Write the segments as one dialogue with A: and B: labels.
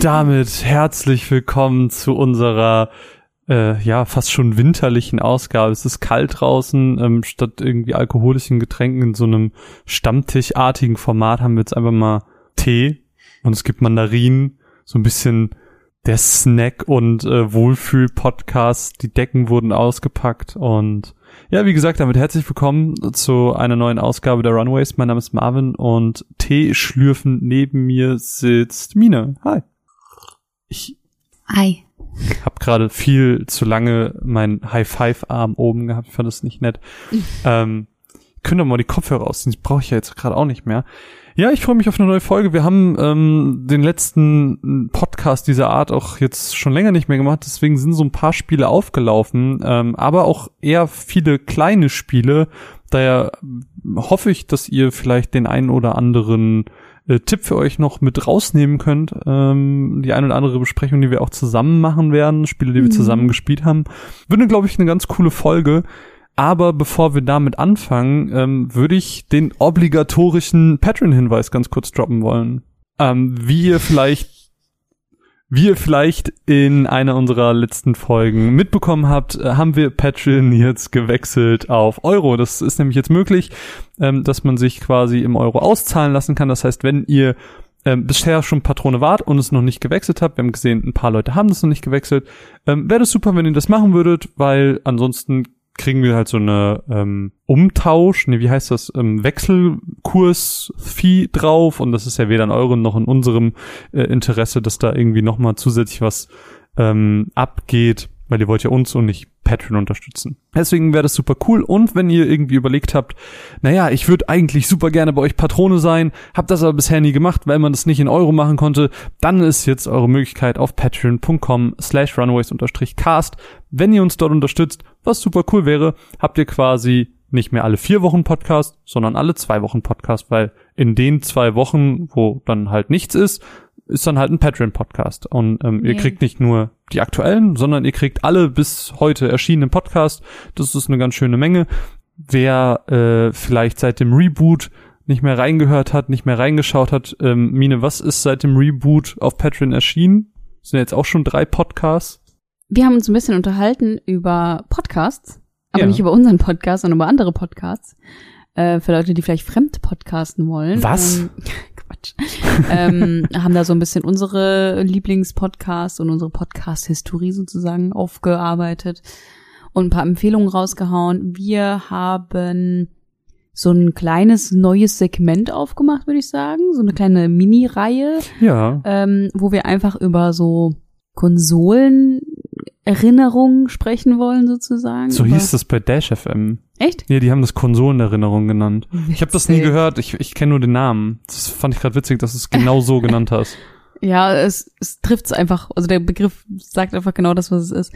A: Damit herzlich willkommen zu unserer äh, ja fast schon winterlichen Ausgabe. Es ist kalt draußen. Ähm, statt irgendwie alkoholischen Getränken in so einem Stammtischartigen Format haben wir jetzt einfach mal Tee und es gibt Mandarinen, so ein bisschen der Snack und äh, Wohlfühl-Podcast. Die Decken wurden ausgepackt und ja, wie gesagt, damit herzlich willkommen zu einer neuen Ausgabe der Runaways. Mein Name ist Marvin und Tee schlürfen neben mir sitzt Mine. Hi. Ich
B: Hi.
A: hab gerade viel zu lange meinen High-Five-Arm oben gehabt. Ich fand das nicht nett. ähm, können doch mal die Kopfhörer ausziehen. Die brauche ich ja jetzt gerade auch nicht mehr. Ja, ich freue mich auf eine neue Folge. Wir haben ähm, den letzten Podcast dieser Art auch jetzt schon länger nicht mehr gemacht, deswegen sind so ein paar Spiele aufgelaufen, ähm, aber auch eher viele kleine Spiele. Daher hoffe ich, dass ihr vielleicht den einen oder anderen äh, Tipp für euch noch mit rausnehmen könnt. Ähm, die eine oder andere Besprechung, die wir auch zusammen machen werden, Spiele, die wir
B: Mhm.
A: zusammen gespielt haben. Wird, glaube ich, eine ganz coole Folge. Aber bevor wir damit anfangen, ähm, würde ich den obligatorischen Patreon-Hinweis ganz kurz droppen wollen. Ähm, wie ihr vielleicht, wie ihr vielleicht in einer unserer letzten Folgen mitbekommen habt, äh, haben wir Patreon jetzt gewechselt auf Euro. Das ist nämlich jetzt möglich, ähm, dass man sich quasi im Euro auszahlen lassen kann. Das heißt, wenn ihr ähm, bisher schon Patrone wart und es noch nicht gewechselt habt, wir haben gesehen, ein paar Leute haben das noch nicht gewechselt, ähm, wäre das super, wenn ihr das machen würdet, weil ansonsten kriegen wir halt so eine ähm, Umtausch, nee, wie heißt das, ähm, Wechselkurs-Fee drauf und das ist ja weder in eurem noch in unserem äh, Interesse, dass da irgendwie nochmal zusätzlich was ähm, abgeht, weil ihr wollt ja uns und nicht Patreon unterstützen. Deswegen wäre das super cool und wenn ihr irgendwie überlegt habt, naja, ich würde eigentlich super gerne bei euch Patrone sein, hab das aber bisher nie gemacht, weil man das nicht in Euro machen konnte, dann ist jetzt eure Möglichkeit auf patreon.com slash runaways-cast. Wenn ihr uns dort unterstützt, was super cool wäre, habt ihr quasi nicht mehr alle vier Wochen Podcast, sondern alle zwei Wochen Podcast, weil in den zwei Wochen, wo dann halt nichts ist, ist dann halt ein Patreon-Podcast. Und ähm, ihr kriegt nicht nur die aktuellen, sondern ihr kriegt alle bis heute erschienenen Podcast. Das ist eine ganz schöne Menge. Wer äh, vielleicht seit dem Reboot nicht mehr reingehört hat, nicht mehr reingeschaut hat, ähm, Mine, was ist seit dem Reboot auf Patreon erschienen? Das sind jetzt auch schon drei Podcasts.
B: Wir haben uns ein bisschen unterhalten über Podcasts, aber
A: Ja.
B: nicht über unseren Podcast, sondern über andere Podcasts. Äh, für Leute, die vielleicht fremd podcasten wollen.
A: Was?
B: Ähm, Quatsch. ähm, haben da so ein bisschen unsere Lieblingspodcasts und unsere Podcast-Historie sozusagen aufgearbeitet und ein paar Empfehlungen rausgehauen. Wir haben so ein kleines neues Segment aufgemacht, würde ich sagen. So eine kleine Mini-Reihe
A: Ja.
B: ähm, wo wir einfach über so Konsolenerinnerungen sprechen wollen, sozusagen.
A: So hieß das bei Dash FM.
B: Echt?
A: Ja, die haben das Konsolenerinnerung genannt. Ich habe das nie
B: Witzig.
A: gehört, ich, ich kenne nur den Namen. Das fand ich gerade witzig, dass du es genau so genannt hast.
B: Ja, es, es trifft's einfach, also der Begriff sagt einfach genau das, was es ist,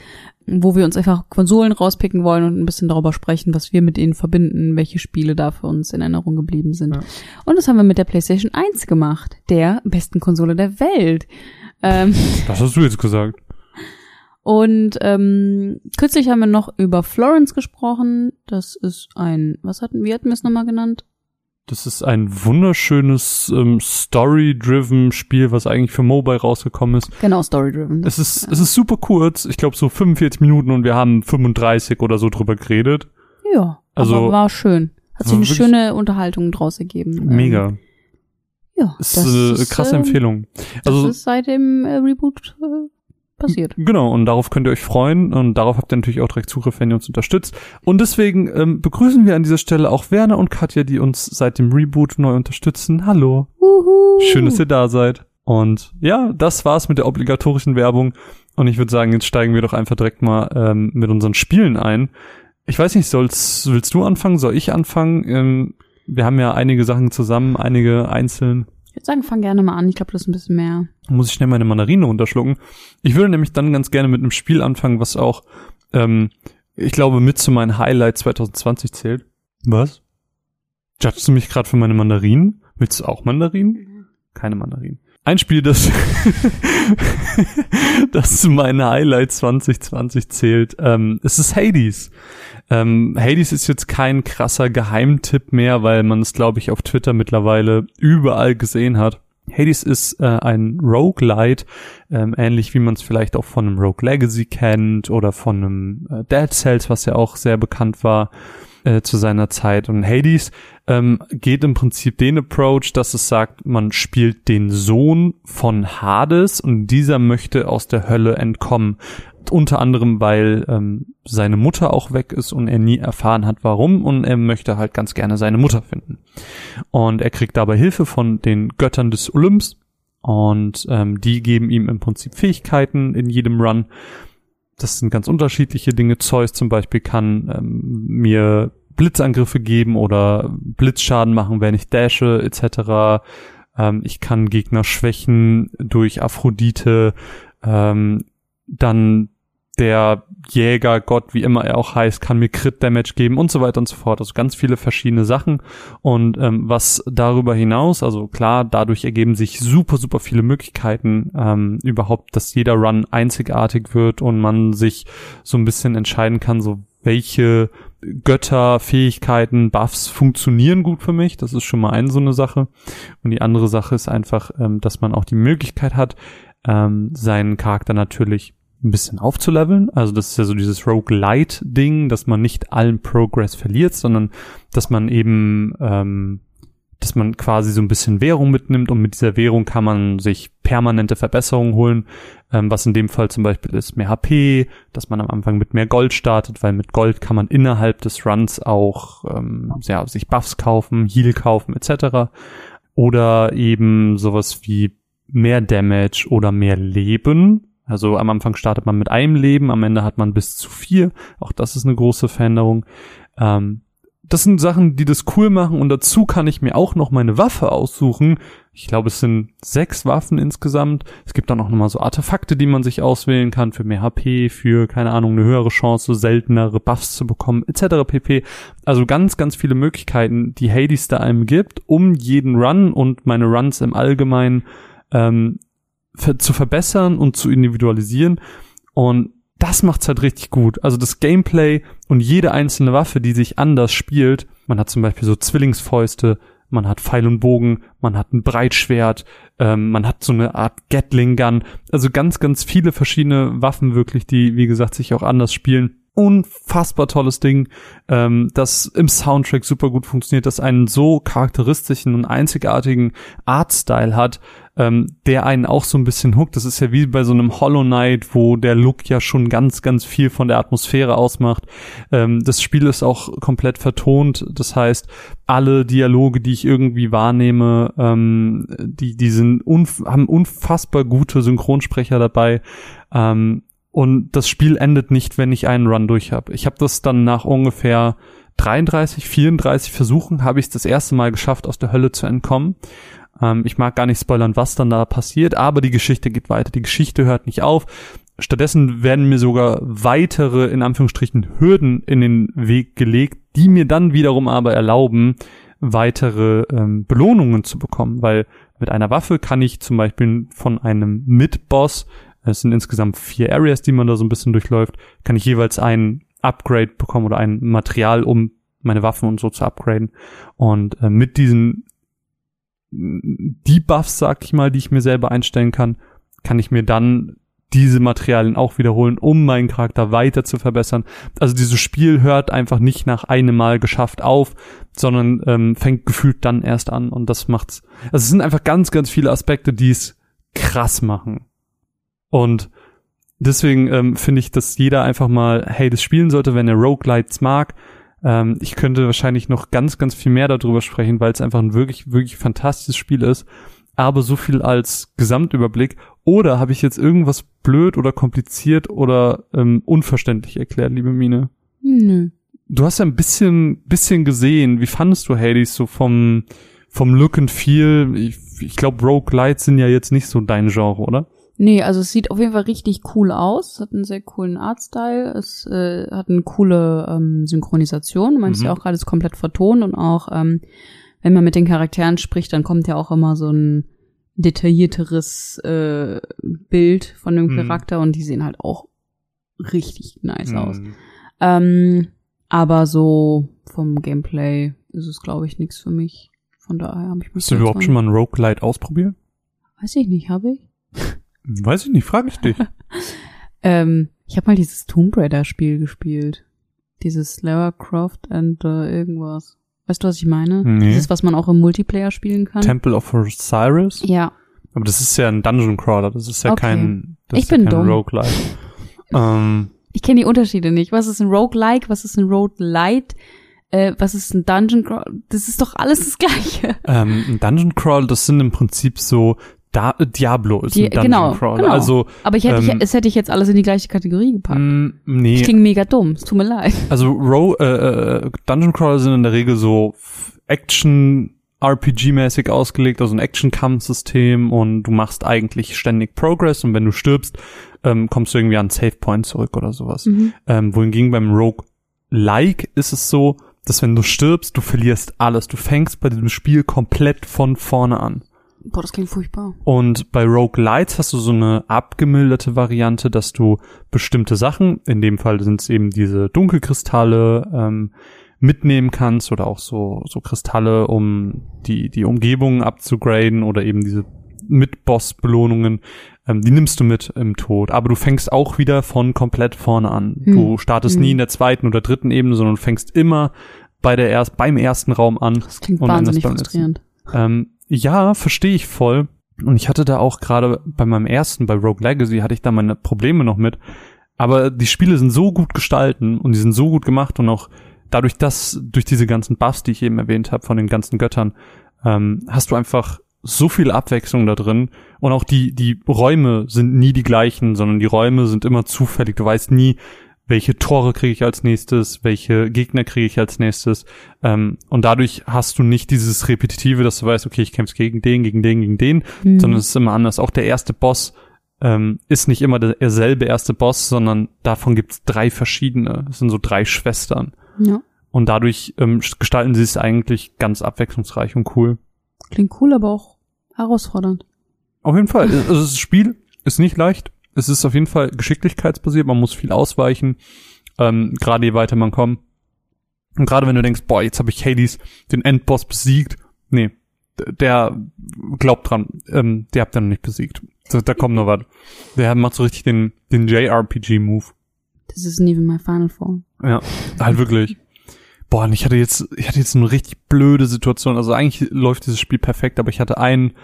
B: wo wir uns einfach Konsolen rauspicken wollen und ein bisschen darüber sprechen, was wir mit ihnen verbinden, welche Spiele da für uns in Erinnerung geblieben sind.
A: Ja.
B: Und das haben wir mit der PlayStation 1 gemacht, der besten Konsole der Welt. Ähm,
A: Das hast du jetzt gesagt.
B: Und ähm, kürzlich haben wir noch über Florence gesprochen. Das ist ein, was hatten wir hatten wir es nochmal genannt?
A: Das ist ein wunderschönes ähm, Story-driven Spiel, was eigentlich für Mobile rausgekommen ist.
B: Genau, Story-Driven.
A: Es ist, es ist super kurz, ich glaube so 45 Minuten und wir haben 35 oder so drüber geredet.
B: Ja,
A: Also-
B: aber war schön. Hat sich eine schöne Unterhaltung draus ergeben. Ähm,
A: Mega.
B: Ja,
A: Ist äh, krasse
B: ähm,
A: Empfehlung.
B: Das
A: Also
B: ist seit dem äh, Reboot äh, passiert.
A: Genau, und darauf könnt ihr euch freuen und darauf habt ihr natürlich auch direkt Zugriff, wenn ihr uns unterstützt. Und deswegen ähm, begrüßen wir an dieser Stelle auch Werner und Katja, die uns seit dem Reboot neu unterstützen. Hallo,
B: Wuhu.
A: schön, dass ihr da seid. Und ja, das war's mit der obligatorischen Werbung. Und ich würde sagen, jetzt steigen wir doch einfach direkt mal ähm, mit unseren Spielen ein. Ich weiß nicht, sollst, willst du anfangen? Soll ich anfangen? Ähm, wir haben ja einige Sachen zusammen, einige einzeln.
B: Ich würde sagen, fang gerne mal an. Ich glaube, das ist ein bisschen mehr.
A: muss ich schnell meine Mandarine runterschlucken. Ich würde nämlich dann ganz gerne mit einem Spiel anfangen, was auch, ähm, ich glaube, mit zu meinen Highlights 2020 zählt. Was? Judgst du mich gerade für meine Mandarinen? Willst du auch Mandarinen? Keine Mandarinen. Ein Spiel, das, das zu meinen Highlights 2020 zählt, ähm, es ist Hades. Ähm, Hades ist jetzt kein krasser Geheimtipp mehr, weil man es, glaube ich, auf Twitter mittlerweile überall gesehen hat. Hades ist äh, ein Roguelite, ähm, ähnlich wie man es vielleicht auch von einem Rogue Legacy kennt oder von einem äh, Dead Cells, was ja auch sehr bekannt war äh, zu seiner Zeit. Und Hades ähm, geht im Prinzip den Approach, dass es sagt, man spielt den Sohn von Hades und dieser möchte aus der Hölle entkommen. Unter anderem, weil ähm, seine Mutter auch weg ist und er nie erfahren hat, warum und er möchte halt ganz gerne seine Mutter finden. Und er kriegt dabei Hilfe von den Göttern des Olymps und ähm, die geben ihm im Prinzip Fähigkeiten in jedem Run. Das sind ganz unterschiedliche Dinge. Zeus zum Beispiel kann ähm, mir Blitzangriffe geben oder Blitzschaden machen, wenn ich dashe etc. Ähm, ich kann Gegner schwächen durch Aphrodite. Ähm, dann der Jäger, Gott, wie immer er auch heißt, kann mir Crit Damage geben und so weiter und so fort. Also ganz viele verschiedene Sachen. Und ähm, was darüber hinaus, also klar, dadurch ergeben sich super, super viele Möglichkeiten, ähm, überhaupt, dass jeder Run einzigartig wird und man sich so ein bisschen entscheiden kann, so welche Götter, Fähigkeiten, Buffs funktionieren gut für mich. Das ist schon mal eine so eine Sache. Und die andere Sache ist einfach, ähm, dass man auch die Möglichkeit hat, ähm, seinen Charakter natürlich ein bisschen aufzuleveln. Also das ist ja so dieses Rogue-Light-Ding, dass man nicht allen Progress verliert, sondern dass man eben, ähm, dass man quasi so ein bisschen Währung mitnimmt und mit dieser Währung kann man sich permanente Verbesserungen holen, ähm, was in dem Fall zum Beispiel ist mehr HP, dass man am Anfang mit mehr Gold startet, weil mit Gold kann man innerhalb des Runs auch ähm, ja, sich Buffs kaufen, Heal kaufen etc. Oder eben sowas wie mehr Damage oder mehr Leben, also am Anfang startet man mit einem Leben, am Ende hat man bis zu vier. Auch das ist eine große Veränderung. Ähm, das sind Sachen, die das cool machen und dazu kann ich mir auch noch meine Waffe aussuchen. Ich glaube, es sind sechs Waffen insgesamt. Es gibt dann auch nochmal so Artefakte, die man sich auswählen kann für mehr HP, für, keine Ahnung, eine höhere Chance, seltenere Buffs zu bekommen, etc. pp. Also ganz, ganz viele Möglichkeiten, die Hades da einem gibt, um jeden Run und meine Runs im Allgemeinen ähm, zu verbessern und zu individualisieren. Und das macht's halt richtig gut. Also das Gameplay und jede einzelne Waffe, die sich anders spielt. Man hat zum Beispiel so Zwillingsfäuste, man hat Pfeil und Bogen, man hat ein Breitschwert, ähm, man hat so eine Art Gatling Gun. Also ganz, ganz viele verschiedene Waffen wirklich, die, wie gesagt, sich auch anders spielen unfassbar tolles Ding, ähm, das im Soundtrack super gut funktioniert, das einen so charakteristischen und einzigartigen Artstyle hat, ähm, der einen auch so ein bisschen hookt. Das ist ja wie bei so einem Hollow Knight, wo der Look ja schon ganz, ganz viel von der Atmosphäre ausmacht. Ähm, das Spiel ist auch komplett vertont. Das heißt, alle Dialoge, die ich irgendwie wahrnehme, ähm, die, die sind unf haben unfassbar gute Synchronsprecher dabei. Ähm, und das Spiel endet nicht, wenn ich einen Run durch habe. Ich habe das dann nach ungefähr 33, 34 Versuchen habe ich es das erste Mal geschafft, aus der Hölle zu entkommen. Ähm, ich mag gar nicht spoilern, was dann da passiert, aber die Geschichte geht weiter. Die Geschichte hört nicht auf. Stattdessen werden mir sogar weitere, in Anführungsstrichen, Hürden in den Weg gelegt, die mir dann wiederum aber erlauben, weitere ähm, Belohnungen zu bekommen, weil mit einer Waffe kann ich zum Beispiel von einem Mid-Boss es sind insgesamt vier Areas, die man da so ein bisschen durchläuft. Kann ich jeweils ein Upgrade bekommen oder ein Material, um meine Waffen und so zu upgraden. Und äh, mit diesen Debuffs, sag ich mal, die ich mir selber einstellen kann, kann ich mir dann diese Materialien auch wiederholen, um meinen Charakter weiter zu verbessern. Also dieses Spiel hört einfach nicht nach einem Mal geschafft auf, sondern ähm, fängt gefühlt dann erst an und das macht's. Also es sind einfach ganz, ganz viele Aspekte, die es krass machen. Und deswegen ähm, finde ich, dass jeder einfach mal Hades spielen sollte, wenn er Roguelites mag. Ähm, ich könnte wahrscheinlich noch ganz, ganz viel mehr darüber sprechen, weil es einfach ein wirklich, wirklich fantastisches Spiel ist. Aber so viel als Gesamtüberblick. Oder habe ich jetzt irgendwas blöd oder kompliziert oder ähm, unverständlich erklärt, liebe Mine?
B: Nö.
A: Du hast ja ein bisschen, bisschen gesehen. Wie fandest du Hades so vom, vom Look and Feel? Ich, ich glaube, Roguelites sind ja jetzt nicht so dein Genre, oder?
B: Nee, also es sieht auf jeden Fall richtig cool aus. Es hat einen sehr coolen Artstyle. Es äh, hat eine coole ähm, Synchronisation. Du meinst mhm. ja auch gerade, es ist komplett vertont und auch, ähm, wenn man mit den Charakteren spricht, dann kommt ja auch immer so ein detaillierteres äh, Bild von dem mhm. Charakter und die sehen halt auch richtig nice mhm. aus. Ähm, aber so vom Gameplay ist es, glaube ich, nichts für mich. Von daher habe ich mich.
A: Hast du überhaupt schon mal ein Roguelite ausprobiert?
B: Weiß ich nicht, habe ich?
A: Weiß ich nicht, frage ich dich.
B: Ähm, ich habe mal dieses Tomb Raider Spiel gespielt. Dieses Lara Croft and äh, irgendwas. Weißt du, was ich meine?
A: Nee.
B: Dieses, was man auch im Multiplayer spielen kann.
A: Temple of Osiris?
B: ja.
A: Aber das ist ja ein Dungeon Crawler, das ist ja
B: Okay.
A: kein, das
B: Ich
A: ist ja
B: bin
A: kein
B: dumm.
A: Roguelike. ähm,
B: Ich kenne die Unterschiede nicht. Was ist ein Roguelike? Was ist ein Roguelite? Äh, was ist ein Dungeon Crawl? Das ist doch alles das Gleiche.
A: ähm, ein Dungeon Crawl, das sind im Prinzip so, da, Diablo ist
B: Die-
A: ein Dungeon
B: genau,
A: Crawler.
B: genau.
A: Also,
B: Aber ich hätte,
A: Ähm,
B: ich, es hätte ich jetzt alles in die gleiche Kategorie gepackt. Ich
A: nee,
B: klinge mega dumm. Es tut mir leid.
A: also Ro äh, äh, Dungeon Crawler sind in der Regel so Action RPG-mäßig ausgelegt, also ein Action-Kampfsystem und du machst eigentlich ständig Progress und wenn du stirbst, ähm, kommst du irgendwie an Save Point zurück oder sowas.
B: Mhm.
A: Ähm, wohingegen beim Rogue Like ist es so, dass wenn du stirbst, du verlierst alles. Du fängst bei diesem Spiel komplett von vorne an.
B: Boah, das klingt furchtbar.
A: Und bei Rogue Lights hast du so eine abgemilderte Variante, dass du bestimmte Sachen, in dem Fall sind es eben diese Dunkelkristalle, ähm, mitnehmen kannst oder auch so, so Kristalle, um die, die Umgebung abzugraden oder eben diese Mit-Boss-Belohnungen, ähm, die nimmst du mit im Tod. Aber du fängst auch wieder von komplett vorne an.
B: Hm.
A: Du startest
B: Hm.
A: nie in der zweiten oder dritten Ebene, sondern fängst immer bei der erst, beim ersten Raum an.
B: Das klingt wahnsinnig frustrierend.
A: Ähm, ja, verstehe ich voll. Und ich hatte da auch gerade bei meinem ersten, bei Rogue Legacy, hatte ich da meine Probleme noch mit. Aber die Spiele sind so gut gestalten und die sind so gut gemacht und auch dadurch, dass durch diese ganzen Buffs, die ich eben erwähnt habe, von den ganzen Göttern, ähm, hast du einfach so viel Abwechslung da drin. Und auch die, die Räume sind nie die gleichen, sondern die Räume sind immer zufällig. Du weißt nie, welche Tore kriege ich als nächstes, welche Gegner kriege ich als nächstes. Ähm, und dadurch hast du nicht dieses Repetitive, dass du weißt, okay, ich kämpfe gegen den, gegen den, gegen den,
B: Hm.
A: sondern es ist immer anders. Auch der erste Boss ähm, ist nicht immer der- derselbe erste Boss, sondern davon gibt es drei verschiedene. Es sind so drei Schwestern.
B: Ja.
A: Und dadurch ähm, gestalten sie es eigentlich ganz abwechslungsreich und cool.
B: Klingt cool, aber auch herausfordernd.
A: Auf jeden Fall. Also das Spiel ist nicht leicht. Es ist auf jeden Fall geschicklichkeitsbasiert. Man muss viel ausweichen. Ähm, gerade je weiter man kommt. Und gerade wenn du denkst, boah, jetzt habe ich Hades, den Endboss besiegt. Nee, der glaubt dran, ähm, der habt ihr noch nicht besiegt. Da, da kommt noch was. Der macht so richtig den, den JRPG-Move.
B: Das ist nie wie my final form.
A: Ja, halt wirklich. Boah, und ich hatte jetzt, ich hatte jetzt eine richtig blöde Situation. Also eigentlich läuft dieses Spiel perfekt, aber ich hatte einen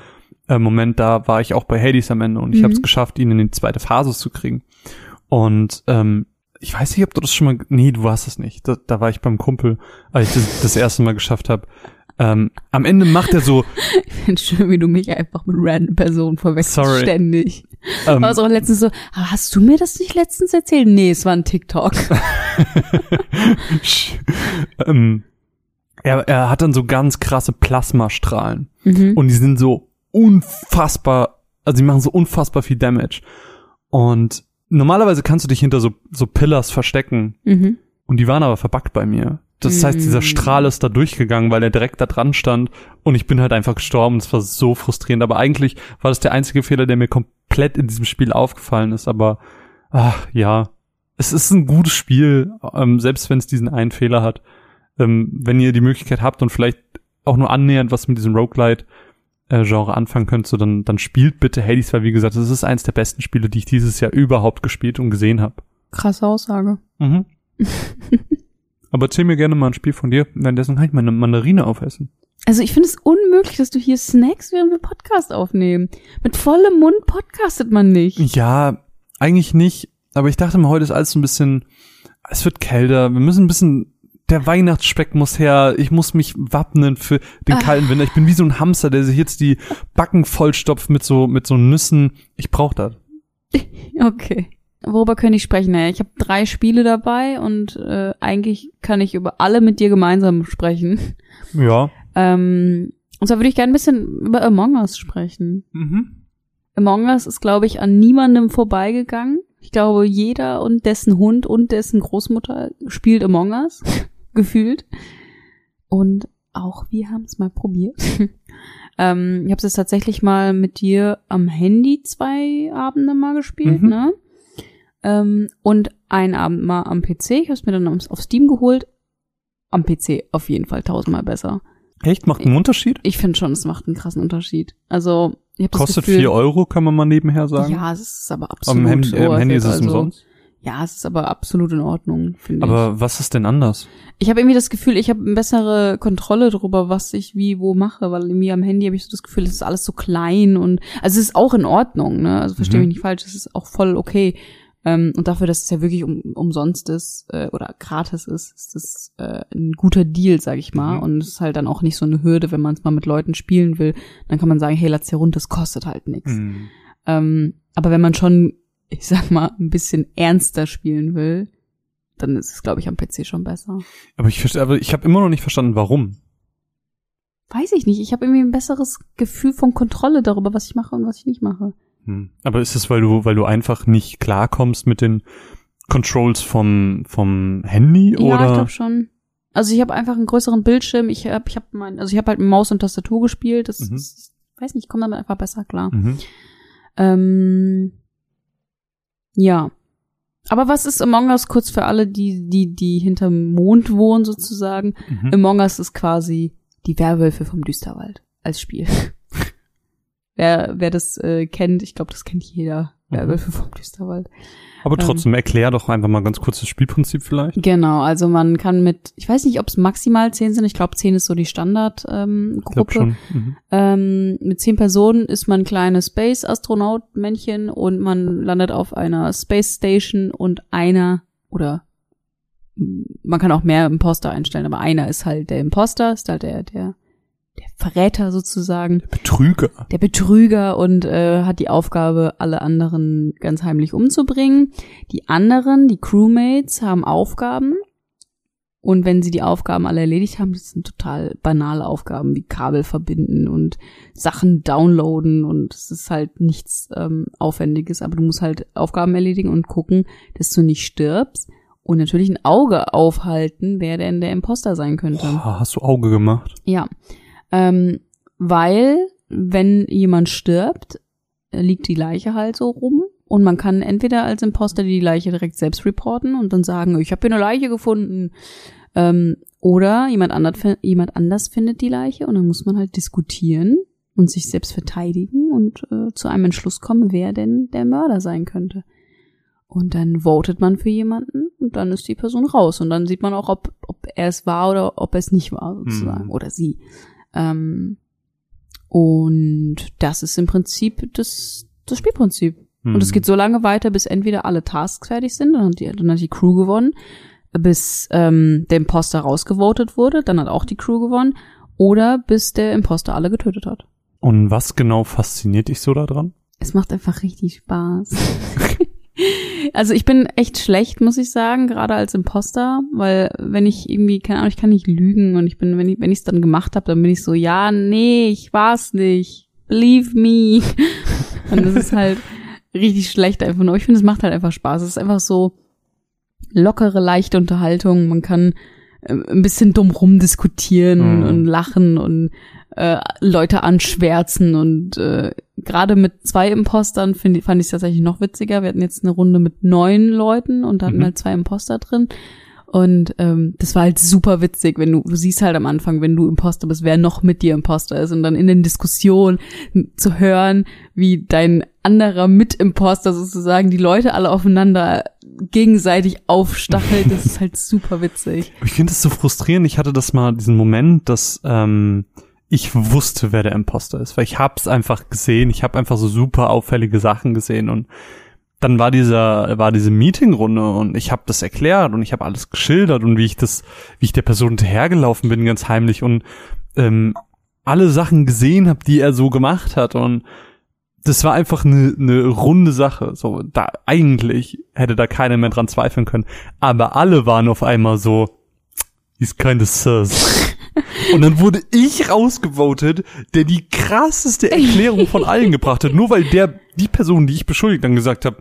A: äh, Moment, da war ich auch bei Hades am Ende und ich
B: Mhm.
A: habe es geschafft, ihn in die zweite Phase zu kriegen. Und ähm, ich weiß nicht, ob du das schon mal, nee, du warst es nicht. Da, da war ich beim Kumpel, als ich das, das erste Mal geschafft habe. Ähm, am Ende macht er so,
B: Ich finde schön, wie du mich einfach mit random Personen verwechselst.
A: Sorry.
B: Ständig.
A: ähm,
B: War es auch letztens so, "Ah, hast du mir das nicht letztens erzählt? Nee, es war ein TikTok.
A: ähm, er, er hat dann so ganz krasse Plasmastrahlen.
B: Mhm.
A: Und die sind so unfassbar, also die machen so unfassbar viel Damage. Und normalerweise kannst du dich hinter so, so Pillars verstecken.
B: Mhm.
A: Und die waren aber verbuggt bei mir. Das heißt, dieser
B: Mm.
A: Strahl ist da durchgegangen, weil er direkt da dran stand. Und ich bin halt einfach gestorben. Das war so frustrierend. Aber eigentlich war das der einzige Fehler, der mir komplett in diesem Spiel aufgefallen ist. Aber, ach, ja. Es ist ein gutes Spiel, ähm, selbst wenn es diesen einen Fehler hat. Ähm, wenn ihr die Möglichkeit habt und vielleicht auch nur annähernd was mit diesem Roguelite äh, Genre anfangen könnt, so dann, dann spielt bitte Hades, weil wie gesagt, das ist eins der besten Spiele, die ich dieses Jahr überhaupt gespielt und gesehen habe.
B: Krasse Aussage.
A: Mhm. Aber erzähl mir gerne mal ein Spiel von dir, währenddessen kann ich meine Mandarine aufessen.
B: Also ich finde es unmöglich, dass du hier snackst, während wir Podcast aufnehmen. Mit vollem Mund podcastet man nicht.
A: Ja, eigentlich nicht, aber ich dachte mir, heute ist alles so ein bisschen, es wird kälter, wir müssen ein bisschen, der Weihnachtsspeck muss her, ich muss mich wappnen für den kalten Winter. Ich bin wie so ein Hamster, der sich jetzt die Backen vollstopft mit so, mit so Nüssen. Ich brauch das.
B: Okay. Worüber könnte ich sprechen? Ich habe drei Spiele dabei und äh, eigentlich kann ich über alle mit dir gemeinsam sprechen.
A: Ja.
B: Ähm, und zwar würde ich gerne ein bisschen über Among Us sprechen.
A: Mhm.
B: Among Us ist, glaube ich, an niemandem vorbeigegangen. Ich glaube, jeder und dessen Hund und dessen Großmutter spielt Among Us, gefühlt. Und auch wir haben es mal probiert. ähm, ich habe es tatsächlich mal mit dir am Handy zwei Abende mal gespielt,
A: Mhm.
B: ne? Ähm, und einen Abend mal am PC. Ich habe es mir dann auf, Steam geholt. Am PC auf jeden Fall tausendmal besser.
A: Echt? Macht einen Unterschied?
B: Ich finde schon, es macht einen krassen Unterschied. Also ich hab das
A: Kostet
B: Gefühl,
A: 4 Euro, kann man mal nebenher sagen.
B: Ja, es ist aber
A: Am
B: absolut
A: Handy, äh, am Handy ist es
B: also,
A: umsonst.
B: Ja, es ist aber absolut in Ordnung, finde ich.
A: Aber was ist denn anders?
B: Ich habe irgendwie das Gefühl, ich habe eine bessere Kontrolle darüber, was ich wie wo mache, weil mir am Handy habe ich so das Gefühl, es ist alles so klein und also es ist auch in Ordnung, ne? Also verstehe
A: Mhm.
B: mich nicht falsch, es ist auch voll okay. Ähm, und dafür, dass es ja wirklich um, umsonst ist äh, oder gratis ist, ist das äh, ein guter Deal, sag ich mal.
A: Mhm.
B: Und es ist halt dann auch nicht so eine Hürde, wenn man es mal mit Leuten spielen will. Dann kann man sagen, hey, lad's hier runter, das kostet halt nichts.
A: Mhm.
B: Ähm, aber wenn man schon, ich sag mal, ein bisschen ernster spielen will, dann ist es, glaube ich, am PC schon besser.
A: Aber ich verstehe, aber ich habe immer noch nicht verstanden, warum.
B: Weiß ich nicht. Ich habe irgendwie ein besseres Gefühl von Kontrolle darüber, was ich mache und was ich nicht mache.
A: Hm. Aber ist es, weil du, weil du einfach nicht klarkommst mit den Controls vom, vom Handy
B: Ja, ich
A: oder?
B: glaube schon. Also ich habe einfach einen größeren Bildschirm. Ich habe, ich habe mein, also ich habe halt mit Maus und Tastatur gespielt. Das
A: Mhm.
B: ist, ich weiß nicht, ich komme damit einfach besser klar.
A: Mhm.
B: Ähm, ja. Aber was ist Among Us kurz für alle, die, die, die hinterm Mond wohnen sozusagen?
A: Mhm.
B: Among Us ist quasi die Werwölfe vom Düsterwald als Spiel. wer, wer das äh, kennt, ich glaube, das kennt jeder.
A: Mhm.
B: Werwölfe vom Düsterwald.
A: Aber trotzdem, erklär doch einfach mal ganz kurz das Spielprinzip vielleicht.
B: Genau, also man kann mit, ich weiß nicht, ob es maximal zehn sind, ich glaube zehn ist so die Standardgruppe.
A: schon. Mhm.
B: Ähm, mit zehn Personen ist man ein kleines Space-Astronaut-Männchen und man landet auf einer Space Station und einer oder man kann auch mehr Imposter einstellen, aber einer ist halt der Imposter, ist halt der, der, der Verräter sozusagen,
A: Betrüger.
B: der Betrüger und äh, hat die Aufgabe, alle anderen ganz heimlich umzubringen. Die anderen, die Crewmates, haben Aufgaben. Und wenn sie die Aufgaben alle erledigt haben, das sind total banale Aufgaben wie Kabel verbinden und Sachen downloaden und es ist halt nichts ähm, Aufwendiges, aber du musst halt Aufgaben erledigen und gucken, dass du nicht stirbst und natürlich ein Auge aufhalten, wer denn der Imposter sein könnte.
A: Boah, hast du Auge gemacht?
B: Ja, ähm, weil wenn jemand stirbt, liegt die Leiche halt so rum und man kann entweder als Imposter die Leiche direkt selbst reporten und dann sagen, ich habe hier eine Leiche gefunden, ähm, oder jemand, anders, jemand anders findet die Leiche und dann muss man halt diskutieren und sich selbst verteidigen und äh, zu einem Entschluss kommen, wer denn der Mörder sein könnte. Und dann votet man für jemanden und dann ist die Person raus. Und dann sieht man auch, ob, ob er es war oder ob er es nicht war, sozusagen.
A: Mhm.
B: Oder sie. Ähm, und das ist im Prinzip das, das Spielprinzip. Und
A: Mhm.
B: es geht so lange weiter, bis entweder alle Tasks fertig sind, dann hat die, dann hat die Crew gewonnen, bis ähm, der Imposter rausgevotet wurde, dann hat auch die Crew gewonnen, oder bis der Imposter alle getötet hat.
A: Und was genau fasziniert dich so daran?
B: Es macht einfach richtig Spaß. also ich bin echt schlecht, muss ich sagen, gerade als Imposter, weil wenn ich irgendwie, keine Ahnung, ich kann nicht lügen und ich bin, wenn ich wenn ich es dann gemacht habe, dann bin ich so, ja, nee, ich war's nicht. Believe me. und das ist halt richtig schlecht einfach nur. Ich finde, es macht halt einfach Spaß. Es ist einfach so lockere, leichte Unterhaltung. Man kann äh, ein bisschen dumm rumdiskutieren
A: Mhm.
B: und lachen und äh, Leute anschwärzen und äh, gerade mit zwei Impostern find, fand ich es tatsächlich noch witziger. Wir hatten jetzt eine Runde mit neun Leuten und da hatten
A: Mhm.
B: halt zwei Imposter drin. Und ähm, das war halt super witzig, wenn du, du siehst halt am Anfang, wenn du Imposter bist, wer noch mit dir Imposter ist und dann in den Diskussionen zu hören, wie dein anderer Mit-Imposter sozusagen die Leute alle aufeinander gegenseitig aufstachelt, das ist halt super witzig.
A: Ich finde es so frustrierend. Ich hatte das mal, diesen Moment, dass ähm, ich wusste, wer der Imposter ist, weil ich hab's einfach gesehen. Ich habe einfach so super auffällige Sachen gesehen und dann war dieser war diese Meetingrunde und ich habe das erklärt und ich habe alles geschildert und wie ich das wie ich der Person hinterhergelaufen bin ganz heimlich und ähm, alle Sachen gesehen habe, die er so gemacht hat und das war einfach eine ne runde Sache. So da eigentlich hätte da keiner mehr dran zweifeln können, aber alle waren auf einmal so he's kinda sus. Und dann wurde ich rausgevotet, der die krasseste Erklärung von allen gebracht hat, nur weil der die Person, die ich beschuldigt, dann gesagt hat,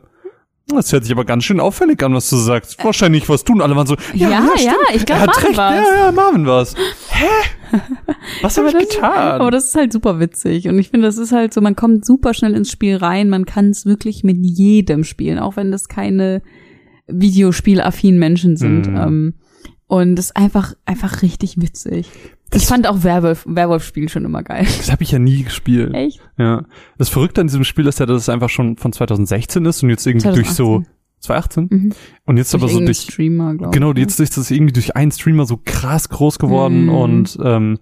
A: das hört sich aber ganz schön auffällig an, was du sagst. Wahrscheinlich was tun. Alle waren so, ja,
B: Ja,
A: ja,
B: ja, ich glaub,
A: hat
B: Marvin
A: recht.
B: war's.
A: Ja, ja, Marvin war's. Hä? Was habe ich getan?
B: Aber das ist halt super witzig. Und ich finde, das ist halt so, man kommt super schnell ins Spiel rein. Man kann es wirklich mit jedem spielen, auch wenn das keine Videospielaffinen Menschen sind.
A: Mhm.
B: Ähm, und das ist einfach, einfach richtig witzig. Ich fand auch Werwolf, Werwolf-Spiel schon immer geil.
A: Das habe ich ja nie gespielt.
B: Echt?
A: Ja. Das Verrückte an diesem Spiel ist ja, dass es einfach schon von 2016 ist und jetzt irgendwie durch so 2018
B: Mhm.
A: und jetzt aber so durch
B: Streamer,
A: genau
B: ne?
A: jetzt ist das irgendwie durch einen Streamer so krass groß geworden
B: Mhm.
A: und ähm,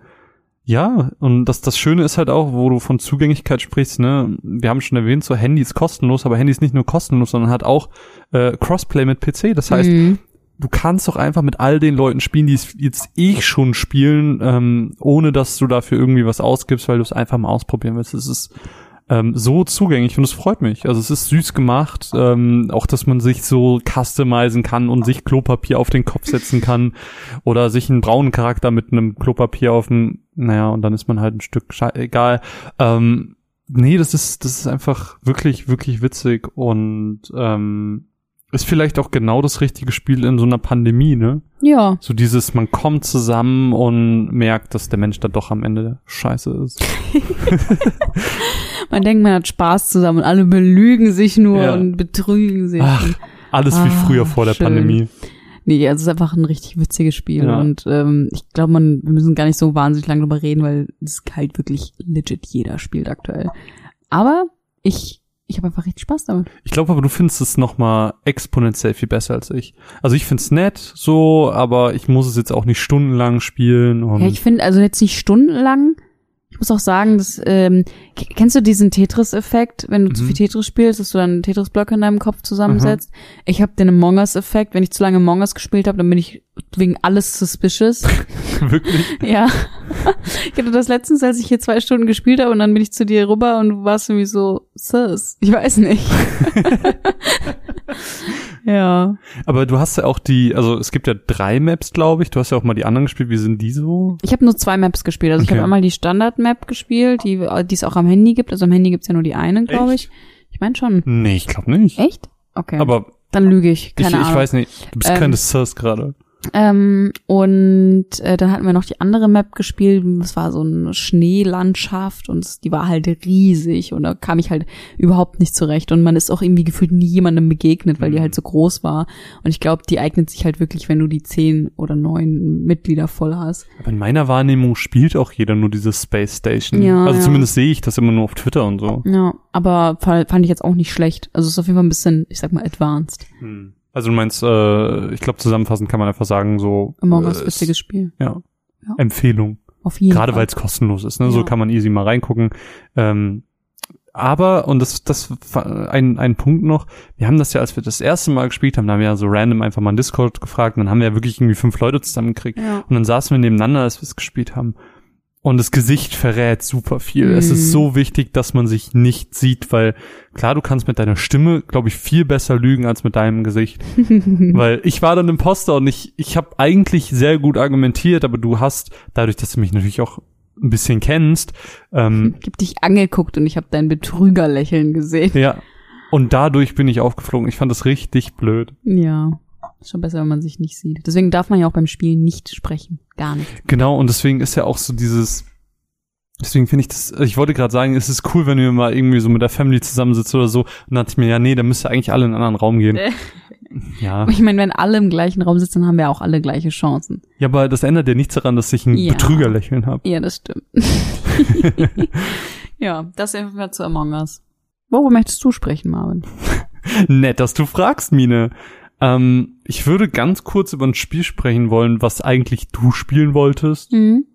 A: ja und das das Schöne ist halt auch, wo du von Zugänglichkeit sprichst, ne, wir haben schon erwähnt, so Handy ist kostenlos, aber Handy ist nicht nur kostenlos, sondern hat auch äh, Crossplay mit PC. Das heißt,
B: Mhm.
A: Du kannst doch einfach mit all den Leuten spielen, die es jetzt eh schon spielen, ähm, ohne dass du dafür irgendwie was ausgibst, weil du es einfach mal ausprobieren willst. Es ist ähm, so zugänglich und es freut mich. Also es ist süß gemacht, ähm, auch dass man sich so customizen kann und sich Klopapier auf den Kopf setzen kann oder sich einen braunen Charakter mit einem Klopapier auf dem, naja, und dann ist man halt ein Stück egal. Ähm, nee, das ist, das ist einfach wirklich, wirklich witzig und ähm, ist vielleicht auch genau das richtige Spiel in so einer Pandemie, ne?
B: Ja.
A: So dieses, man kommt zusammen und merkt, dass der Mensch dann doch am Ende scheiße ist.
B: Man denkt, man hat Spaß zusammen und alle belügen sich nur
A: Ja.
B: und betrügen sich.
A: Ach, alles wie
B: Ah,
A: früher vor der
B: schön.
A: Pandemie.
B: Nee, also es ist einfach ein richtig witziges Spiel
A: Ja.
B: und ähm, ich glaube, man wir müssen gar nicht so wahnsinnig lange drüber reden, weil es halt wirklich legit jeder spielt aktuell. Aber ich ich habe einfach richtig Spaß damit.
A: Ich glaube aber, du findest es noch mal exponentiell viel besser als ich. Also ich find's nett, so, aber ich muss es jetzt auch nicht stundenlang spielen. Und
B: Ja, ich finde also jetzt nicht stundenlang. Ich muss auch sagen, dass ähm, kennst du diesen Tetris-Effekt, wenn du zu
A: Mhm.
B: viel Tetris spielst, dass du dann Tetris-Blöcke in deinem Kopf zusammensetzt? Ich habe den Among Us-Effekt, wenn ich zu lange Among Us gespielt habe, dann bin ich wegen alles suspicious.
A: wirklich.
B: Ja. Ich hatte das letztens, als ich hier zwei Stunden gespielt habe und dann bin ich zu dir rüber und du warst irgendwie so, sus. Ich weiß nicht. ja.
A: Aber du hast ja auch die, also es gibt ja drei Maps, glaube ich. Du hast ja auch mal die anderen gespielt. Wie sind die so?
B: Ich habe nur zwei Maps gespielt. Also ich
A: Okay.
B: habe einmal die Standard-Map gespielt, die die es auch am Handy gibt. Also am Handy gibt's ja nur die eine, glaube ich. Ich meine schon.
A: Nee, ich glaube nicht.
B: Echt? Okay.
A: Aber
B: dann lüge ich.
A: ich,
B: Keine
A: ich
B: Ahnung.
A: weiß nicht. Du bist
B: Ähm,
A: keine Sus gerade.
B: Ähm, und äh, dann hatten wir noch die andere Map gespielt. Es war so eine Schneelandschaft und es- die war halt riesig und da kam ich halt überhaupt nicht zurecht. Und man ist auch irgendwie gefühlt nie jemandem begegnet, weil die
A: Mhm.
B: halt so groß war. Und ich glaube, die eignet sich halt wirklich, wenn du die zehn oder neun Mitglieder voll hast.
A: Aber in meiner Wahrnehmung spielt auch jeder nur diese Space Station.
B: Ja,
A: also
B: ja.
A: zumindest sehe ich das immer nur auf Twitter und so.
B: Ja, aber fa- fand ich jetzt auch nicht schlecht. Also es ist auf jeden Fall ein bisschen, ich sag mal, advanced.
A: Hm. Also du meinst, äh, ich glaube zusammenfassend kann man einfach sagen, so
B: Among
A: äh,
B: Us, witziges Spiel.
A: Ja.
B: Ja.
A: Empfehlung.
B: Auf jeden
A: Gerade weil es kostenlos ist, ne? So
B: Ja.
A: kann man easy mal reingucken. Ähm, aber, und das, das ein, ein Punkt noch, wir haben das ja, als wir das erste Mal gespielt haben, da haben wir ja so random einfach mal in Discord gefragt und dann haben wir ja wirklich irgendwie fünf Leute zusammengekriegt.
B: Ja.
A: Und dann saßen wir nebeneinander, als wir es gespielt haben. Und das Gesicht verrät super viel. Es
B: Mhm.
A: ist so wichtig, dass man sich nicht sieht, weil klar, du kannst mit deiner Stimme, glaube ich, viel besser lügen als mit deinem Gesicht. weil ich war dann Imposter und ich, ich habe eigentlich sehr gut argumentiert, aber du hast, dadurch, dass du mich natürlich auch ein bisschen kennst, ähm,
B: Ich hab dich angeguckt und ich habe dein Betrügerlächeln gesehen.
A: ja. Und dadurch bin ich aufgeflogen. Ich fand das richtig blöd.
B: Ja. Ist schon besser, wenn man sich nicht sieht. Deswegen darf man ja auch beim Spielen nicht sprechen. Gar nicht.
A: Genau, und deswegen ist ja auch so dieses, deswegen finde ich das, ich wollte gerade sagen, es ist cool, wenn wir mal irgendwie so mit der Family zusammensitzen oder so. Und dann dachte ich mir, ja, nee, da müsste eigentlich alle in einen anderen Raum gehen.
B: Äh.
A: Ja.
B: Ich meine, wenn alle im gleichen Raum sitzen, haben wir auch alle gleiche Chancen.
A: Ja, aber das ändert ja nichts daran, dass ich ein
B: Ja.
A: Betrügerlächeln habe.
B: Ja, das stimmt. ja, das einfach zu Among Us. Worüber möchtest du sprechen, Marvin?
A: Nett, dass du fragst, Mine. Ähm, ich würde ganz kurz über ein Spiel sprechen wollen, was eigentlich du spielen wolltest.
B: Mhm.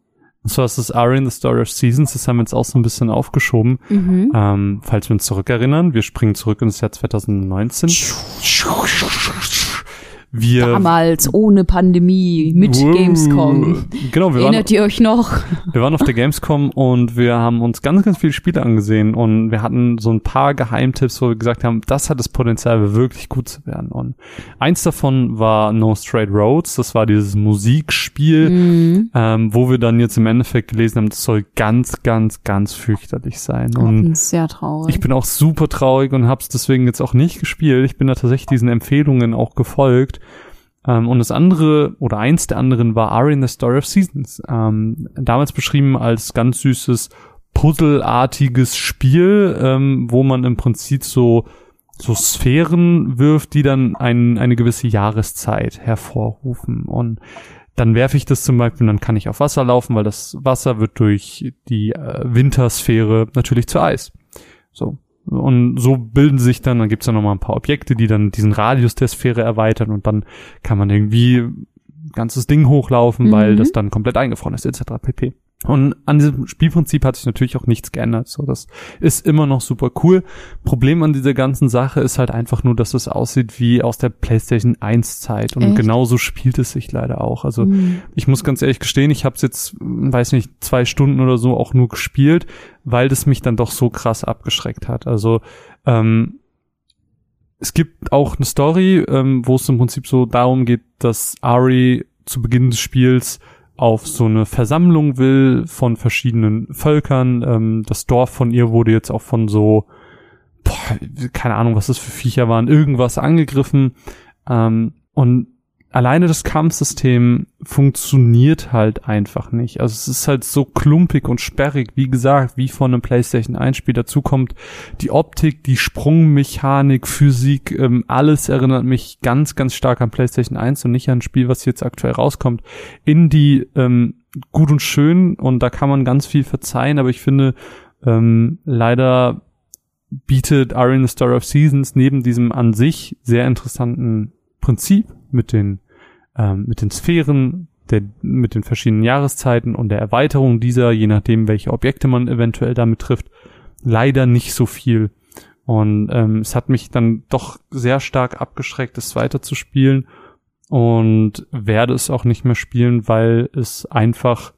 A: Und zwar ist das Arian, The Story of Seasons. Das haben wir jetzt auch so ein bisschen aufgeschoben.
B: Mhm.
A: Ähm, falls wir uns zurückerinnern, wir springen zurück ins Jahr 2019. Wir
B: Damals, ohne Pandemie, mit
A: Uh,
B: Gamescom.
A: Genau, wir waren,
B: Erinnert ihr euch noch?
A: wir waren auf der Gamescom und wir haben uns ganz, ganz viele Spiele angesehen und wir hatten so ein paar Geheimtipps, wo wir gesagt haben, das hat das Potenzial, wirklich gut zu werden. Und eins davon war No Straight Roads, das war dieses Musikspiel,
B: Mhm.
A: ähm, wo wir dann jetzt im Endeffekt gelesen haben, das soll ganz, ganz, ganz fürchterlich sein.
B: Ich
A: Und
B: bin sehr traurig.
A: ich bin auch super traurig und hab's deswegen jetzt auch nicht gespielt. Ich bin da tatsächlich diesen Empfehlungen auch gefolgt. Ähm, und das andere oder eins der anderen war Ari in the Story of Seasons. Ähm, damals beschrieben als ganz süßes Puzzleartiges Spiel, ähm, wo man im Prinzip so so Sphären wirft, die dann ein, eine gewisse Jahreszeit hervorrufen. Und dann werfe ich das zum Beispiel, dann kann ich auf Wasser laufen, weil das Wasser wird durch die äh, Wintersphäre natürlich zu Eis. So. Und so bilden sich dann, dann gibt's ja noch mal ein paar Objekte, die dann diesen Radius der Sphäre erweitern und dann kann man irgendwie ganzes Ding hochlaufen, mhm. weil das dann komplett eingefroren ist, etc. pp. Und an diesem Spielprinzip hat sich natürlich auch nichts geändert. So, das ist immer noch super cool. Problem an dieser ganzen Sache ist halt einfach nur, dass es aussieht wie aus der PlayStation 1 Zeit. Und Echt? genauso spielt es sich leider auch. Also mhm. ich muss ganz ehrlich gestehen, ich habe es jetzt, weiß nicht, zwei Stunden oder so auch nur gespielt, weil das mich dann doch so krass abgeschreckt hat. Also ähm, es gibt auch eine Story, ähm, wo es im Prinzip so darum geht, dass Ari zu Beginn des Spiels auf so eine Versammlung will von verschiedenen Völkern. Ähm, das Dorf von ihr wurde jetzt auch von so, boah, keine Ahnung, was das für Viecher waren, irgendwas angegriffen. Ähm, und alleine das Kampfsystem funktioniert halt einfach nicht. Also es ist halt so klumpig und sperrig, wie gesagt, wie von einem PlayStation 1 Spiel. Dazu kommt die Optik, die Sprungmechanik, Physik, ähm, alles erinnert mich ganz, ganz stark an PlayStation 1 und nicht an ein Spiel, was jetzt aktuell rauskommt. Indie, ähm, gut und schön und da kann man ganz viel verzeihen, aber ich finde, ähm, leider bietet Are in the Story of Seasons neben diesem an sich sehr interessanten Prinzip mit den, ähm, mit den Sphären, der, mit den verschiedenen Jahreszeiten und der Erweiterung dieser, je nachdem, welche Objekte man eventuell damit trifft, leider nicht so viel. Und ähm, es hat mich dann doch sehr stark abgeschreckt, es weiter zu spielen und werde es auch nicht mehr spielen, weil es einfach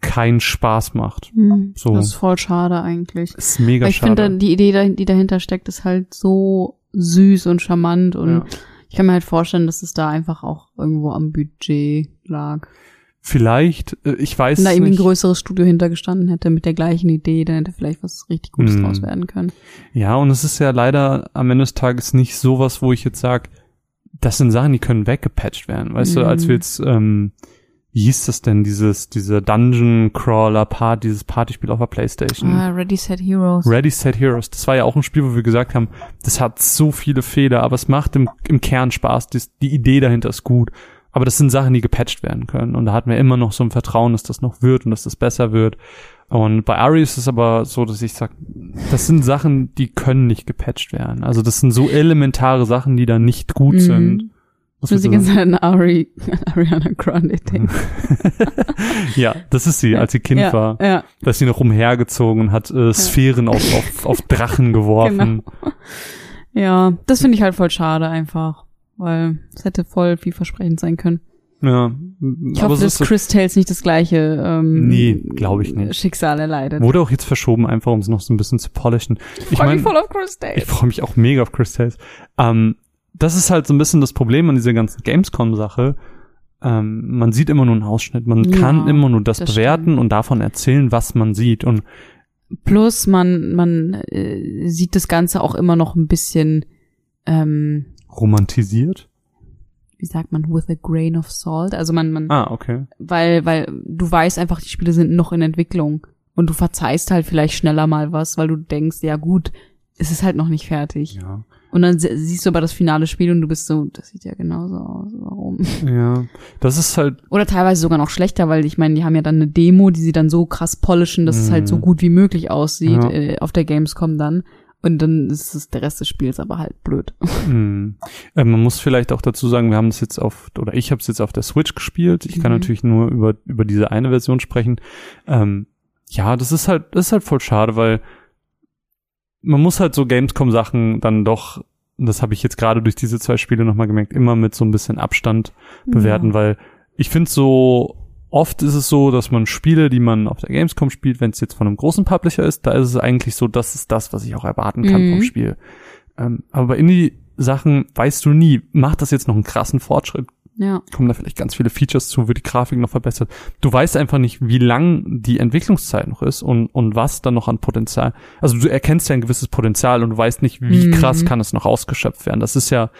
A: keinen Spaß macht.
B: Mhm, so. Das ist voll schade eigentlich.
A: Ist mega
B: ich
A: schade.
B: Ich finde, die Idee, die dahinter steckt, ist halt so süß und charmant und ja. Ich kann mir halt vorstellen, dass es da einfach auch irgendwo am Budget lag.
A: Vielleicht, äh, ich weiß
B: Wenn da irgendwie ein größeres Studio hintergestanden hätte mit der gleichen Idee, dann hätte vielleicht was richtig Gutes mm. draus werden können.
A: Ja, und es ist ja leider am Ende des Tages nicht sowas, wo ich jetzt sage, das sind Sachen, die können weggepatcht werden. Weißt mm. du, als wir jetzt ähm, wie hieß das denn, dieses, dieser Dungeon Crawler Part, dieses Partyspiel auf der Playstation?
B: Ah, Ready Set Heroes.
A: Ready Set Heroes. Das war ja auch ein Spiel, wo wir gesagt haben, das hat so viele Fehler, aber es macht im, im Kern Spaß. Das, die Idee dahinter ist gut. Aber das sind Sachen, die gepatcht werden können. Und da hatten wir immer noch so ein Vertrauen, dass das noch wird und dass das besser wird. Und bei Ari ist es aber so, dass ich sag, das sind Sachen, die können nicht gepatcht werden. Also das sind so elementare Sachen, die da nicht gut mhm. sind.
B: Was muss ich jetzt an Ari, Ariana Grande denken.
A: ja, das ist sie, als sie Kind
B: ja,
A: war.
B: Ja.
A: Da ist sie noch umhergezogen und hat äh, Sphären ja. auf, auf, auf Drachen geworfen.
B: Genau. Ja, das finde ich halt voll schade einfach, weil es hätte voll vielversprechend sein können.
A: Ja.
B: Ich hoffe, dass Chris Tales nicht das gleiche ähm,
A: nee, glaube ich nicht.
B: Schicksal erleidet.
A: Wurde auch jetzt verschoben, einfach um es noch so ein bisschen zu polishen.
B: Ich, ich freue mich voll auf Chris Tales.
A: Ich freue mich auch mega auf Chris Tales. Ähm, das ist halt so ein bisschen das Problem an dieser ganzen Gamescom-Sache. Ähm, man sieht immer nur einen Ausschnitt. Man ja, kann immer nur das, das bewerten stimmt. und davon erzählen, was man sieht. Und
B: plus man man äh, sieht das Ganze auch immer noch ein bisschen ähm,
A: romantisiert.
B: Wie sagt man? With a grain of salt. Also man man.
A: Ah okay.
B: Weil weil du weißt einfach, die Spiele sind noch in Entwicklung und du verzeihst halt vielleicht schneller mal was, weil du denkst, ja gut, es ist halt noch nicht fertig.
A: Ja.
B: Und dann siehst du aber das finale Spiel und du bist so, das sieht ja genauso aus. Warum?
A: Ja, das ist halt.
B: Oder teilweise sogar noch schlechter, weil ich meine, die haben ja dann eine Demo, die sie dann so krass polischen, dass mm. es halt so mhm. gut wie möglich aussieht ja. äh, auf der Gamescom dann. Und dann ist es der Rest des Spiels aber halt blöd.
A: Mm. Äh, man muss vielleicht auch dazu sagen, wir haben das jetzt auf, oder ich habe es jetzt auf der Switch gespielt. Ich kann mhm. natürlich nur über, über diese eine Version sprechen. Ähm, ja, das ist halt, das ist halt voll schade, weil man muss halt so Gamescom-Sachen dann doch, das habe ich jetzt gerade durch diese zwei Spiele nochmal gemerkt, immer mit so ein bisschen Abstand bewerten, ja. weil ich finde so, oft ist es so, dass man Spiele, die man auf der Gamescom spielt, wenn es jetzt von einem großen Publisher ist, da ist es eigentlich so, das ist das, was ich auch erwarten kann mhm. vom Spiel. Ähm, aber bei Indie-Sachen weißt du nie, macht das jetzt noch einen krassen Fortschritt?
B: Ja.
A: Kommen da vielleicht ganz viele Features zu, wird die Grafik noch verbessert. Du weißt einfach nicht, wie lang die Entwicklungszeit noch ist und, und was dann noch an Potenzial. Also du erkennst ja ein gewisses Potenzial und du weißt nicht, wie mhm. krass kann es noch ausgeschöpft werden. Das ist ja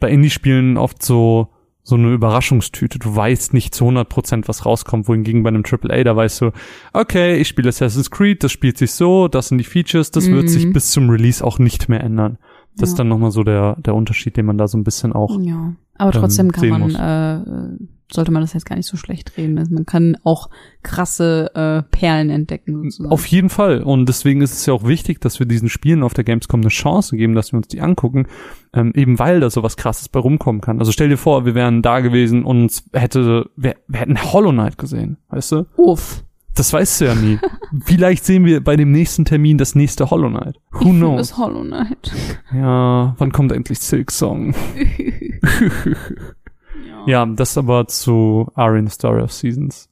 A: bei Indie-Spielen oft so, so eine Überraschungstüte. Du weißt nicht zu 100 Prozent, was rauskommt, wohingegen bei einem AAA, da weißt du, okay, ich spiele Assassin's Creed, das spielt sich so, das sind die Features, das mhm. wird sich mhm. bis zum Release auch nicht mehr ändern. Das ja. ist dann nochmal so der, der Unterschied, den man da so ein bisschen auch
B: ja. Aber trotzdem kann man äh, sollte man das jetzt gar nicht so schlecht reden. Also man kann auch krasse äh, Perlen entdecken. Sozusagen.
A: Auf jeden Fall. Und deswegen ist es ja auch wichtig, dass wir diesen Spielen auf der Gamescom eine Chance geben, dass wir uns die angucken, ähm, eben weil da sowas krasses bei rumkommen kann. Also stell dir vor, wir wären da gewesen und hätte, wir, wir hätten Hollow Knight gesehen, weißt du?
B: Uff.
A: Das weißt du ja nie. Vielleicht sehen wir bei dem nächsten Termin das nächste Hollow Knight. Who knows?
B: Das Hollow Knight.
A: Ja, wann kommt endlich Silk Song? ja, das aber zu Arian Story of Seasons.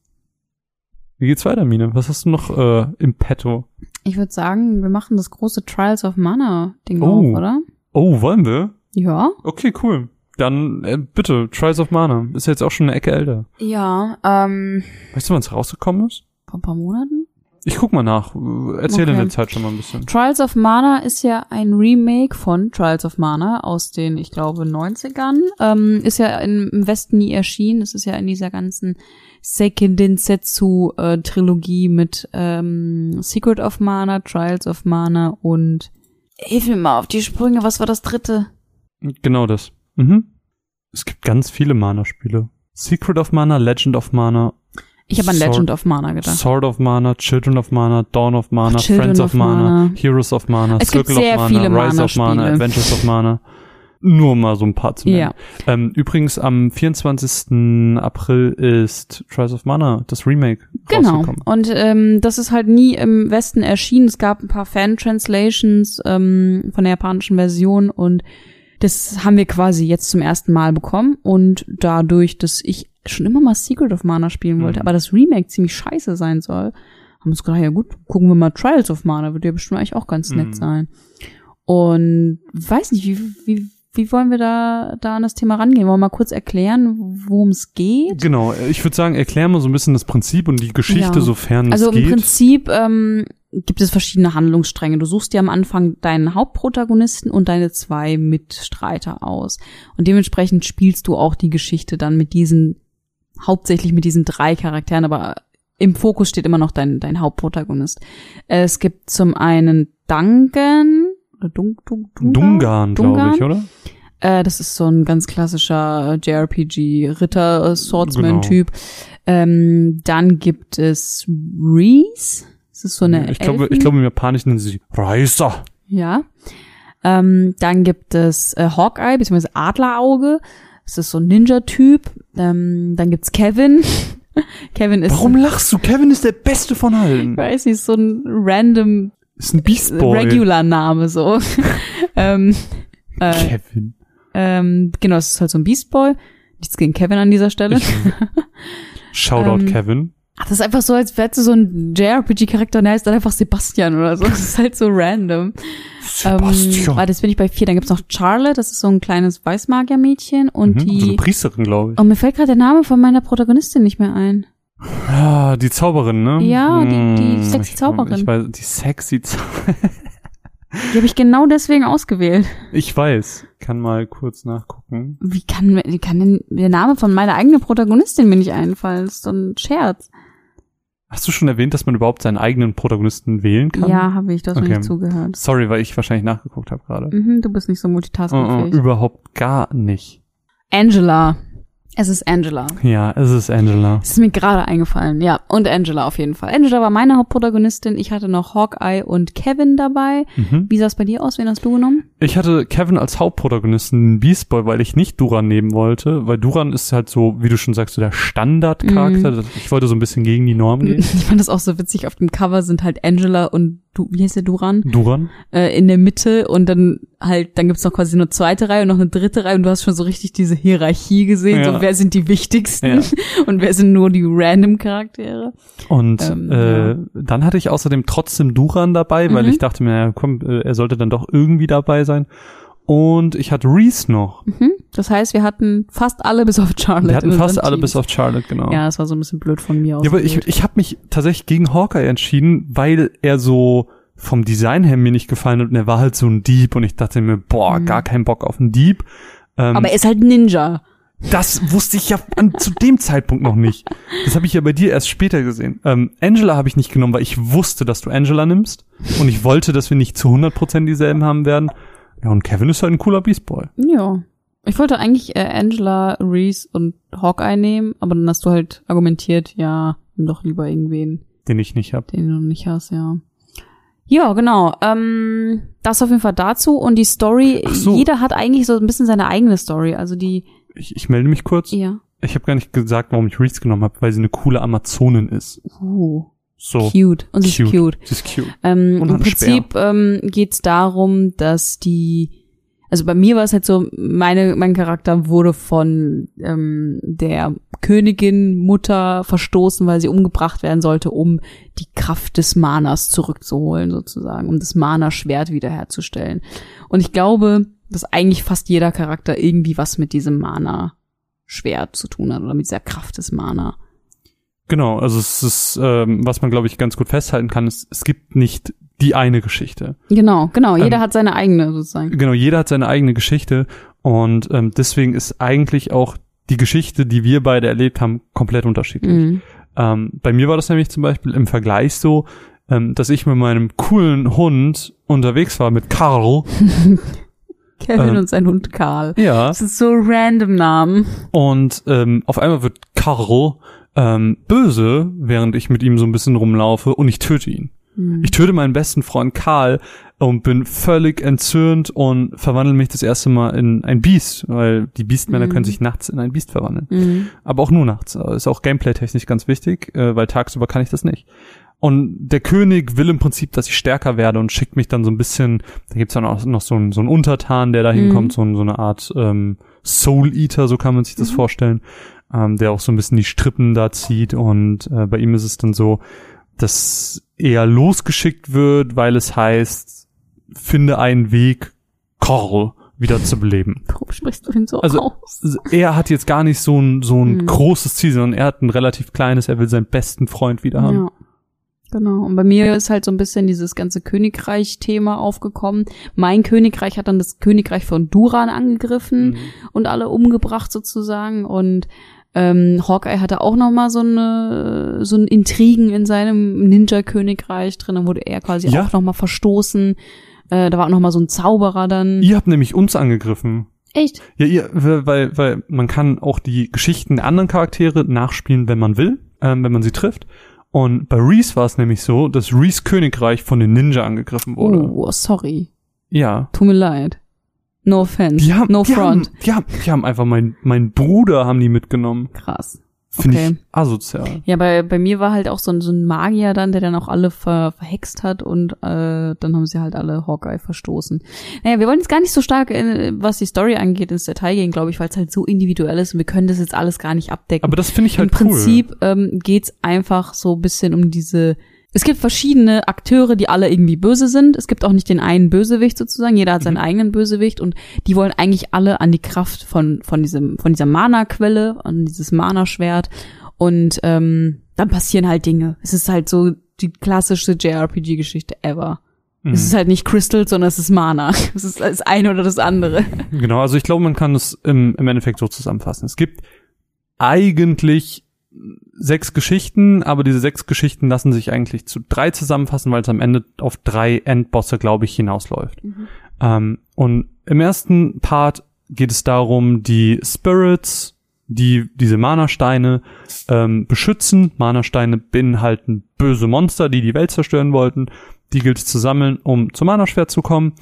A: Wie geht's weiter, Mine? Was hast du noch äh, im Petto?
B: Ich würde sagen, wir machen das große Trials of Mana Ding
A: Oh.
B: auf, oder?
A: Oh, wollen wir?
B: Ja.
A: Okay, cool. Dann äh, bitte, Trials of Mana. Ist jetzt auch schon eine Ecke älter.
B: Ja, ähm,
A: Weißt du, wann es rausgekommen ist?
B: Vor ein paar Monaten.
A: Ich guck mal nach. Äh, Erzähl
B: Okay.
A: in der Zeit schon mal ein bisschen.
B: Trials of Mana ist ja ein Remake von Trials of Mana aus den, ich glaube, 90ern. Ähm, ist ja im im Westen nie erschienen. Es ist ja in dieser ganzen Seiken Densetsu äh, Trilogie mit ähm, Secret of Mana, Trials of Mana und Hilf mir mal auf die Sprünge, was war das dritte?
A: Genau das. Mhm. Es gibt ganz viele Mana-Spiele. Secret of Mana, Legend of Mana,
B: Ich habe an
A: Sword-
B: Legend of Mana gedacht.
A: Sword of Mana, Children of Mana, Dawn of Mana,
B: Children
A: Friends of,
B: of
A: Mana,
B: Mana.
A: Heroes of Mana,
B: Es
A: Circle of Mana, Rise of Mana. Adventures of Mana. Nur mal so ein paar zu nennen.
B: Ja.
A: Ähm, übrigens am 24. April ist Trials of Mana, das Remake,
B: Genau. Und ähm, das ist halt nie im Westen erschienen. Es gab ein paar Fan-Translations ähm, von der japanischen Version und das haben wir quasi jetzt zum ersten Mal bekommen. Und dadurch, dass ich schon immer mal Secret of Mana spielen wollte,
A: Mhm.
B: aber das Remake ziemlich scheiße sein soll, haben wir uns gedacht, ja gut, gucken wir mal Trials of Mana, wird ja bestimmt eigentlich auch ganz nett
A: Mhm.
B: sein. Und weiß nicht, wie, wie, wie wollen wir da, da an das Thema rangehen? Wollen wir mal kurz erklären, worum es geht?
A: Genau, ich würde sagen, erklär mal so ein bisschen das Prinzip und die Geschichte,
B: Ja.
A: sofern
B: Also
A: es
B: im
A: geht.
B: Prinzip ähm, gibt es verschiedene Handlungsstränge. Du suchst dir am Anfang deinen Hauptprotagonisten und deine zwei Mitstreiter aus. Und dementsprechend spielst du auch die Geschichte dann mit diesen, hauptsächlich mit diesen drei Charakteren, aber im Fokus steht immer noch dein, dein Hauptprotagonist. Es gibt zum einen Duncan, oder Dun, Dun, Dungan,
A: Dungan, glaube ich, oder?
B: Äh, das ist so ein ganz klassischer äh, JRPG Ritter äh, Swordsman Typ. Ähm, dann gibt es Reese. Das ist so eine
A: ich glaube, ich glaube im Japanischen nennen sie Reiser.
B: ja. Ähm, dann gibt es äh, Hawkeye bzw. Adlerauge. Das ist so ein Ninja-Typ. Ähm, dann gibt's Kevin. Kevin ist
A: Warum lachst du? Kevin ist der Beste von
B: ich
A: allen.
B: weiß nicht, so ein random
A: Ist ein Beast Boy.
B: Regular-Name so. ähm, äh,
A: Kevin.
B: ähm, genau, es ist halt so ein Beast Boy. Nichts gegen Kevin an dieser Stelle.
A: Ich, Shoutout
B: Ähm,
A: Kevin.
B: Ach, das ist einfach so, als wärst du so ein JRPG-Charakter und er heißt dann einfach Sebastian oder so. Das ist halt so random. Ähm,
A: Sebastian.
B: warte, jetzt bin ich bei vier. Dann gibt's noch Charlotte, das ist so ein kleines Weißmagier-Mädchen. Und
A: Mhm, so eine
B: die.
A: Priesterin, glaube ich.
B: Oh, mir fällt gerade der Name von meiner Protagonistin nicht mehr ein.
A: Ah, die Zauberin, ne?
B: Ja, die- die
A: Hm,
B: sexy
A: ich-
B: Zauberin.
A: Ich weiß, die sexy Zauberin.
B: Die habe ich genau deswegen ausgewählt.
A: Ich weiß. Kann mal kurz nachgucken.
B: Wie kann, wie kann denn der Name von meiner eigenen Protagonistin mir nicht einfallen? Das ist so ein Scherz.
A: Hast du schon erwähnt, dass man überhaupt seinen eigenen Protagonisten wählen kann?
B: Ja, habe ich, du hast
A: Okay.
B: nicht zugehört.
A: Sorry, weil ich wahrscheinlich nachgeguckt habe gerade.
B: Mhm, du bist nicht so
A: Uh, uh,
B: multitaskingfähig.
A: überhaupt gar nicht.
B: Angela. Es ist Angela.
A: Ja, es ist Angela.
B: Es ist mir gerade eingefallen, ja. Und Angela auf jeden Fall. Angela war meine Hauptprotagonistin. Ich hatte noch Hawkeye und Kevin dabei.
A: Mhm.
B: Wie sah es bei dir aus? Wen hast du genommen?
A: Ich hatte Kevin als Hauptprotagonisten Beast Boy, weil ich nicht Duran nehmen wollte, weil Duran ist halt so, wie du schon sagst, so der Standardcharakter.
B: Mhm.
A: Ich wollte so ein bisschen gegen die Norm gehen.
B: Ich fand das auch so witzig. Auf dem Cover sind halt Angela und du, wie heißt der Duran?
A: Duran?
B: Äh, in der Mitte und dann halt, dann gibt's noch quasi eine zweite Reihe und noch eine dritte Reihe und du hast schon so richtig diese Hierarchie gesehen.
A: Ja.
B: So, wer sind die wichtigsten
A: Ja.
B: und wer sind nur die random Charaktere?
A: Und
B: Ähm,
A: äh,
B: ja.
A: dann hatte ich außerdem trotzdem Duran dabei, weil
B: Mhm.
A: ich dachte mir, ja, komm, äh, er sollte dann doch irgendwie dabei sein. Und ich hatte Reese noch.
B: Mhm. Das heißt, wir hatten fast alle bis auf Charlotte.
A: Wir hatten fast alle
B: Teams.
A: bis auf Charlotte, genau.
B: Ja, das war so ein bisschen blöd von mir aus.
A: Ja, aber ich, ich habe mich tatsächlich gegen Hawkeye entschieden, weil er so vom Design her mir nicht gefallen hat und er war halt so ein Dieb und ich dachte mir, boah,
B: Mhm.
A: gar keinen Bock auf einen Dieb. Ähm,
B: aber er ist halt ein Ninja.
A: das wusste ich ja an, zu dem Zeitpunkt noch nicht. Das habe ich ja bei dir erst später gesehen. Ähm, Angela habe ich nicht genommen, weil ich wusste, dass du Angela nimmst und ich wollte, dass wir nicht zu 100% dieselben haben werden. Ja, und Kevin ist halt ein cooler Beast Boy.
B: Ja. Ich wollte eigentlich äh, Angela, Reese und Hawkeye nehmen, aber dann hast du halt argumentiert, ja, nimm doch lieber irgendwen,
A: Den ich nicht hab.
B: den du nicht hast, ja. Ja, genau. Ähm, das auf jeden Fall dazu. Und die Story,
A: so.
B: jeder hat eigentlich so ein bisschen seine eigene Story. Also die,
A: Ich, ich melde mich kurz.
B: ja.
A: Ich habe gar nicht gesagt, warum ich Reese genommen habe, weil sie eine coole Amazonin ist.
B: Uh,
A: So.
B: cute. Und sie ist cute.
A: Sie ist cute.
B: Ähm,
A: Und
B: Im Prinzip ähm, geht es darum, dass die, also bei mir war es halt so, meine, mein Charakter wurde von ähm, der Königin Mutter verstoßen, weil sie umgebracht werden sollte, um die Kraft des Manas zurückzuholen, sozusagen, um das Mana-Schwert wiederherzustellen. Und ich glaube, dass eigentlich fast jeder Charakter irgendwie was mit diesem Mana-Schwert zu tun hat oder mit dieser Kraft des Mana.
A: Genau, also es ist, ähm, was man glaube ich ganz gut festhalten kann, ist, es gibt nicht die eine Geschichte.
B: Genau, genau. Jeder
A: Ähm,
B: hat seine eigene sozusagen.
A: Genau, jeder hat seine eigene Geschichte und ähm, deswegen ist eigentlich auch die Geschichte, die wir beide erlebt haben, komplett unterschiedlich.
B: Mhm.
A: Ähm, bei mir war das nämlich zum Beispiel im Vergleich so, ähm, dass ich mit meinem coolen Hund unterwegs war mit Karl.
B: Kevin
A: Ähm,
B: und sein Hund Karl.
A: Ja.
B: Das ist so random Namen.
A: Und ähm, auf einmal wird Karl ähm, böse, während ich mit ihm so ein bisschen rumlaufe und ich töte ihn. Ich töte meinen besten Freund Karl und bin völlig entzürnt und verwandle mich das erste Mal in ein Biest, weil die Biestmänner
B: Mhm.
A: können sich nachts in ein Biest verwandeln.
B: Mhm.
A: Aber auch nur nachts. Ist auch gameplay-technisch ganz wichtig, äh, weil tagsüber kann ich das nicht. Und der König will im Prinzip, dass ich stärker werde und schickt mich dann so ein bisschen, da gibt's dann auch noch so einen, so einen Untertan, der da
B: Mhm.
A: hinkommt, so, ein- so eine Art ähm, Soul-Eater, so kann man sich das
B: Mhm.
A: vorstellen, ähm, der auch so ein bisschen die Strippen da zieht und äh, bei ihm ist es dann so, dass er losgeschickt wird, weil es heißt, finde einen Weg, Karl wieder zu beleben.
B: Warum sprichst du ihn so
A: Also,
B: aus?
A: Er hat jetzt gar nicht so ein, so ein
B: Mhm.
A: großes Ziel, sondern er hat ein relativ kleines, er will seinen besten Freund wieder haben.
B: Ja. Genau. Und bei mir ist halt so ein bisschen dieses ganze Königreich-Thema aufgekommen. Mein Königreich hat dann das Königreich von Duran angegriffen
A: Mhm.
B: und alle umgebracht sozusagen. Und ähm, Hawkeye hatte auch noch mal so eine so ein Intrigen in seinem Ninja-Königreich drin. Dann wurde er quasi
A: Ja.
B: auch noch mal verstoßen. Äh, da war auch noch mal so ein Zauberer dann.
A: Ihr habt nämlich uns angegriffen.
B: Echt?
A: Ja, ihr, weil, weil man kann auch die Geschichten der anderen Charaktere nachspielen, wenn man will, ähm, wenn man sie trifft. Und bei Reese war es nämlich so, dass Reese Königreich von den Ninja angegriffen wurde.
B: Oh, sorry.
A: Ja.
B: Tut mir leid. No offense.
A: Haben,
B: no front.
A: Haben, die, haben, die haben einfach meinen mein Bruder haben die mitgenommen.
B: Krass.
A: Finde
B: Okay.
A: ich asozial.
B: Ja, bei, bei mir war halt auch so ein, so ein Magier dann, der dann auch alle ver, verhext hat und äh, dann haben sie halt alle Hawkeye verstoßen. Naja, wir wollen jetzt gar nicht so stark, äh, was die Story angeht, ins Detail gehen, glaube ich, weil es halt so individuell ist und wir können das jetzt alles gar nicht abdecken.
A: Aber das finde ich halt
B: Im Prinzip ähm, geht's einfach so ein bisschen um diese. Es gibt verschiedene Akteure, die alle irgendwie böse sind. Es gibt auch nicht den einen Bösewicht sozusagen. Jeder hat seinen
A: Mhm.
B: eigenen Bösewicht und die wollen eigentlich alle an die Kraft von von diesem von dieser Mana-Quelle, an dieses Mana-Schwert. Und ähm, dann passieren halt Dinge. Es ist halt so die klassische JRPG-Geschichte ever.
A: cool.
B: Es ist halt nicht Crystal, sondern es ist Mana. Es ist das eine oder das andere.
A: Genau, also ich glaube, man kann es im, im Endeffekt so zusammenfassen. Es gibt eigentlich sechs Geschichten, aber diese sechs Geschichten lassen sich eigentlich zu drei zusammenfassen, weil es am Ende auf drei Endbosse, glaube ich, hinausläuft. Ähm, und im ersten Part geht es darum, die Spirits, die diese Mana-Steine ähm, beschützen. Mana-Steine beinhalten böse Monster, die die Welt zerstören wollten. Die gilt es zu sammeln, um zum Mana-Schwert zu kommen.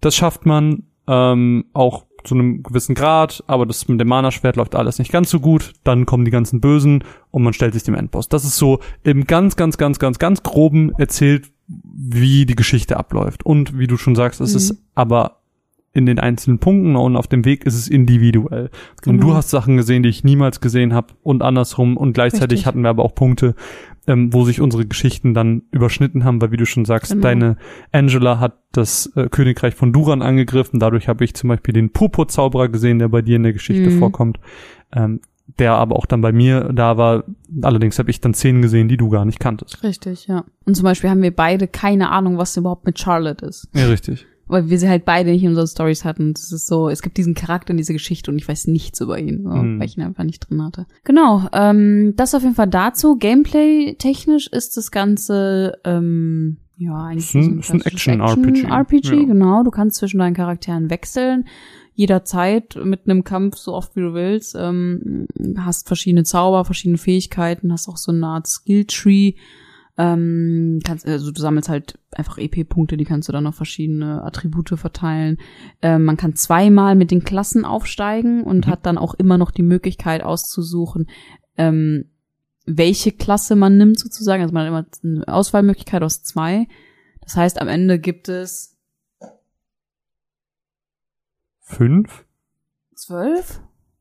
A: Das schafft man ähm, auch zu einem gewissen Grad, aber das mit dem Mana-Schwert läuft alles nicht ganz so gut. Dann kommen die ganzen Bösen und man stellt sich dem Endboss. Das ist so im ganz, ganz, ganz, ganz, ganz groben erzählt, wie die Geschichte abläuft. Und wie du schon sagst, es
B: Mhm.
A: ist aber in den einzelnen Punkten und auf dem Weg ist es individuell. Und
B: Genau.
A: du hast Sachen gesehen, die ich niemals gesehen habe und andersrum. Und gleichzeitig
B: Richtig.
A: hatten wir aber auch Punkte, ähm, wo sich unsere Geschichten dann überschnitten haben, weil wie du schon sagst,
B: Genau.
A: deine Angela hat das äh, Königreich von Duran angegriffen. Dadurch habe ich zum Beispiel den Purpurzauberer gesehen, der bei dir in der Geschichte
B: Mhm.
A: vorkommt. Ähm, der aber auch dann bei mir da war. Allerdings habe ich dann Szenen gesehen, die du gar nicht kanntest.
B: Richtig, ja. Und zum Beispiel haben wir beide keine Ahnung, was überhaupt mit Charlotte ist.
A: Ja, richtig.
B: Weil wir sie halt beide nicht in unseren Stories hatten. Das ist so, es gibt diesen Charakter in dieser Geschichte und ich weiß nichts über ihn, so,
A: Mhm.
B: weil ich ihn einfach nicht drin hatte. Genau, ähm, das auf jeden Fall dazu. Gameplay-technisch ist das Ganze, ähm, ja, eigentlich
A: Ist ein-
B: so
A: ein
B: klassisches
A: Action-RPG.
B: RPG,
A: Ja.
B: genau. Du kannst zwischen deinen Charakteren wechseln. jederzeit mit einem Kampf so oft wie du willst. Ähm, hast verschiedene Zauber, verschiedene Fähigkeiten, hast auch so eine Art Skilltree. Ähm, kannst, also du sammelst halt einfach EP-Punkte, die kannst du dann auf verschiedene Attribute verteilen. Ähm, man kann zweimal mit den Klassen aufsteigen und
A: Mhm.
B: hat dann auch immer noch die Möglichkeit auszusuchen, ähm, welche Klasse man nimmt sozusagen. Also man hat immer eine Auswahlmöglichkeit aus zwei. Das heißt, am Ende gibt es
A: Fünf?
B: zwölf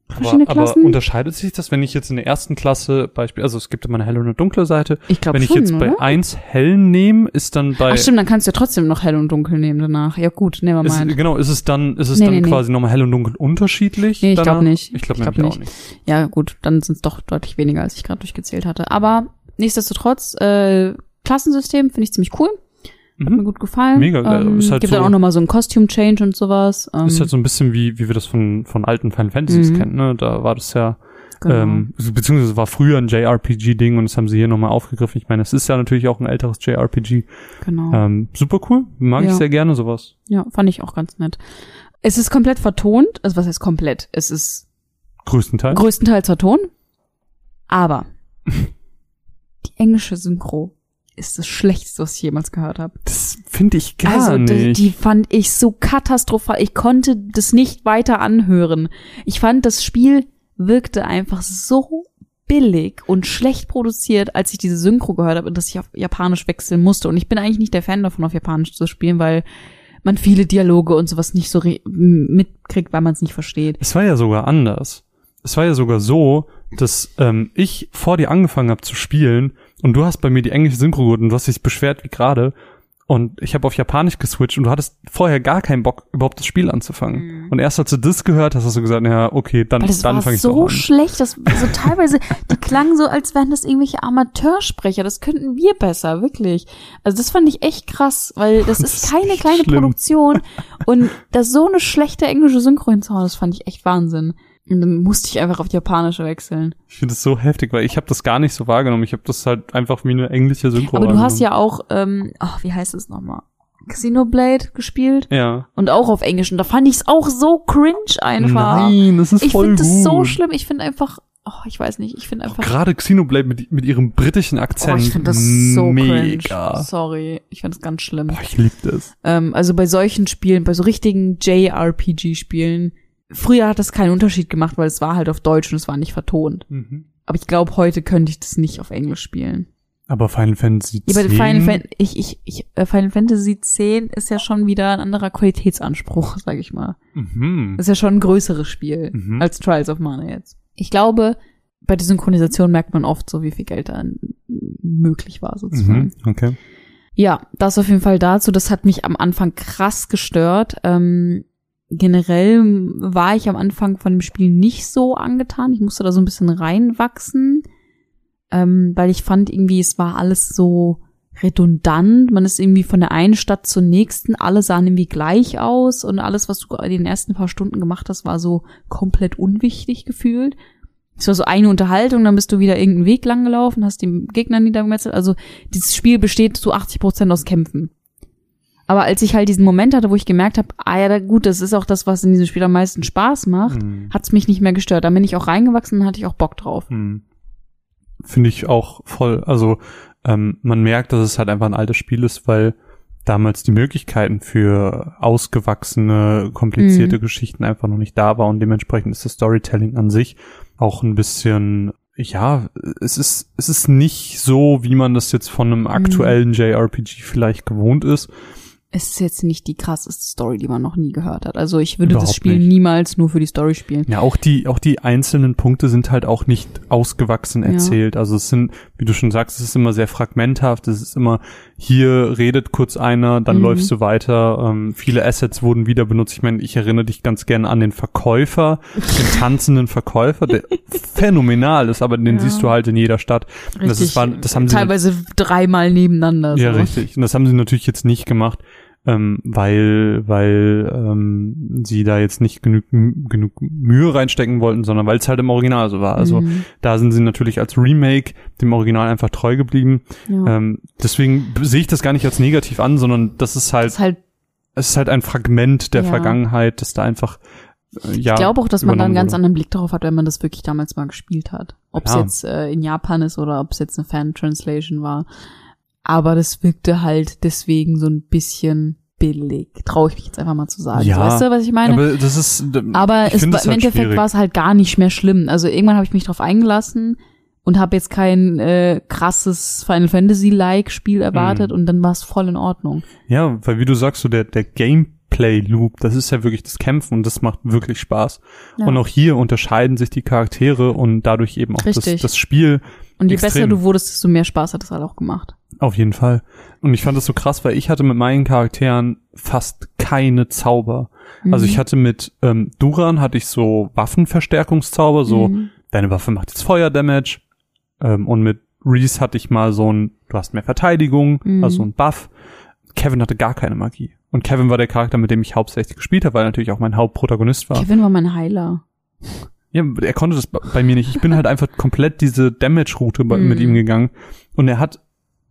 B: verschiedene
A: aber
B: Klassen.
A: unterscheidet sich das, wenn ich jetzt in der ersten Klasse Beispiel, also es gibt immer eine helle und eine dunkle Seite.
B: ich glaube
A: Wenn ich
B: schon,
A: jetzt bei
B: oder?
A: eins hell nehme, ist dann bei
B: Ach stimmt, dann kannst du ja trotzdem noch hell und dunkel nehmen danach. Ja gut, never
A: ist,
B: mind.
A: genau, ist es dann, ist es
B: Nee,
A: dann
B: nee, nee.
A: quasi nochmal hell und dunkel unterschiedlich?
B: Nee, ich
A: danach?
B: glaub nicht.
A: Ich glaube
B: glaub
A: nämlich auch
B: nicht.
A: nicht.
B: Ja gut, dann sind es doch deutlich weniger, als ich gerade durchgezählt hatte. Aber nichtsdestotrotz, äh, Klassensystem finde ich ziemlich cool. Hat mir
A: Mhm.
B: gut gefallen.
A: Mega geil.
B: Ähm,
A: Ist halt
B: gibt
A: so-
B: dann auch nochmal so ein Costume-Change und sowas. Ähm,
A: Ist halt so ein bisschen wie, wie wir das von, von alten Final Fantasies
B: Mhm.
A: kennen, ne? Da war das ja,
B: genau.
A: ähm, beziehungsweise war früher ein JRPG-Ding und das haben sie hier nochmal aufgegriffen. Ich meine, es ist ja natürlich auch ein älteres JRPG.
B: genau.
A: Ähm, super cool. Mag ich
B: Ja.
A: sehr gerne sowas.
B: Ja, fand ich auch ganz nett. Es ist komplett vertont. Also was heißt komplett? Es ist
A: Größtenteils.
B: größtenteils vertont. Aber die englische Synchro ist das Schlechteste, was ich jemals gehört habe.
A: das finde ich gar
B: also die,
A: nicht.
B: die fand ich so katastrophal. Ich konnte das nicht weiter anhören. Ich fand, das Spiel wirkte einfach so billig und schlecht produziert, als ich diese Synchro gehört habe und dass ich auf Japanisch wechseln musste. Und ich bin eigentlich nicht der Fan davon, auf Japanisch zu spielen, weil man viele Dialoge und sowas nicht so mitkriegt, weil man es nicht versteht.
A: Es war ja sogar anders. Es war ja sogar so, dass ähm, ich vor dir angefangen habe zu spielen und du hast bei mir die englische Synchro gehört und du hast dich beschwert wie gerade und ich habe auf Japanisch geswitcht und du hattest vorher gar keinen Bock, überhaupt das Spiel anzufangen. Und erst als du das gehört hast, hast du gesagt, ja, okay, dann,
B: Mhm. Das
A: dann
B: war
A: fange ich
B: so
A: so an.
B: schlecht, das so teilweise, die klangen so, als wären das irgendwelche Amateursprecher. Das könnten wir besser, wirklich. Also das fand ich echt krass, weil das,
A: Das
B: ist
A: ist
B: keine
A: echt
B: kleine
A: schlimm.
B: Produktion und das so eine schlechte englische Synchro hinzuhauen, das fand ich echt Wahnsinn. Und dann musste ich einfach auf Japanische wechseln.
A: Ich finde das so heftig, weil ich habe das gar nicht so wahrgenommen. Ich habe das halt einfach wie eine englische Synchro
B: Aber du hast ja auch, ähm, ach, wie heißt es nochmal? Xenoblade gespielt
A: Ja.
B: und auch auf Englisch. Und da fand ich es auch so cringe einfach.
A: Nein, das ist
B: ich
A: voll
B: finde
A: gut.
B: das so schlimm. Ich finde einfach, oh, ich weiß nicht, ich finde einfach.
A: Gerade Xenoblade mit, mit ihrem britischen
B: Oh,
A: Akzent.
B: ich finde das so
A: mega.
B: cringe. Sorry, ich finde das ganz schlimm.
A: Boah, ich lieb das.
B: Ähm, also bei solchen Spielen, bei so richtigen JRPG-Spielen, früher hat das keinen Unterschied gemacht, weil es war halt auf Deutsch und es war nicht vertont.
A: Mhm.
B: Aber ich glaube, heute könnte ich das nicht auf Englisch spielen.
A: Aber Final Fantasy
B: Ja, aber
A: 10?
B: Final, Fan ich, ich, ich, äh, Final Fantasy X ist ja schon wieder ein anderer Qualitätsanspruch, sag ich mal.
A: Mhm.
B: Ist ja schon ein größeres Spiel
A: Mhm.
B: als Trials of Mana jetzt. Ich glaube, bei der Synchronisation merkt man oft so, wie viel Geld da möglich war, sozusagen.
A: Mhm. Okay.
B: Ja, das auf jeden Fall dazu. Das hat mich am Anfang krass gestört. Ähm, generell war ich am Anfang von dem Spiel nicht so angetan. Ich musste da so ein bisschen reinwachsen, ähm, weil ich fand irgendwie, es war alles so redundant. Man ist irgendwie von der einen Stadt zur nächsten. Alle sahen irgendwie gleich aus und alles, was du in den ersten paar Stunden gemacht hast, war so komplett unwichtig gefühlt. Es war so eine Unterhaltung, dann bist du wieder irgendeinen Weg lang gelaufen, hast den Gegner niedergemetzelt. Also dieses Spiel besteht zu 80 Prozent aus Kämpfen. Aber als ich halt diesen Moment hatte, wo ich gemerkt habe, ah ja, gut, das ist auch das, was in diesem Spiel am meisten Spaß macht,
A: Mhm.
B: hat's mich nicht mehr gestört. Da bin ich auch reingewachsen und hatte ich auch Bock drauf.
A: Mhm. Finde ich auch voll. Also ähm, man merkt, dass es halt einfach ein altes Spiel ist, weil damals die Möglichkeiten für ausgewachsene, komplizierte
B: Mhm.
A: Geschichten einfach noch nicht da war und dementsprechend ist das Storytelling an sich auch ein bisschen, ja, es ist, es ist nicht so, wie man das jetzt von
B: Mhm.
A: einem aktuellen JRPG vielleicht gewohnt ist.
B: Es ist jetzt nicht die krasseste Story, die man noch nie gehört hat. Also ich würde das
A: Überhaupt
B: Spiel
A: nicht.
B: niemals nur für die Story spielen.
A: Ja, auch die, auch die einzelnen Punkte sind halt auch nicht ausgewachsen
B: Ja.
A: erzählt. Also es sind, wie du schon sagst, es ist immer sehr fragmenthaft. Es ist immer, hier redet kurz einer, dann
B: Mhm.
A: läufst du weiter. Ähm, viele Assets wurden wieder benutzt. Ich meine, ich erinnere dich ganz gerne an den Verkäufer, den tanzenden Verkäufer, der phänomenal ist, aber den
B: Ja.
A: siehst du halt in jeder Stadt. Und das, ist, das haben sie
B: teilweise dreimal nebeneinander.
A: ja,
B: so.
A: richtig. Und das haben sie natürlich jetzt nicht gemacht, ähm, weil, weil ähm, sie da jetzt nicht genug, genug Mühe reinstecken wollten, sondern weil es halt im Original so war. Also
B: Mhm.
A: da sind sie natürlich als Remake dem Original einfach treu geblieben.
B: ja.
A: Ähm, deswegen sehe ich das gar nicht als negativ an, sondern das ist halt,
B: das ist halt
A: es ist halt ein Fragment der
B: Ja.
A: Vergangenheit, das da einfach äh, ja,
B: ich glaube auch, dass man da einen ganz anderen Blick darauf hat, wenn man das wirklich damals mal gespielt hat. Ob es
A: Ja.
B: jetzt äh, in Japan ist oder ob es jetzt eine Fan-Translation war. Aber das wirkte halt deswegen so ein bisschen billig. Traue ich mich jetzt einfach mal zu sagen.
A: Ja,
B: so, weißt du, was ich meine?
A: Aber das ist.
B: Aber
A: ich
B: es,
A: es
B: im
A: halt
B: Endeffekt
A: schwierig.
B: war es halt gar nicht mehr schlimm. Also irgendwann habe ich mich drauf eingelassen und habe jetzt kein äh, krasses Final Fantasy-like Spiel erwartet
A: Mhm.
B: und dann war es voll in Ordnung.
A: Ja, weil wie du sagst, so der, der Gameplay-Loop, das ist ja wirklich das Kämpfen und das macht wirklich Spaß.
B: Ja.
A: Und auch hier unterscheiden sich die Charaktere und dadurch eben auch das, das Spiel
B: Und je
A: extrem.
B: besser du wurdest, desto mehr Spaß hat es halt auch gemacht.
A: Auf jeden Fall. Und ich fand das so krass, weil ich hatte mit meinen Charakteren fast keine Zauber. Also
B: Mhm.
A: ich hatte mit ähm, Duran hatte ich so Waffenverstärkungszauber, so
B: Mhm.
A: deine Waffe macht jetzt Feuerdamage. Ähm, und mit Reese hatte ich mal so ein, du hast mehr Verteidigung,
B: Mhm.
A: also ein Buff. Kevin hatte gar keine Magie. Und Kevin war der Charakter, mit dem ich hauptsächlich gespielt habe, weil er natürlich auch mein Hauptprotagonist war.
B: Kevin war mein Heiler.
A: Ja, er konnte das bei mir nicht. Ich bin halt einfach komplett diese Damage-Route mit
B: Mhm.
A: ihm gegangen. Und er hat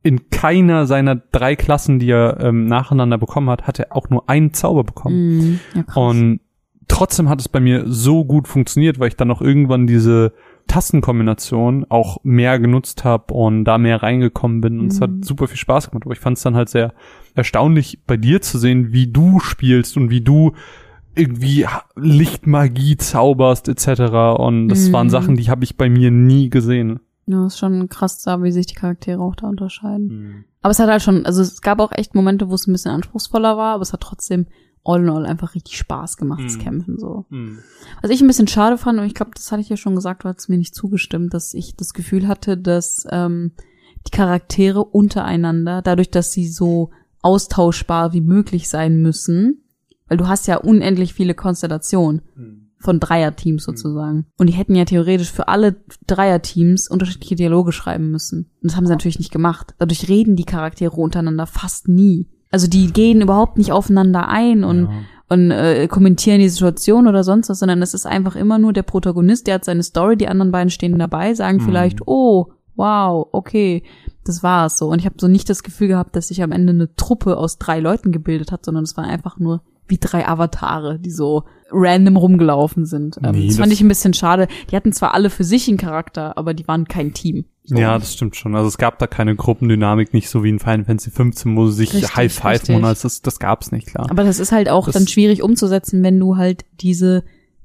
A: in keiner seiner drei Klassen, die er ähm, nacheinander bekommen hat, hat er auch nur einen Zauber bekommen.
B: Mhm. Ja.
A: Und trotzdem hat es bei mir so gut funktioniert, weil ich dann auch irgendwann diese Tastenkombination auch mehr genutzt habe und da mehr reingekommen bin. Und es hat
B: Mhm.
A: super viel Spaß gemacht. Aber ich fand es dann halt sehr erstaunlich, bei dir zu sehen, wie du spielst und wie du irgendwie Lichtmagie zauberst etc. Und das
B: Mhm.
A: waren Sachen, die habe ich bei mir nie gesehen.
B: Ja, ist schon krass da, wie sich die Charaktere auch da unterscheiden. Aber es hat halt schon, also es gab auch echt Momente, wo es ein bisschen anspruchsvoller war, aber es hat trotzdem all in all einfach richtig Spaß gemacht, das
A: Mhm.
B: Kämpfen so. Was ich ein bisschen schade fand, und ich glaube, das hatte ich ja schon gesagt, du hast mir nicht zugestimmt, dass ich das Gefühl hatte, dass ähm, die Charaktere untereinander, dadurch, dass sie so austauschbar wie möglich sein müssen, weil du hast ja unendlich viele Konstellationen von Dreierteams sozusagen. Und die hätten ja theoretisch für alle Dreierteams unterschiedliche Dialoge schreiben müssen. Und das haben sie natürlich nicht gemacht. Dadurch reden die Charaktere untereinander fast nie. Also die gehen überhaupt nicht aufeinander ein und
A: Ja.
B: und äh, kommentieren die Situation oder sonst was, sondern es ist einfach immer nur der Protagonist, der hat seine Story, die anderen beiden stehen dabei, sagen
A: Mhm.
B: vielleicht, oh, wow, okay, das war's so. Und ich habe so nicht das Gefühl gehabt, dass sich am Ende eine Truppe aus drei Leuten gebildet hat, sondern es waren einfach nur wie drei Avatare, die so random rumgelaufen sind. Ähm,
A: Nee,
B: das
A: das-
B: fand ich ein bisschen schade. Die hatten zwar alle für sich einen Charakter, aber die waren kein Team. So.
A: Ja, das stimmt schon. Also es gab da keine Gruppendynamik, nicht so wie in Final Fantasy 15, wo sie sich
B: Richtig,
A: High Five monats das, das gab's nicht, klar.
B: Aber das ist halt auch
A: Das-
B: dann schwierig umzusetzen, wenn du halt diese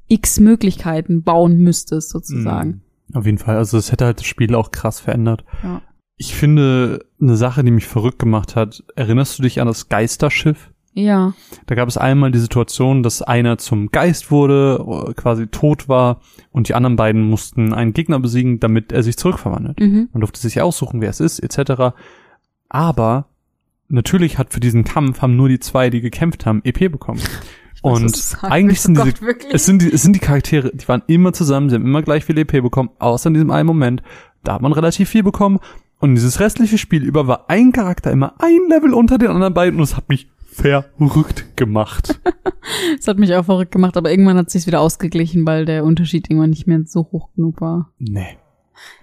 B: x Möglichkeiten bauen müsstest, sozusagen.
A: Mhm. Auf jeden Fall. Also es hätte halt das Spiel auch krass verändert.
B: Ja.
A: Ich finde, eine Sache, die mich verrückt gemacht hat, erinnerst du dich an das Geisterschiff?
B: Ja.
A: Da gab es einmal die Situation, dass einer zum Geist wurde, quasi tot war, und die anderen beiden mussten einen Gegner besiegen, damit er sich zurückverwandelt.
B: Mhm.
A: Man durfte sich aussuchen, wer es ist, etc. Aber natürlich hat für diesen Kampf haben nur die zwei, die gekämpft haben, EP bekommen. Und eigentlich sind
B: Oh
A: diese,
B: Gott, wirklich?
A: es sind die, es sind die Charaktere, die waren immer zusammen, sie haben immer gleich viel EP bekommen, außer in diesem einen Moment. Da hat man relativ viel bekommen. Und dieses restliche Spiel über war ein Charakter immer ein Level unter den anderen beiden und es hat mich verrückt gemacht.
B: Das hat mich auch verrückt gemacht, aber irgendwann hat sich wieder ausgeglichen, weil der Unterschied irgendwann nicht mehr so hoch genug war.
A: nee.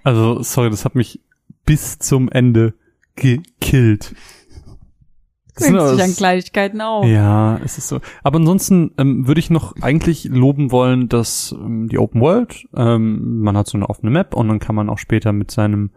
A: Also, sorry, das hat mich bis zum Ende gekillt. Das aber-
B: sich an Kleinigkeiten auf.
A: Ja, es ist so. Aber ansonsten ähm, würde ich noch eigentlich loben wollen, dass ähm, die Open World, ähm, man hat so eine offene Map und dann kann man auch später mit seinem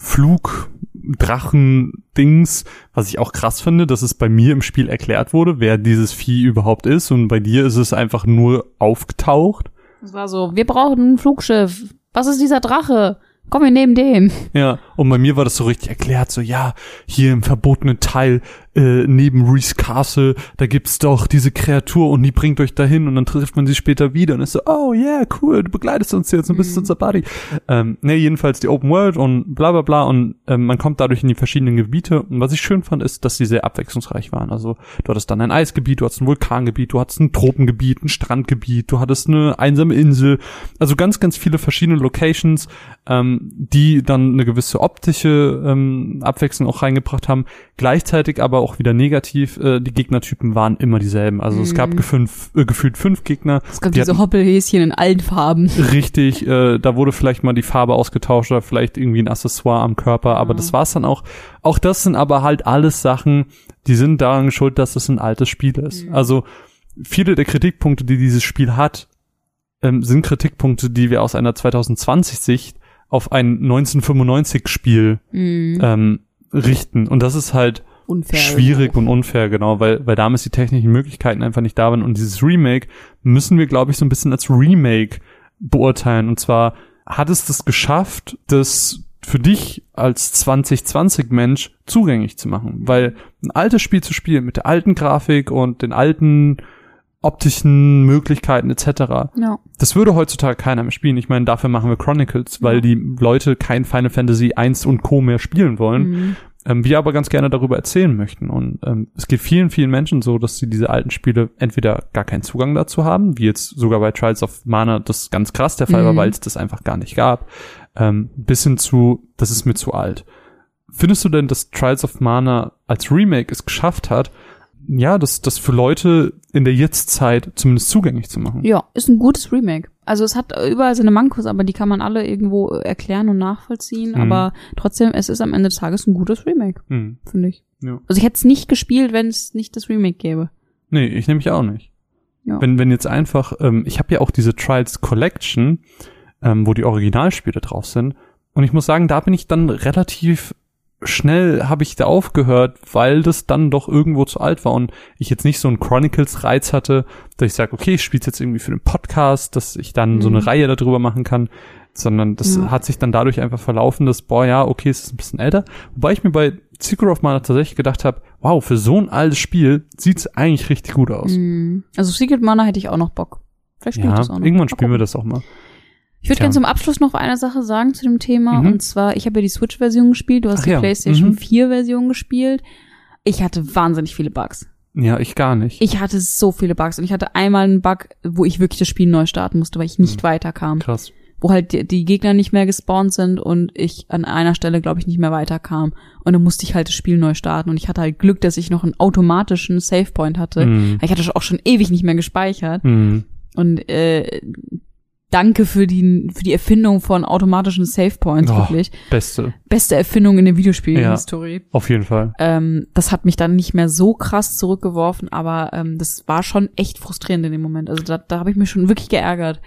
A: Flug-Drachen-Dings, was ich auch krass finde, dass es bei mir im Spiel erklärt wurde, wer dieses Vieh überhaupt ist und bei dir ist es einfach nur aufgetaucht.
B: Es war so, wir brauchen ein Flugschiff. Was ist dieser Drache? Komm, wir nehmen den.
A: Ja, und bei mir war das so richtig erklärt, so ja, hier im verbotenen Teil äh, neben Reese Castle, da gibt's doch diese Kreatur und die bringt euch dahin und dann trifft man sie später wieder und ist so, oh yeah, cool, du begleitest uns jetzt und bist unser Buddy. Ähm, ne, jedenfalls die Open World und bla bla bla und ähm, man kommt dadurch in die verschiedenen Gebiete und was ich schön fand, ist, dass sie sehr abwechslungsreich waren. Also du hattest dann ein Eisgebiet, du hattest ein Vulkangebiet, du hattest ein Tropengebiet, ein Strandgebiet, du hattest eine einsame Insel, also ganz, ganz viele verschiedene Locations, ähm, die dann eine gewisse optische ähm, Abwechslung auch reingebracht haben. Gleichzeitig aber auch wieder negativ, äh, die Gegnertypen waren immer dieselben. Also es gab
B: Mhm.
A: gefünf, äh, gefühlt fünf Gegner.
B: Es gab
A: Die
B: diese Hoppelhäschen in allen Farben.
A: Richtig, äh, da wurde vielleicht mal die Farbe ausgetauscht oder vielleicht irgendwie ein Accessoire am Körper, aber
B: Ja.
A: das war's dann auch. Auch das sind aber halt alles Sachen, die sind daran schuld, dass es ein altes Spiel ist.
B: Mhm.
A: Also viele der Kritikpunkte, die dieses Spiel hat, ähm, sind Kritikpunkte, die wir aus einer 2020-Sicht auf ein 1995-Spiel
B: Mhm.
A: ähm, richten. Und das ist halt
B: Unfair.
A: schwierig und unfair, genau, weil, weil damals die technischen Möglichkeiten einfach nicht da waren. Und dieses Remake müssen wir, glaube ich, so ein bisschen als Remake beurteilen. Und zwar hat es das geschafft, das für dich als 2020-Mensch zugänglich zu machen. Weil ein altes Spiel zu spielen mit der alten Grafik und den alten optischen Möglichkeiten etc.
B: Ja.
A: Das würde heutzutage keiner mehr spielen. Ich meine, dafür machen wir Chronicles, weil
B: Ja.
A: die Leute kein Final Fantasy 1 und Co. mehr spielen wollen.
B: Mhm.
A: Ähm, wir aber ganz gerne darüber erzählen möchten. Und ähm, es geht vielen, vielen Menschen so, dass sie diese alten Spiele entweder gar keinen Zugang dazu haben, wie jetzt sogar bei Trials of Mana das ganz krass der Fall war,
B: Mhm.
A: weil es das einfach gar nicht gab, ähm, bis hin zu, das ist mir zu alt. Findest du denn, dass Trials of Mana als Remake es geschafft hat, ja, das, das für Leute in der Jetztzeit zumindest zugänglich zu machen?
B: Ja, ist ein gutes Remake. Also es hat überall seine Mankos, aber die kann man alle irgendwo erklären und nachvollziehen.
A: Mhm.
B: Aber trotzdem, es ist am Ende des Tages ein gutes Remake,
A: Hm.
B: finde ich.
A: Ja.
B: Also ich hätte es nicht gespielt, wenn es nicht das Remake gäbe.
A: Nee, ich nehme mich auch nicht.
B: Ja.
A: Wenn, wenn jetzt einfach, ähm, ich habe ja auch diese Trials Collection, ähm, wo die Originalspiele drauf sind. Und ich muss sagen, da bin ich dann relativ schnell habe ich da aufgehört, weil das dann doch irgendwo zu alt war und ich jetzt nicht so einen Chronicles-Reiz hatte, dass ich sage, okay, ich spiele jetzt irgendwie für den Podcast, dass ich dann so eine
B: Mhm.
A: Reihe darüber machen kann, sondern das
B: Ja.
A: hat sich dann dadurch einfach verlaufen, dass, boah, ja, okay, es ist ein bisschen älter. Wobei ich mir bei Secret of Mana tatsächlich gedacht habe, wow, für so ein altes Spiel sieht's eigentlich richtig gut aus.
B: Mhm. Also Secret Mana hätte ich auch noch Bock. Vielleicht spiele ich
A: Ja,
B: das auch noch.
A: irgendwann spielen wir das auch mal.
B: Ich würde gerne zum Abschluss noch eine Sache sagen zu dem Thema.
A: Mhm.
B: Und zwar, ich habe ja die Switch-Version gespielt, du hast
A: Ach
B: die
A: ja,
B: PlayStation
A: mhm.
B: 4-Version gespielt. Ich hatte wahnsinnig viele Bugs.
A: Ja, ich gar nicht.
B: Ich hatte so viele Bugs und ich hatte einmal einen Bug, wo ich wirklich das Spiel neu starten musste, weil ich nicht
A: Mhm.
B: weiterkam.
A: Krass.
B: Wo halt die, die Gegner nicht mehr gespawnt sind und ich an einer Stelle, glaube ich, nicht mehr weiterkam. Und dann musste ich halt das Spiel neu starten. Und ich hatte halt Glück, dass ich noch einen automatischen Savepoint hatte.
A: Mhm.
B: Ich hatte auch schon ewig nicht mehr gespeichert.
A: Mhm.
B: Und äh, danke für die, für die Erfindung von automatischen Savepoints,
A: Oh.
B: wirklich.
A: Beste.
B: Beste Erfindung in der Videospielhistorie.
A: Auf jeden Fall.
B: Ähm, das hat mich dann nicht mehr so krass zurückgeworfen, aber ähm, das war schon echt frustrierend in dem Moment. Also da, da habe ich mich schon wirklich geärgert.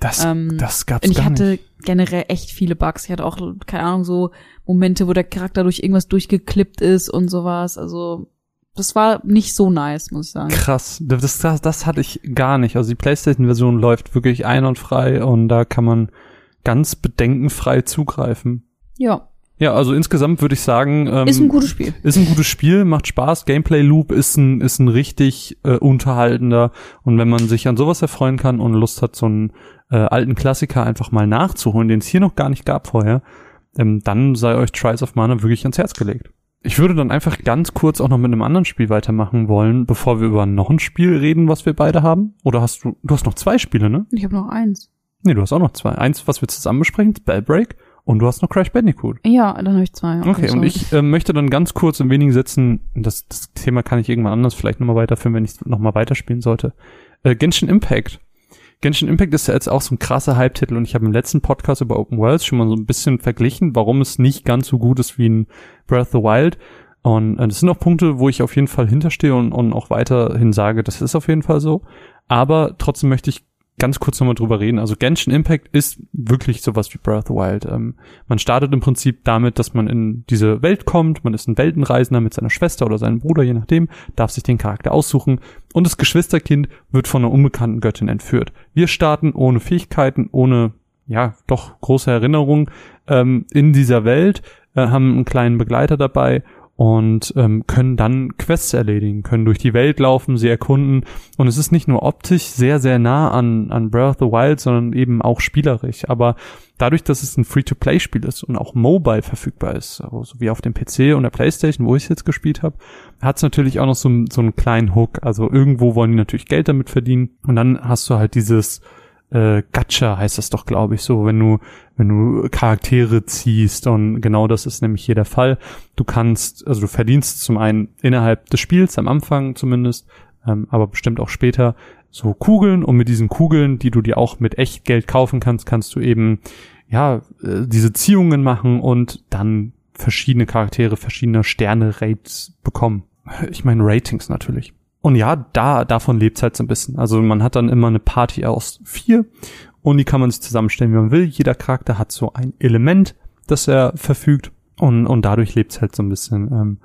A: Das,
B: Ähm,
A: das gab's
B: Und ich hatte
A: nicht.
B: generell echt viele Bugs. Ich hatte auch, keine Ahnung, so Momente, wo der Charakter durch irgendwas durchgeklippt ist und sowas. Also das war nicht so nice, muss ich sagen.
A: Krass. Das, das, das hatte ich gar nicht. Also die PlayStation-Version läuft wirklich einwandfrei und da kann man ganz bedenkenfrei zugreifen.
B: Ja,
A: Ja, also insgesamt würde ich sagen, ähm,
B: ist ein gutes Spiel.
A: Ist ein gutes Spiel, macht Spaß. Gameplay Loop ist ein, ist ein richtig äh, unterhaltender. Und wenn man sich an sowas erfreuen kann und Lust hat, so einen äh, alten Klassiker einfach mal nachzuholen, den es hier noch gar nicht gab vorher, ähm, dann sei euch Trials of Mana wirklich ans Herz gelegt. Ich würde dann einfach ganz kurz auch noch mit einem anderen Spiel weitermachen wollen, bevor wir über noch ein Spiel reden, was wir beide haben. Oder hast du, du hast noch zwei Spiele, ne?
B: Ich habe noch eins.
A: Nee, du hast auch noch zwei. Eins, was wir zusammen besprechen, Spellbreak. Und du hast noch Crash Bandicoot.
B: Ja, dann habe ich zwei.
A: Okay, und
B: sorry.
A: ich äh, möchte dann ganz kurz in wenigen Sätzen, das, das Thema kann ich irgendwann anders vielleicht nochmal weiterführen, wenn ich es nochmal weiterspielen sollte. Äh, Genshin Impact. Genshin Impact ist ja jetzt auch so ein krasser Hype-Titel und ich habe im letzten Podcast über Open Worlds schon mal so ein bisschen verglichen, warum es nicht ganz so gut ist wie in Breath of the Wild. Und äh, das sind auch Punkte, wo ich auf jeden Fall hinterstehe und, und auch weiterhin sage, das ist auf jeden Fall so. Aber trotzdem möchte ich ganz kurz nochmal drüber reden. Also Genshin Impact ist wirklich sowas wie Breath of the Wild. Ähm, man startet im Prinzip damit, dass man in diese Welt kommt, man ist ein Weltenreisender mit seiner Schwester oder seinem Bruder, je nachdem, darf sich den Charakter aussuchen und das Geschwisterkind wird von einer unbekannten Göttin entführt. Wir starten ohne Fähigkeiten, ohne, ja, doch große Erinnerungen ähm, in dieser Welt, äh, haben einen kleinen Begleiter dabei und ähm, können dann Quests erledigen, können durch die Welt laufen, sie erkunden und es ist nicht nur optisch sehr, sehr nah an, an Breath of the Wild, sondern eben auch spielerisch. Aber dadurch, dass es ein Free-to-Play-Spiel ist und auch mobile verfügbar ist, also so wie auf dem PC und der Playstation, wo ich es jetzt gespielt habe, hat es natürlich auch noch so, so einen kleinen Hook. Also irgendwo wollen die natürlich Geld damit verdienen und dann hast du halt dieses äh, Gacha heißt das doch, glaube ich, so, wenn du, wenn du Charaktere ziehst und genau das ist nämlich hier der Fall. Du kannst, also du verdienst zum einen innerhalb des Spiels, am Anfang zumindest, ähm, aber bestimmt auch später, so Kugeln und mit diesen Kugeln, die du dir auch mit Echtgeld kaufen kannst, kannst du eben, ja, äh, diese Ziehungen machen und dann verschiedene Charaktere, verschiedene Sterne-Rates bekommen. Ich meine Ratings natürlich. Und ja, da, davon lebt's halt so ein bisschen. Also man hat dann immer eine Party aus vier und die kann man sich zusammenstellen, wie man will. Jeder Charakter hat so ein Element, das er verfügt und, und dadurch lebt's halt so ein bisschen. Ähm,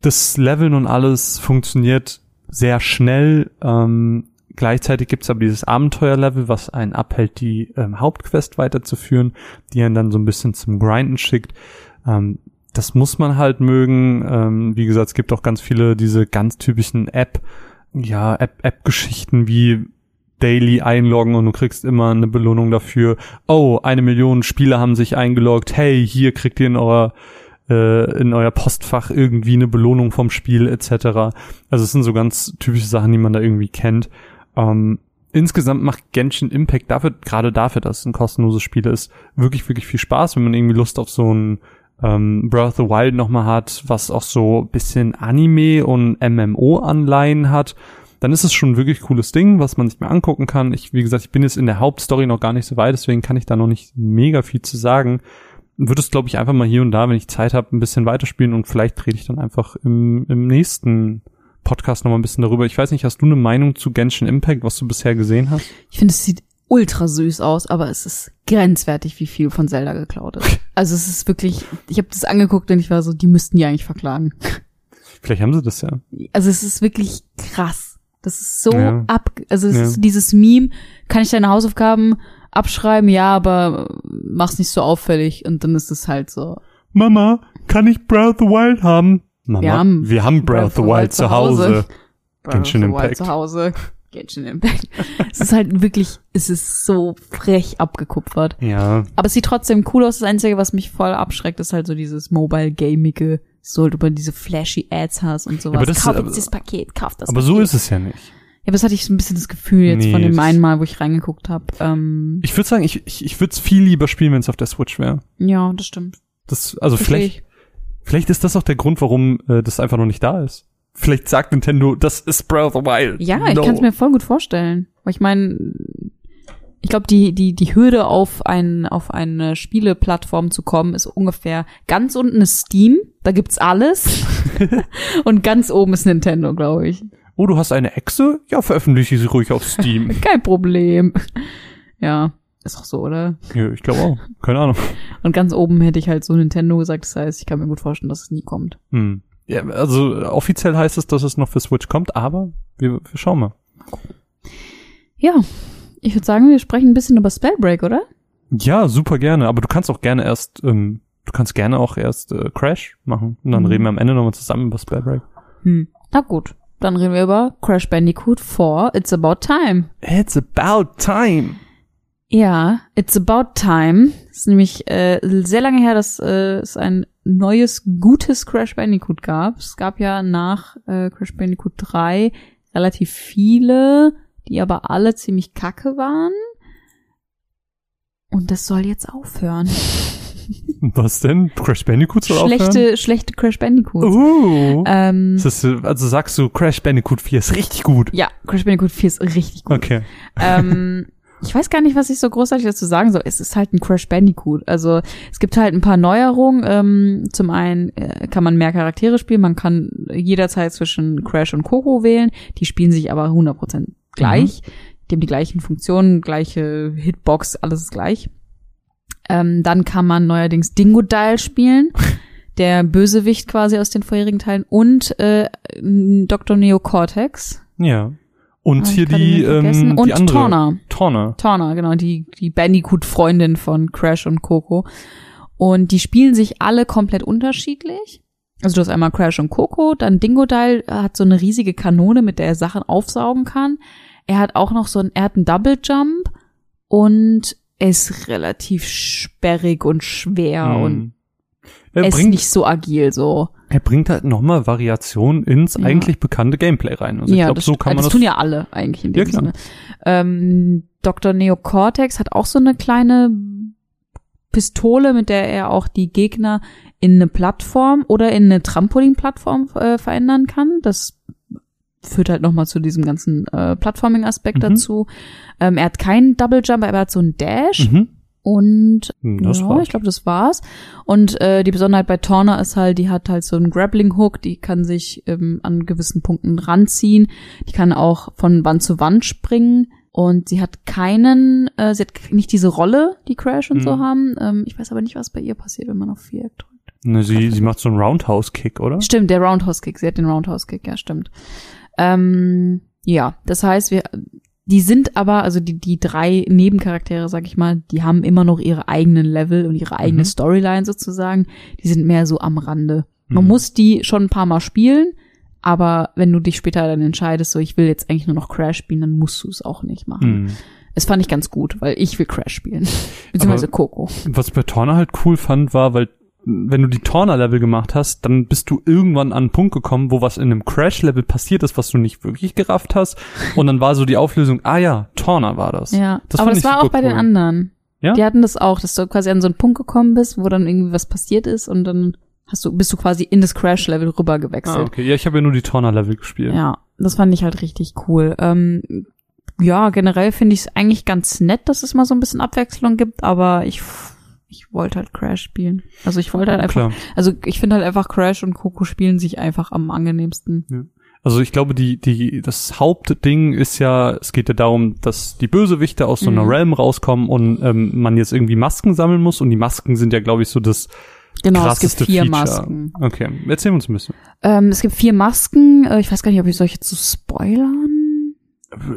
A: das Leveln und alles funktioniert sehr schnell. Ähm, gleichzeitig gibt's aber dieses Abenteuerlevel, was einen abhält, die ähm, Hauptquest weiterzuführen, die einen dann so ein bisschen zum Grinden schickt. Ähm, das muss man halt mögen. Ähm, wie gesagt, es gibt auch ganz viele diese ganz typischen App, ja, App-App-Geschichten wie Daily einloggen und du kriegst immer eine Belohnung dafür. Oh, eine Million Spieler haben sich eingeloggt. Hey, hier kriegt ihr in eurer äh, in euer Postfach irgendwie eine Belohnung vom Spiel etc. Also es sind so ganz typische Sachen, die man da irgendwie kennt. Ähm, insgesamt macht Genshin Impact dafür, gerade dafür, dass es ein kostenloses Spiel ist, wirklich, wirklich viel Spaß, wenn man irgendwie Lust auf so ein ähm, Breath of the Wild nochmal hat, was auch so bisschen Anime und MMO-Anleihen hat, dann ist es schon ein wirklich cooles Ding, was man sich mal angucken kann. Ich, wie gesagt, ich bin jetzt in der Hauptstory noch gar nicht so weit, deswegen kann ich da noch nicht mega viel zu sagen. Würde es, glaube ich, einfach mal hier und da, wenn ich Zeit habe, ein bisschen weiterspielen und vielleicht rede ich dann einfach im, im nächsten Podcast noch mal ein bisschen darüber. Ich weiß nicht, hast du eine Meinung zu Genshin Impact, was du bisher gesehen hast?
B: Ich finde, es sieht ultra süß aus, aber es ist grenzwertig, wie viel von Zelda geklaut ist. Also es ist wirklich, ich habe das angeguckt und ich war so, die müssten die eigentlich verklagen.
A: Vielleicht haben sie das ja.
B: Also es ist wirklich krass. Das ist so
A: Ja.
B: ab, also es
A: Ja.
B: ist dieses Meme, kann ich deine Hausaufgaben abschreiben? Ja, aber mach's nicht so auffällig und dann ist es halt so.
A: Mama, kann ich Breath of the Wild haben? Mama,
B: Wir haben
A: wir haben Breath of the Wild zu Hause. Genshin
B: Breath of the Wild
A: Impact.
B: Zu Hause. Genshin Impact. es ist halt wirklich, es ist so frech abgekupfert.
A: Ja,
B: Aber es sieht trotzdem cool aus. Das Einzige, was mich voll abschreckt, ist halt so dieses Mobile-Gamige, so du bei diese flashy Ads hast und sowas.
A: aber das-
B: kauf
A: aber-
B: jetzt das Paket, kauf das
A: aber
B: Paket.
A: so ist es ja nicht.
B: Ja, aber das hatte ich so ein bisschen das Gefühl jetzt
A: Nee,
B: von dem einen Mal, wo ich reingeguckt habe. Ähm,
A: Ich würde sagen, ich, ich, ich würde es viel lieber spielen, wenn es auf der Switch wäre.
B: ja, das stimmt.
A: Das, also
B: Versteh
A: vielleicht,
B: ich.
A: vielleicht ist das auch der Grund, warum äh, das einfach noch nicht da ist. Vielleicht sagt Nintendo, das ist Breath of the Wild.
B: Ja, ich
A: No.
B: kann es mir voll gut vorstellen. Weil ich meine, ich glaube, die, die, die Hürde auf ein, auf eine Spieleplattform zu kommen, ist ungefähr ganz unten ist Steam, da gibt's alles. und ganz oben ist Nintendo, glaube ich.
A: Oh, du hast eine Echse? Ja, veröffentliche sie ruhig auf Steam.
B: Kein Problem. Ja, ist auch so, oder?
A: ja, ich glaube auch. Keine Ahnung.
B: Und ganz oben hätte ich halt so Nintendo gesagt, das heißt, ich kann mir gut vorstellen, dass es nie kommt.
A: Hm. Ja, also offiziell heißt es, dass es noch für Switch kommt, aber wir, wir schauen mal.
B: Ja, ich würde sagen, wir sprechen ein bisschen über Spellbreak, oder?
A: Ja, super gerne. Aber du kannst auch gerne erst, ähm, du kannst gerne auch erst äh, Crash machen. Und dann
B: Mhm.
A: reden wir am Ende nochmal zusammen über Spellbreak.
B: Hm. Na gut, dann reden wir über Crash Bandicoot 4, It's About Time.
A: It's about time.
B: Ja, It's About Time. Es ist nämlich äh, sehr lange her, dass äh, es ein neues, gutes Crash Bandicoot gab. Es gab ja nach äh, Crash Bandicoot 3 relativ viele, die aber alle ziemlich kacke waren. Und das soll jetzt aufhören.
A: Was denn? Crash Bandicoot soll
B: schlechte, schlechte Crash Bandicoots.
A: aufhören? Uh.
B: Ähm,
A: Ist also sagst du, Crash Bandicoot 4 ist richtig gut.
B: ja, Crash Bandicoot 4 ist richtig gut.
A: Okay.
B: ähm, ich weiß gar nicht, was ich so großartig dazu sagen soll. Es ist halt ein Crash Bandicoot. Also es gibt halt ein paar Neuerungen. Ähm, zum einen äh, kann man mehr Charaktere spielen. Man kann jederzeit zwischen Crash und Coco wählen. Die spielen sich aber 100% gleich. Die haben die gleichen Funktionen, gleiche Hitbox, alles ist gleich. Ähm, dann kann man neuerdings Dingo Dial spielen. Der Bösewicht quasi aus den vorherigen Teilen und äh, Dr. Neo Cortex.
A: Ja. Und
B: ich
A: hier die, ähm,
B: und
A: die andere.
B: Torna.
A: Torna.
B: Torna, genau, die, die Bandicoot-Freundin von Crash und Coco. Und die spielen sich alle komplett unterschiedlich. Also du hast einmal Crash und Coco, dann Dingo Dial hat so eine riesige Kanone, mit der er Sachen aufsaugen kann. Er hat auch noch so ein, er hat einen Double Jump und er ist relativ sperrig und schwer
A: Hm.
B: und
A: Er
B: ist
A: bringt,
B: nicht so agil so.
A: er bringt halt nochmal Variation ins
B: Ja.
A: eigentlich bekannte Gameplay rein. Also ich glaube,
B: das,
A: so kann man
B: das,
A: das.
B: tun ja alle eigentlich in dem
A: Ja.
B: Sinne. Ähm, Dr. Neo Cortex hat auch so eine kleine Pistole, mit der er auch die Gegner in eine Plattform oder in eine Trampolin-Plattform äh, verändern kann. Das führt halt nochmal zu diesem ganzen äh, Plattforming-Aspekt
A: Mhm.
B: dazu. Ähm, er hat keinen Double Jump, aber er hat so einen Dash.
A: Mhm.
B: Und
A: Hm, Das
B: ja,
A: war's.
B: ich glaube, das war's. Und äh, die Besonderheit bei Torna ist halt, die hat halt so einen Grappling-Hook, die kann sich ähm, an gewissen Punkten ranziehen. Die kann auch von Wand zu Wand springen. Und sie hat keinen, äh, sie hat nicht diese Rolle, die Crash und so
A: Mhm.
B: haben. Ähm, ich weiß aber nicht, was bei ihr passiert, wenn man auf Viereck drückt.
A: Ne, sie, sie macht so einen Roundhouse-Kick, oder?
B: Stimmt, der Roundhouse-Kick. Sie hat den Roundhouse-Kick, ja, stimmt. Ähm, ja, das heißt, wir, die sind aber, also die, die drei Nebencharaktere, sag ich mal, die haben immer noch ihre eigenen Level und ihre eigene
A: Mhm.
B: Storyline sozusagen. Die sind mehr so am Rande. Man
A: Mhm.
B: muss die schon ein paar Mal spielen, aber wenn du dich später dann entscheidest, so ich will jetzt eigentlich nur noch Crash spielen, dann musst du es auch nicht machen.
A: Mhm.
B: Es fand ich ganz gut, weil ich will Crash spielen. Beziehungsweise Coco.
A: Was ich bei Torna halt cool fand, war, weil wenn du die Torna-Level gemacht hast, dann bist du irgendwann an einen Punkt gekommen, wo was in einem Crash-Level passiert ist, was du nicht wirklich gerafft hast. Und dann war so die Auflösung, ah ja, Torna war das.
B: Ja,
A: Das
B: aber das war auch bei den
A: cool.
B: anderen.
A: Ja?
B: Die hatten das auch, dass du quasi an so einen Punkt gekommen bist, wo dann irgendwie was passiert ist und dann hast du, bist du quasi in das Crash-Level rüber
A: Ah,
B: gewechselt.
A: okay. Ja, ich habe ja nur die Torna-Level gespielt.
B: Ja, das fand ich halt richtig cool. Ähm, ja, generell finde ich es eigentlich ganz nett, dass es mal so ein bisschen Abwechslung gibt, aber ich, ich wollte halt Crash spielen. Also ich wollte halt einfach,
A: Klar.
B: also ich finde halt einfach Crash und Coco spielen sich einfach am angenehmsten.
A: Also ich glaube, die, die, das Hauptding ist ja, es geht ja darum, dass die Bösewichte aus so einer
B: Mhm.
A: Realm rauskommen und ähm, man jetzt irgendwie Masken sammeln muss und die Masken sind ja, glaube ich, so das
B: Genau, es
A: krasseste
B: gibt vier
A: Feature.
B: Masken.
A: Okay, erzähl uns ein bisschen.
B: Ähm, es gibt vier Masken. Äh, Ich weiß gar nicht, ob ich solche zu spoilern.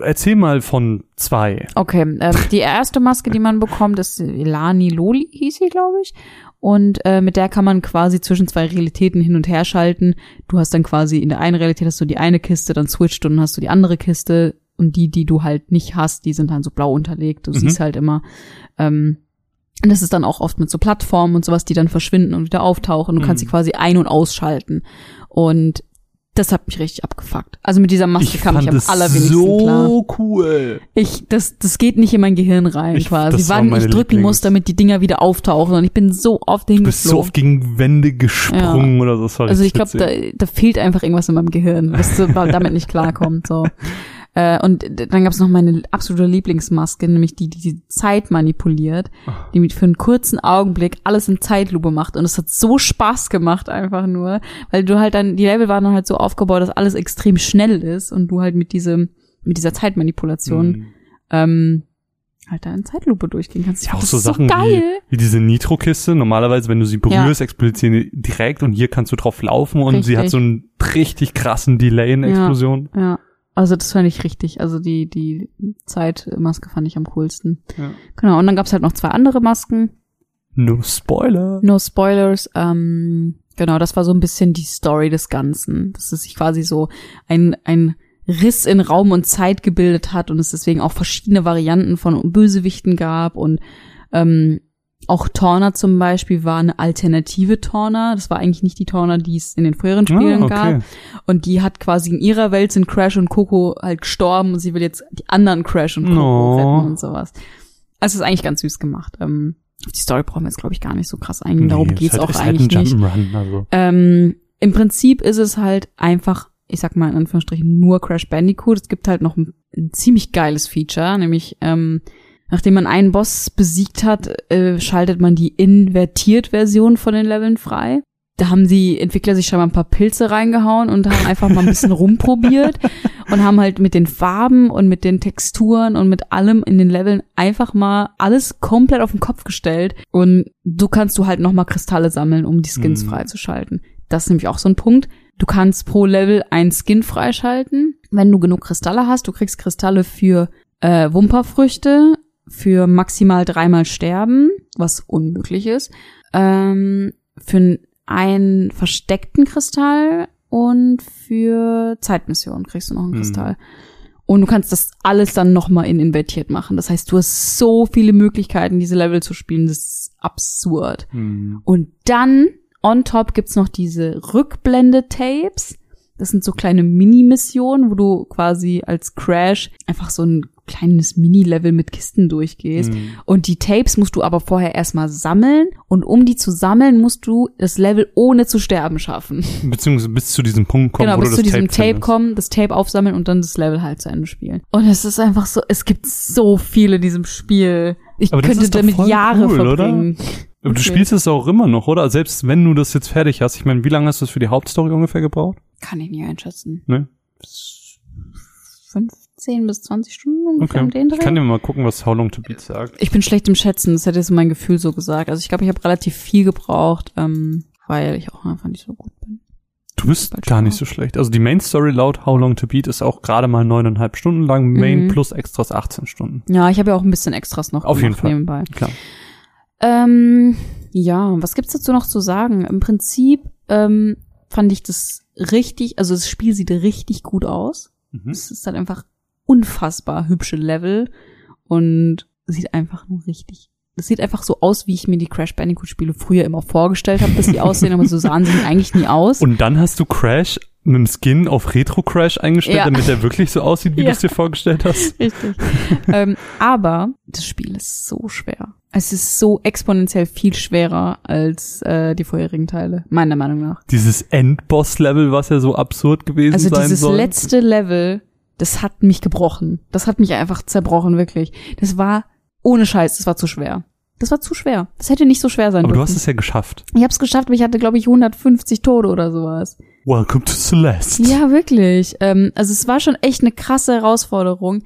A: Erzähl mal von zwei.
B: Okay, ähm, die erste Maske, die man bekommt, ist Lani Loli, hieß sie, glaube ich. Und äh, mit der kann man quasi zwischen zwei Realitäten hin und her schalten. Du hast dann quasi in der einen Realität hast du die eine Kiste, dann switcht und dann hast du die andere Kiste. Und die, die du halt nicht hast, die sind dann so blau unterlegt. Du
A: Mhm.
B: siehst halt immer. Ähm, und das ist dann auch oft mit so Plattformen und sowas, die dann verschwinden und wieder auftauchen. Du kannst
A: Mhm.
B: sie quasi ein- und ausschalten. Und das hat mich richtig abgefuckt. Also mit dieser Maske kam ich am allerwenigsten
A: so
B: klar.
A: cool.
B: Ich, das, das geht nicht in mein Gehirn rein
A: Ich-
B: quasi. Wann ich drücken
A: Lieblings-
B: muss, damit die Dinger wieder auftauchen. Und ich bin so oft
A: Du bist so
B: hingeflogen.
A: oft gegen Wände gesprungen oder so.
B: Also ich glaube, da, da fehlt einfach irgendwas in meinem Gehirn, was damit nicht klarkommt. So. Äh, und dann gab es noch meine absolute Lieblingsmaske, nämlich die, die die Zeit manipuliert, die mit für einen kurzen Augenblick alles in Zeitlupe macht. Und es hat so Spaß gemacht einfach nur, weil du halt dann, die Level waren dann halt so aufgebaut, dass alles extrem schnell ist und du halt mit diesem, mit dieser Zeitmanipulation
A: Mhm.
B: ähm, halt da in Zeitlupe durchgehen kannst.
A: Ja, auch so Sachen
B: geil.
A: wie, wie diese Nitro-Kiste. Normalerweise, wenn du sie berührst, explodiert sie direkt und hier kannst du drauf laufen und sie hat
B: Richtig.
A: so einen richtig krassen Delay in der
B: Ja.
A: Explosion.
B: Ja, also das fand ich richtig. Also die, die Zeitmaske fand ich am coolsten.
A: Ja.
B: Genau, und dann gab's halt noch zwei andere Masken.
A: No Spoiler.
B: No Spoilers. Ähm, genau, das war so ein bisschen die Story des Ganzen. Dass es sich quasi so ein, ein Riss in Raum und Zeit gebildet hat und es deswegen auch verschiedene Varianten von Bösewichten gab und ähm, auch Torna zum Beispiel war eine alternative Torna. Das war eigentlich nicht die Torna, die es in den früheren Spielen
A: Ah, okay.
B: gab. Und die hat quasi in ihrer Welt sind Crash und Coco halt gestorben und sie will jetzt die anderen Crash und Coco
A: No.
B: retten und sowas. Also es ist eigentlich ganz süß gemacht. Ähm, auf die Story brauchen wir jetzt, glaube ich, gar nicht so krass eingehen. Darum
A: Nee,
B: geht's
A: halt,
B: auch
A: ist
B: eigentlich
A: halt
B: nicht.
A: Also.
B: Ähm, Im Prinzip ist es halt einfach, ich sag mal in Anführungsstrichen, nur Crash Bandicoot. Es gibt halt noch ein, ein ziemlich geiles Feature, nämlich ähm, nachdem man einen Boss besiegt hat, äh, schaltet man die Invertiert-Version von den Leveln frei. Da haben die Entwickler sich schon mal ein paar Pilze reingehauen und haben einfach mal ein bisschen rumprobiert und haben halt mit den Farben und mit den Texturen und mit allem in den Leveln einfach mal alles komplett auf den Kopf gestellt und so kannst du halt nochmal Kristalle sammeln, um die Skins
A: Mhm.
B: freizuschalten. Das ist nämlich auch so ein Punkt. Du kannst pro Level ein Skin freischalten, wenn du genug Kristalle hast. Du kriegst Kristalle für äh, Wumperfrüchte, für maximal dreimal sterben, was unmöglich ist, ähm, für einen versteckten Kristall und für Zeitmissionen kriegst du noch einen
A: Mhm.
B: Kristall. Und du kannst das alles dann nochmal in invertiert machen. Das heißt, du hast so viele Möglichkeiten, diese Level zu spielen. Das ist absurd.
A: Hm.
B: Und dann on top gibt's noch diese Rückblende-Tapes. Das sind so kleine Mini-Missionen, wo du quasi als Crash einfach so ein kleines Mini-Level mit Kisten durchgehst.
A: Hm.
B: Und die Tapes musst du aber vorher erstmal sammeln. Und um die zu sammeln, musst du das Level ohne zu sterben schaffen.
A: Beziehungsweise bis zu diesem Punkt kommen,
B: genau, bis
A: du
B: zu diesem
A: Tape,
B: Tape kommen, das Tape aufsammeln und dann das Level halt zu Ende spielen. Und es ist einfach so, es gibt so viel in diesem Spiel. Ich
A: Aber
B: könnte damit Jahre
A: cool, oder?
B: verbringen.
A: Du
B: Okay.
A: spielst es auch immer noch, oder? Selbst wenn du das jetzt fertig hast. Ich meine, wie lange hast du es für die Hauptstory ungefähr gebraucht?
B: Kann ich nicht einschätzen.
A: Ne?
B: 15 bis 20 Stunden ungefähr
A: Okay.
B: den Dreh?
A: Ich kann dir mal gucken, was How Long to Beat sagt.
B: Ich bin schlecht im Schätzen, das hätte jetzt mein Gefühl so gesagt. Also ich glaube, ich habe relativ viel gebraucht, ähm, weil ich auch einfach nicht so gut bin.
A: Du bist gar nicht so schlecht. Also die Main Story laut How Long to Beat ist auch gerade mal neuneinhalb Stunden lang. Main
B: Mhm.
A: plus Extras 18 Stunden.
B: Ja, ich habe ja auch ein bisschen Extras noch
A: Auf jeden
B: gemacht
A: Fall.
B: nebenbei.
A: Klar.
B: Ähm, ja, was gibt's dazu noch zu sagen? Im Prinzip ähm, fand ich das richtig, also das Spiel sieht richtig gut aus.
A: Mhm.
B: Es ist halt einfach unfassbar hübsche Level und sieht einfach nur richtig. Es sieht einfach so aus, wie ich mir die Crash Bandicoot Spiele früher immer vorgestellt habe, dass sie aussehen, aber so sahen sie eigentlich nie aus.
A: Und dann hast du Crash mit einem Skin auf Retro Crash eingestellt,
B: Ja.
A: damit er wirklich so aussieht, wie
B: Ja.
A: du es dir vorgestellt hast.
B: Richtig. ähm, aber das Spiel ist so schwer. Es ist so exponentiell viel schwerer als äh, die vorherigen Teile, meiner Meinung nach.
A: Dieses Endboss-Level, was ja so absurd gewesen
B: Also
A: sein
B: dieses
A: soll.
B: letzte Level, das hat mich gebrochen. Das hat mich einfach zerbrochen, wirklich. Das war ohne Scheiß, das war zu schwer. Das war zu schwer. Das hätte nicht so schwer sein
A: Aber du
B: dürfen.
A: hast es ja geschafft.
B: ich hab's geschafft, aber ich hatte, glaube ich, 150 Tode oder sowas.
A: Welcome to Celeste.
B: Ja, wirklich. Ähm, also es war schon echt eine krasse Herausforderung.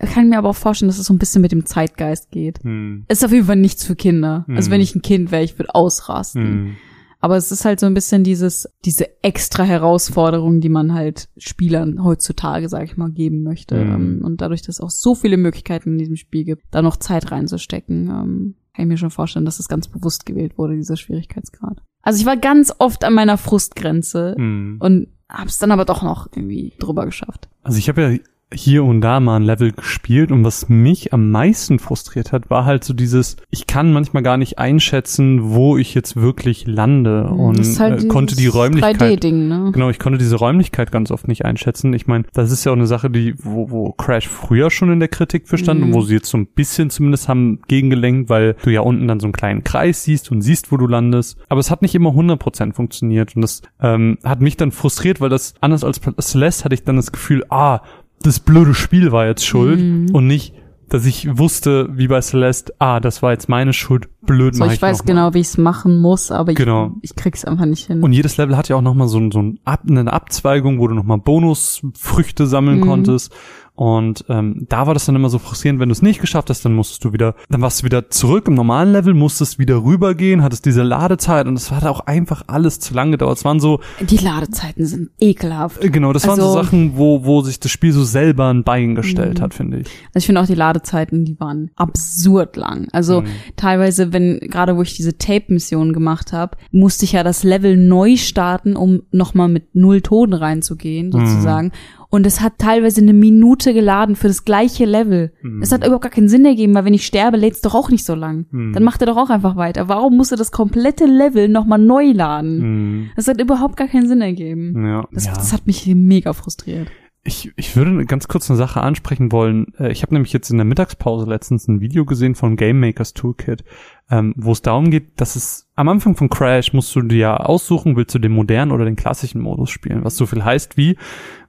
B: Ich kann mir aber auch vorstellen, dass es so ein bisschen mit dem Zeitgeist geht.
A: Hm.
B: Es ist auf jeden Fall nichts für Kinder. Also
A: Mhm.
B: wenn ich ein Kind wäre, ich würde ausrasten.
A: Hm.
B: Aber es ist halt so ein bisschen dieses, diese extra Herausforderung, die man halt Spielern heutzutage, sag ich mal, geben möchte.
A: Mhm.
B: Ähm, Und dadurch, dass es auch so viele Möglichkeiten in diesem Spiel gibt, da noch Zeit reinzustecken, ähm, kann ich mir schon vorstellen, dass es ganz bewusst gewählt wurde, dieser Schwierigkeitsgrad. Also ich war ganz oft an meiner Frustgrenze
A: Hm.
B: und hab's dann aber doch noch irgendwie drüber geschafft.
A: Also ich habe ja hier und da mal ein Level gespielt und was mich am meisten frustriert hat, war halt so dieses, ich kann manchmal gar nicht einschätzen, wo ich jetzt wirklich lande und
B: Mhm. ist halt
A: äh, konnte die Räumlichkeit
B: 3D-Ding, ne?
A: Genau, ich konnte diese Räumlichkeit ganz oft nicht einschätzen. Ich meine, das ist ja auch eine Sache, die, wo, wo Crash früher schon in der Kritik für stand
B: Mhm.
A: und wo sie jetzt so ein bisschen zumindest haben gegengelenkt, weil du ja unten dann so einen kleinen Kreis siehst und siehst, wo du landest. Aber es hat nicht immer 100% funktioniert und das ähm, hat mich dann frustriert, weil das, anders als Celeste, hatte ich dann das Gefühl, ah, das blöde Spiel war jetzt schuld
B: Mhm.
A: und nicht, dass ich wusste, wie bei Celeste, ah, das war jetzt meine Schuld, blöd
B: So, ich,
A: ich
B: weiß genau, wie ich's machen muss, aber ich,
A: Genau.
B: ich krieg's einfach nicht hin.
A: Und jedes Level hat ja auch nochmal so, so ein Ab, eine Abzweigung, wo du nochmal Bonusfrüchte sammeln
B: Mhm.
A: konntest. Und ähm, da war das dann immer so frustrierend, wenn du es nicht geschafft hast, dann musstest du wieder, dann warst du wieder zurück im normalen Level, musstest wieder rübergehen, hattest diese Ladezeit und es hat auch einfach alles zu lang gedauert. Es waren so,
B: Die Ladezeiten sind ekelhaft.
A: äh, genau, das waren so
B: Also-
A: Sachen, wo, wo sich das Spiel so selber ein Bein gestellt
B: Mhm.
A: hat, finde ich.
B: Also ich finde auch die Ladezeiten, die waren absurd lang. Also
A: Mhm.
B: teilweise, wenn gerade wo ich diese Tape-Mission gemacht habe, musste ich ja das Level neu starten, um nochmal mit null Toten reinzugehen, sozusagen. Und es hat teilweise eine Minute geladen für das gleiche Level.
A: Mhm.
B: Es hat überhaupt gar keinen Sinn ergeben, weil wenn ich sterbe, lädt's doch auch nicht so lang.
A: Mhm.
B: Dann macht er doch auch einfach weiter. Warum musste das komplette Level nochmal neu laden?
A: Mhm.
B: Das hat überhaupt gar keinen Sinn ergeben.
A: Ja.
B: Das,
A: ja.
B: das hat mich mega frustriert.
A: Ich, ich würde ganz kurz eine Sache ansprechen wollen. Äh, Ich habe nämlich jetzt in der Mittagspause letztens ein Video gesehen von Game Makers Toolkit, ähm, wo es darum geht, dass es am Anfang von Crash musst du dir ja aussuchen, willst du den modernen oder den klassischen Modus spielen, was so viel heißt wie,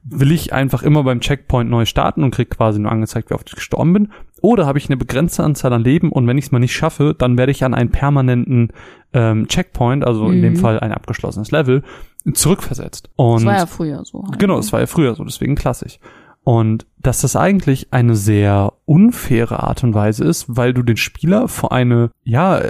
A: will ich einfach immer beim Checkpoint neu starten und krieg quasi nur angezeigt, wie oft ich gestorben bin, oder habe ich eine begrenzte Anzahl an Leben und wenn ich es mal nicht schaffe, dann werde ich an einen permanenten ähm, Checkpoint, also in dem
B: Mhm.
A: Fall ein abgeschlossenes Level, zurückversetzt. Und
B: Das war ja früher so. halt.
A: Genau, es war ja früher so, deswegen klassisch. Und dass das eigentlich eine sehr unfaire Art und Weise ist, weil du den Spieler vor eine, ja, äh,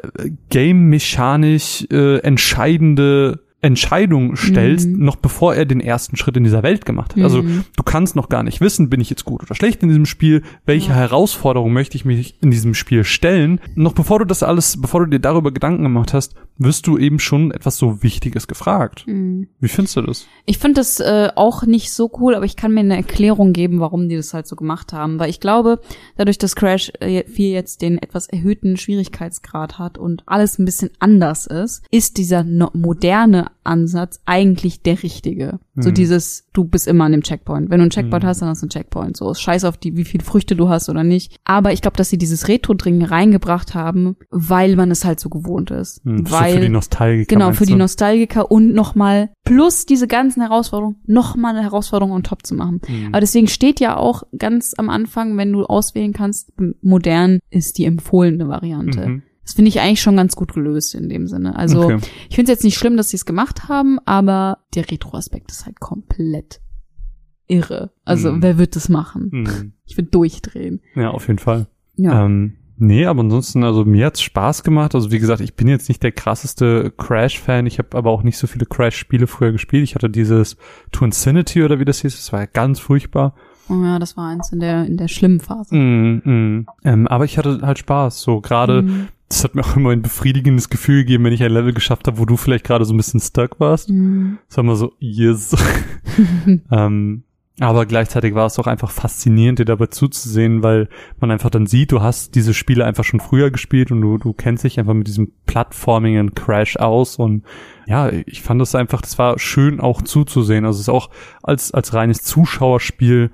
A: game-mechanisch äh, entscheidende Entscheidung stellst,
B: Mhm.
A: noch bevor er den ersten Schritt in dieser Welt gemacht hat. Also
B: Mhm.
A: du kannst noch gar nicht wissen, bin ich jetzt gut oder schlecht in diesem Spiel, welche
B: Ja.
A: Herausforderung möchte ich mich in diesem Spiel stellen. Noch bevor du das alles, bevor du dir darüber Gedanken gemacht hast, wirst du eben schon etwas so Wichtiges gefragt.
B: Mhm.
A: Wie findest du das?
B: Ich finde das äh, auch nicht so cool, aber ich kann mir eine Erklärung geben, warum die das halt so gemacht haben. Weil ich glaube, dadurch, dass Crash äh, 4 jetzt den etwas erhöhten Schwierigkeitsgrad hat und alles ein bisschen anders ist, ist dieser no moderne Ansatz eigentlich der richtige. So
A: Mhm.
B: dieses, du bist immer an dem Checkpoint. Wenn du einen Checkpoint
A: Mhm.
B: hast, dann hast du einen Checkpoint. So, scheiß auf die, wie viele Früchte du hast oder nicht. Aber ich glaube, dass sie dieses Retro-Ding reingebracht haben, weil man es halt so gewohnt ist.
A: Hm, so
B: weil
A: für die Nostalgiker.
B: Genau, für die? Nostalgiker und nochmal plus diese ganzen Herausforderungen, nochmal eine Herausforderung on top zu machen.
A: Hm.
B: Aber deswegen steht ja auch ganz am Anfang, wenn du auswählen kannst, modern ist die empfohlene Variante. Das finde ich eigentlich schon ganz gut gelöst in dem Sinne. Also
A: Okay.
B: ich finde es jetzt nicht schlimm, dass sie es gemacht haben, aber der Retro-Aspekt ist halt komplett irre. Also
A: Mhm.
B: wer wird das machen?
A: Mhm.
B: Ich würde durchdrehen.
A: Ja, auf jeden Fall.
B: Ja.
A: Ähm, nee, aber ansonsten, also mir hat's Spaß gemacht. Also wie gesagt, ich bin jetzt nicht der krasseste Crash-Fan. Ich habe aber auch nicht so viele Crash-Spiele früher gespielt. Ich hatte dieses To Infinity oder wie das hieß. Das war ja ganz furchtbar.
B: oh ja, das war eins in der in der schlimmen Phase.
A: Mm, mm. Ähm, aber ich hatte halt Spaß. So gerade,
B: Mhm.
A: Das hat mir auch immer ein befriedigendes Gefühl gegeben, wenn ich ein Level geschafft habe, wo du vielleicht gerade so ein bisschen stuck warst.
B: Mhm.
A: Sag mal so, yes. ähm, aber gleichzeitig war es auch einfach faszinierend, dir dabei zuzusehen, weil man einfach dann sieht, du hast diese Spiele einfach schon früher gespielt und du, du kennst dich einfach mit diesem Plattforming Crash aus und ja, ich fand das einfach, das war schön auch zuzusehen. Also es ist auch als, als reines Zuschauerspiel
B: Das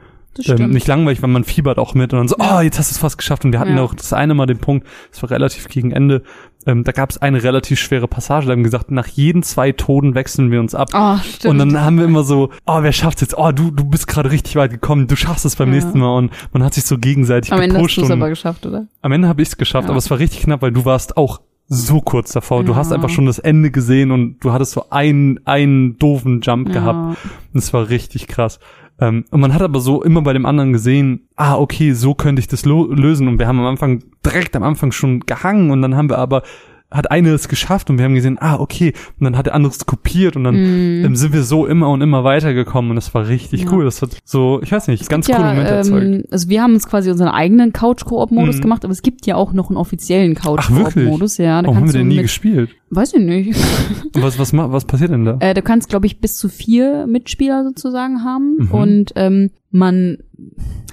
A: ähm, nicht langweilig, weil man fiebert auch mit und dann so,
B: Ja.
A: oh, jetzt hast du es fast geschafft. Und wir hatten
B: Ja.
A: auch das eine Mal den Punkt, das war relativ gegen Ende, ähm, da gab es eine relativ schwere Passage, da haben wir gesagt, nach jeden zwei Toten wechseln wir uns ab.
B: Oh, stimmt.
A: Und dann haben wir immer so, oh, wer schafft's jetzt? Oh, du, du bist gerade richtig weit gekommen, du schaffst es beim
B: Ja.
A: nächsten Mal. Und man hat sich so gegenseitig
B: Am Ende hast
A: gepusht.
B: du es
A: und
B: aber geschafft, oder?
A: am Ende habe ich es geschafft,
B: Ja.
A: aber es war richtig knapp, weil du warst auch so kurz davor. Du
B: Ja.
A: hast einfach schon das Ende gesehen und du hattest so einen, einen doofen Jump gehabt.
B: Ja.
A: Das war richtig krass. Ähm, und man hat aber so immer bei dem anderen gesehen, ah, okay, so könnte ich das lösen. Und wir haben am Anfang, direkt am Anfang schon gehangen und dann haben wir aber, hat eine es geschafft und wir haben gesehen, ah, okay. Und dann hat der andere es kopiert und dann ähm, sind wir so immer und immer weitergekommen und das war richtig
B: Ja.
A: cool. Das hat so, ich weiß nicht, ganz
B: ja,
A: coole Momente erzeugt.
B: ähm, also wir haben uns quasi unseren eigenen Couch-Koop-Modus
A: Mhm.
B: gemacht, aber es gibt ja auch noch einen offiziellen
A: Ach, wirklich?
B: Couch-Koop-Modus. Ja, da
A: Warum haben wir den nie
B: mit,
A: gespielt?
B: Weiß ich nicht.
A: Was, was, was passiert denn da?
B: äh, du kannst, glaube ich, bis zu vier Mitspieler sozusagen haben
A: Mhm.
B: und ähm, man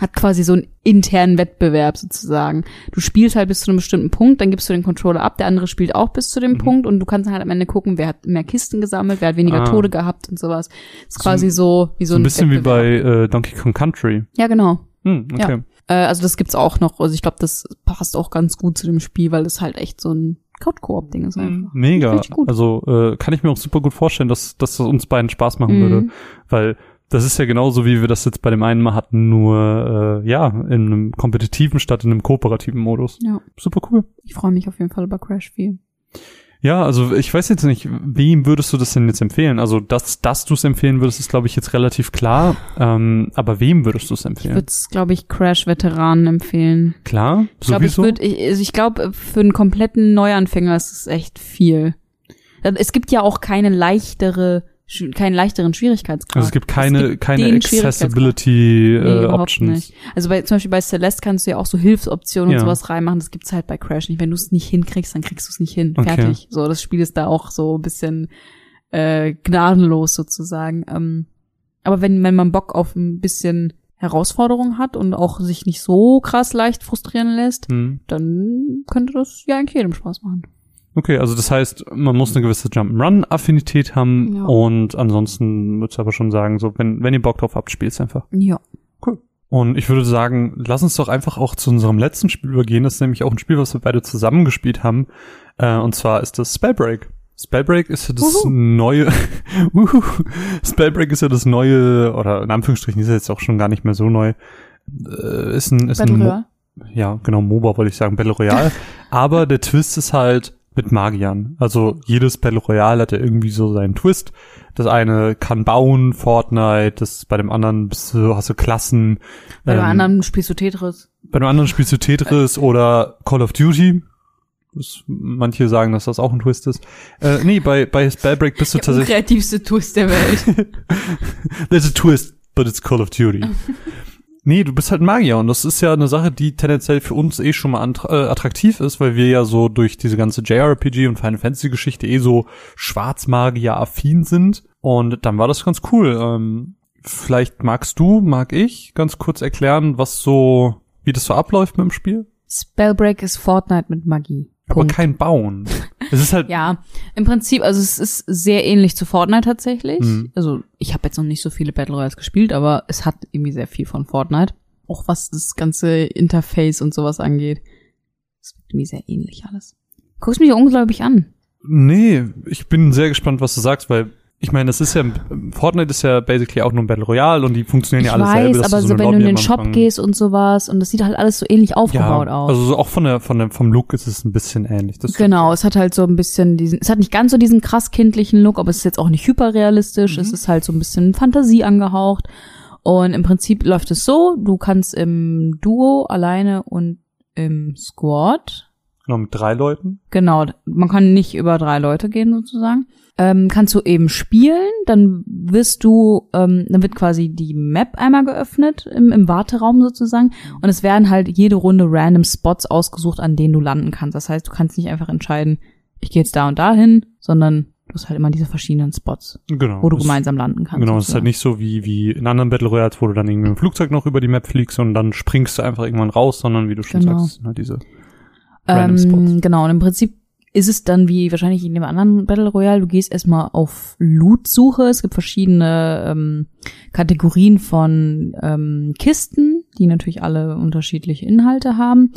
B: hat quasi so einen internen Wettbewerb sozusagen. Du spielst halt bis zu einem bestimmten Punkt, dann gibst du den Controller ab, der andere spielt auch bis zu dem
A: Mhm.
B: Punkt und du kannst halt am Ende gucken, wer hat mehr Kisten gesammelt, wer hat weniger
A: Ah.
B: Tode gehabt und sowas. ist
A: So-
B: quasi so wie so,
A: so ein bisschen wie
B: Wettbewerb.
A: bei äh, Donkey Kong Country.
B: Ja, genau.
A: Hm, okay.
B: Äh, also das gibt's auch noch. Also ich glaube, das passt auch ganz gut zu dem Spiel, weil es halt echt so ein Couch-Koop-Ding ist einfach.
A: Mega.
B: Richtig gut.
A: Also äh, kann ich mir auch super gut vorstellen, dass, dass das uns beiden Spaß machen
B: Mhm.
A: würde. Weil das ist ja genauso, wie wir das jetzt bei dem einen Mal hatten, nur äh, ja, in einem kompetitiven statt in einem kooperativen Modus.
B: Ja,
A: Super cool.
B: ich freue mich auf jeden Fall über Crash 4.
A: Ja, also ich weiß jetzt nicht, wem würdest du das denn jetzt empfehlen? Also, dass, dass du es empfehlen würdest, ist, glaube ich, jetzt relativ klar. Ähm, aber wem würdest du es
B: Ich
A: empfehlen?
B: würde es, glaube ich, Crash-Veteranen empfehlen.
A: Klar,
B: Ich glaube, ich
A: sowieso.
B: würde, ich, also ich glaube, für einen kompletten Neuanfänger ist es echt viel. Es gibt ja auch keine leichtere, keinen leichteren Schwierigkeitsgrad.
A: also es gibt keine,
B: gibt
A: keine. Accessibility
B: Nee,
A: äh, Options.
B: nicht. Also bei, zum Beispiel bei Celeste kannst du ja auch so Hilfsoptionen
A: Ja.
B: und sowas reinmachen. Das gibt's halt bei Crash nicht. Wenn du es nicht hinkriegst, dann kriegst du es nicht hin.
A: Okay.
B: Fertig. So, das Spiel ist da auch so ein bisschen äh, gnadenlos sozusagen. Ähm, aber wenn, wenn man Bock auf ein bisschen Herausforderung hat und auch sich nicht so krass leicht frustrieren lässt,
A: Hm.
B: dann könnte das ja eigentlich jedem Spaß machen.
A: Okay, also das heißt, man muss eine gewisse Jump'n'Run-Affinität haben
B: Ja.
A: und ansonsten würde ich aber schon sagen, so wenn, wenn ihr Bock drauf habt, spielt's einfach.
B: Ja.
A: Cool. Und ich würde sagen, lass uns doch einfach auch zu unserem letzten Spiel übergehen. Das ist nämlich auch ein Spiel, was wir beide zusammen gespielt haben. Äh, und zwar ist das Spellbreak. Spellbreak ist ja das
B: Uhu.
A: neue, Uhu. Spellbreak ist ja das neue, oder in Anführungsstrichen ist ja jetzt auch schon gar nicht mehr so neu. Äh, ist ein, ist ein
B: Battle
A: Mo ja, genau, MOBA wollte ich sagen, Battle Royale. Aber der Twist ist halt mit Magiern. Also jedes Battle Royale hat ja irgendwie so seinen Twist. Das eine kann bauen, Fortnite, das bei dem anderen bist du, hast du Klassen.
B: Bei dem
A: Ähm,
B: anderen spielst du Tetris.
A: bei dem anderen spielst du Tetris oder Call of Duty. Das, manche sagen, dass das auch ein Twist ist. Äh, nee, bei, bei Spellbreak bist du
B: Der
A: tatsächlich.
B: unkreativste Twist der Welt.
A: There's a twist, but it's Call of Duty. nee, du bist halt Magier und das ist ja eine Sache, die tendenziell für uns eh schon mal äh, attraktiv ist, weil wir ja so durch diese ganze JRPG und Final Fantasy Geschichte eh so Schwarzmagier-affin sind. Und dann war das ganz cool. Ähm, vielleicht magst du, mag ich, ganz kurz erklären, was so, wie das so abläuft mit dem Spiel?
B: Spellbreak ist Fortnite mit Magie.
A: Aber
B: Punkt.
A: kein Bauen. Es ist halt,
B: Ja, im Prinzip, also es ist sehr ähnlich zu Fortnite tatsächlich.
A: Mhm.
B: Also ich habe jetzt noch nicht so viele Battle Royals gespielt, aber es hat irgendwie sehr viel von Fortnite. Auch was das ganze Interface und sowas angeht. Es wird irgendwie sehr ähnlich alles. Guckst mich unglaublich an.
A: nee, ich bin sehr gespannt, was du sagst, weil ich meine, das ist ja, Fortnite ist ja basically auch nur ein Battle Royale und die funktionieren
B: Ich
A: ja alle
B: weiß,
A: selber.
B: aber so,
A: eine
B: wenn du in den Shop
A: Anfang-
B: gehst und sowas und das sieht halt alles so ähnlich aufgebaut
A: ja,
B: aus.
A: Also so auch von der, von der, vom Look ist es ein bisschen ähnlich. Das
B: Genau, es hat halt so ein bisschen diesen, es hat nicht ganz so diesen krass kindlichen Look, aber es ist jetzt auch nicht hyperrealistisch,
A: Mhm.
B: es ist halt so ein bisschen Fantasie angehaucht. Und im Prinzip läuft es so, du kannst im Duo, alleine und im Squad,
A: Genau, mit drei Leuten.
B: genau, man kann nicht über drei Leute gehen sozusagen, ähm, kannst du eben spielen, dann wirst du, ähm, dann wird quasi die Map einmal geöffnet im, im Warteraum sozusagen und es werden halt jede Runde random Spots ausgesucht, an denen du landen kannst. Das heißt, du kannst nicht einfach entscheiden, ich gehe jetzt da und da hin, sondern du hast halt immer diese verschiedenen Spots,
A: Genau.
B: wo du gemeinsam landen kannst.
A: Genau, es ist halt nicht so wie, wie in anderen Battle Royals, wo du dann irgendwie dem Flugzeug noch über die Map fliegst und dann springst du einfach irgendwann raus, sondern wie du schon
B: Genau.
A: sagst, halt diese random Spots.
B: Ähm, genau, und im Prinzip ist es dann wie wahrscheinlich in dem anderen Battle Royale, du gehst erstmal auf Loot-Suche. Es gibt verschiedene ähm, Kategorien von ähm, Kisten, die natürlich alle unterschiedliche Inhalte haben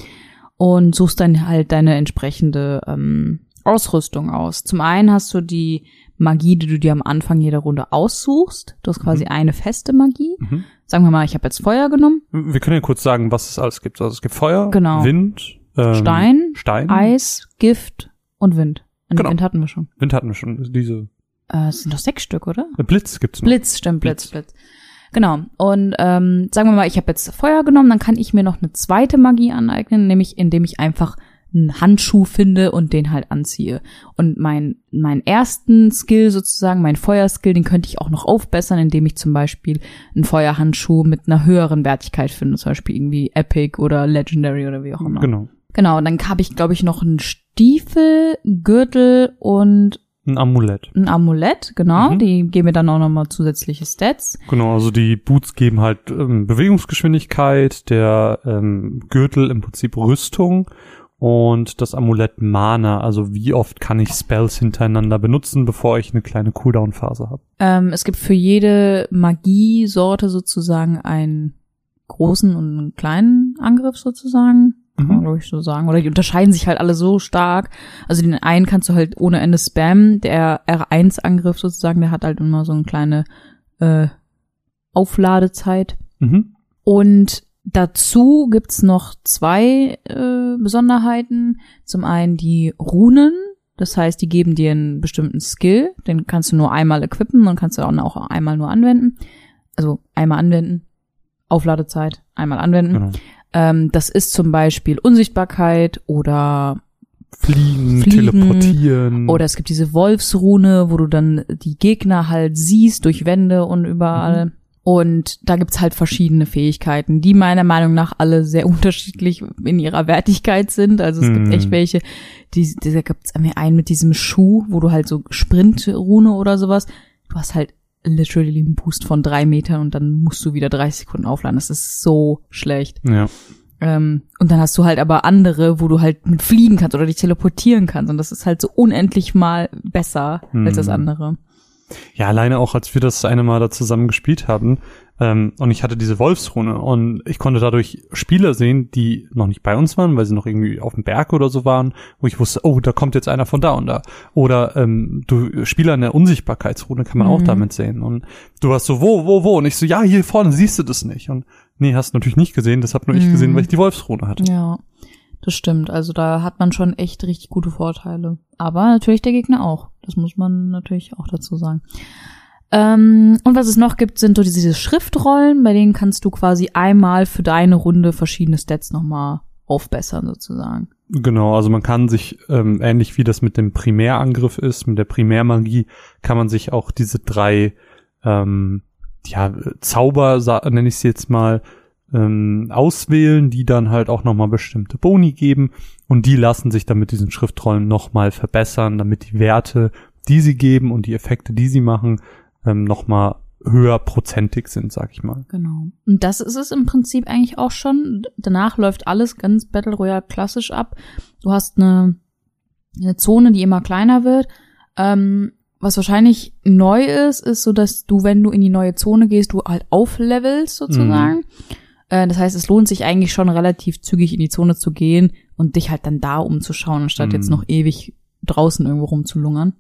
B: und suchst dann halt deine entsprechende ähm, Ausrüstung aus. Zum einen hast du die Magie, die du dir am Anfang jeder Runde aussuchst. Du hast quasi
A: Mhm.
B: eine feste Magie.
A: Mhm.
B: Sagen wir mal, ich habe jetzt Feuer genommen,
A: Wir können ja kurz sagen, was es alles gibt. Also es gibt Feuer,
B: Genau.
A: Wind, ähm,
B: Stein,
A: Stein,
B: Eis, Gift und Wind. Und
A: Genau.
B: Wind hatten wir schon.
A: Wind hatten wir schon. Diese
B: Äh, es sind doch sechs Stück, oder?
A: äh, Blitz gibt's noch.
B: Blitz, stimmt, Blitz, Blitz. Genau. Und ähm, sagen wir mal, ich habe jetzt Feuer genommen, dann kann ich mir noch eine zweite Magie aneignen, nämlich indem ich einfach einen Handschuh finde und den halt anziehe. Und mein meinen ersten Skill sozusagen, mein Feuerskill, den könnte ich auch noch aufbessern, indem ich zum Beispiel einen Feuerhandschuh mit einer höheren Wertigkeit finde, zum Beispiel irgendwie Epic oder Legendary oder wie auch immer.
A: Genau.
B: Genau, und dann habe ich, glaube ich, noch einen Stiefel, Gürtel und
A: Ein Amulett.
B: ein Amulett, genau.
A: Mhm.
B: Die geben mir dann auch nochmal zusätzliche Stats.
A: Genau, also die Boots geben halt ähm, Bewegungsgeschwindigkeit, der ähm, Gürtel im Prinzip Rüstung und das Amulett Mana, also wie oft kann ich Spells hintereinander benutzen, bevor ich eine kleine Cooldown-Phase habe.
B: Ähm, es gibt für jede Magiesorte sozusagen einen großen und einen kleinen Angriff sozusagen. Kann man,
A: Mhm.
B: glaube ich, so sagen. Oder die unterscheiden sich halt alle so stark. Also den einen kannst du halt ohne Ende spammen. Der R1-Angriff sozusagen, der hat halt immer so eine kleine äh, Aufladezeit.
A: Mhm.
B: Und dazu gibt's noch zwei äh, Besonderheiten. Zum einen die Runen. Das heißt, die geben dir einen bestimmten Skill. Den kannst du nur einmal equippen und kannst du auch auch einmal nur anwenden. Also einmal anwenden. Aufladezeit, einmal anwenden.
A: Genau.
B: Ähm, das ist zum Beispiel Unsichtbarkeit oder
A: Fliegen,
B: Fliegen
A: teleportieren.
B: oder es gibt diese Wolfsrune, wo du dann die Gegner halt siehst durch Wände und überall.
A: Mhm.
B: Und da gibt's halt verschiedene Fähigkeiten, die meiner Meinung nach alle sehr unterschiedlich in ihrer Wertigkeit sind. Also es gibt
A: Mhm.
B: echt welche, die, die da gibt's einen mit diesem Schuh, wo du halt so Sprintrune oder sowas, du hast halt literally einen Boost von drei Metern und dann musst du wieder 30 Sekunden aufladen. Das ist so schlecht.
A: ja.
B: Ähm, und dann hast du halt aber andere, wo du halt mit fliegen kannst oder dich teleportieren kannst. Und das ist halt so unendlich mal besser als das
A: Mhm.
B: andere.
A: Ja, alleine auch, als wir das eine Mal da zusammen gespielt haben, ähm, und ich hatte diese Wolfsrune und ich konnte dadurch Spieler sehen, die noch nicht bei uns waren, weil sie noch irgendwie auf dem Berg oder so waren, wo ich wusste, oh, da kommt jetzt einer von da und da. Oder ähm, du Spieler in der Unsichtbarkeitsrune kann man auch
B: Mhm.
A: damit sehen. Und du warst so, wo, wo, wo? Und ich so, ja, hier vorne siehst du das nicht. Und nee, hast natürlich nicht gesehen, das hab nur ich
B: Mhm.
A: gesehen, weil ich die Wolfsrune hatte.
B: Ja, das stimmt. Also da hat man schon echt richtig gute Vorteile. Aber natürlich der Gegner auch. Das muss man natürlich auch dazu sagen. Ähm, und was es noch gibt, sind so diese, Schriftrollen, bei denen kannst du quasi einmal für deine Runde verschiedene Stats nochmal aufbessern sozusagen.
A: Genau, also man kann sich, ähm, ähnlich wie das mit dem Primärangriff ist, mit der Primärmagie, kann man sich auch diese drei, ähm, ja, Zauber, nenne ich sie jetzt mal, ähm, auswählen, die dann halt auch nochmal bestimmte Boni geben und die lassen sich dann mit diesen Schriftrollen nochmal verbessern, damit die Werte, die sie geben und die Effekte, die sie machen, ähm, nochmal höher prozentig sind, sag ich mal.
B: Genau. Und das ist es im Prinzip eigentlich auch schon. Danach läuft alles ganz Battle Royale klassisch ab. Du hast eine eine Zone, die immer kleiner wird. Ähm, was wahrscheinlich neu ist, ist so, dass du, wenn du in die neue Zone gehst, du halt auflevelst sozusagen.
A: Mhm.
B: Äh, das heißt, es lohnt sich eigentlich schon relativ zügig in die Zone zu gehen und dich halt dann da umzuschauen, anstatt
A: Mhm.
B: jetzt noch ewig draußen irgendwo rumzulungern.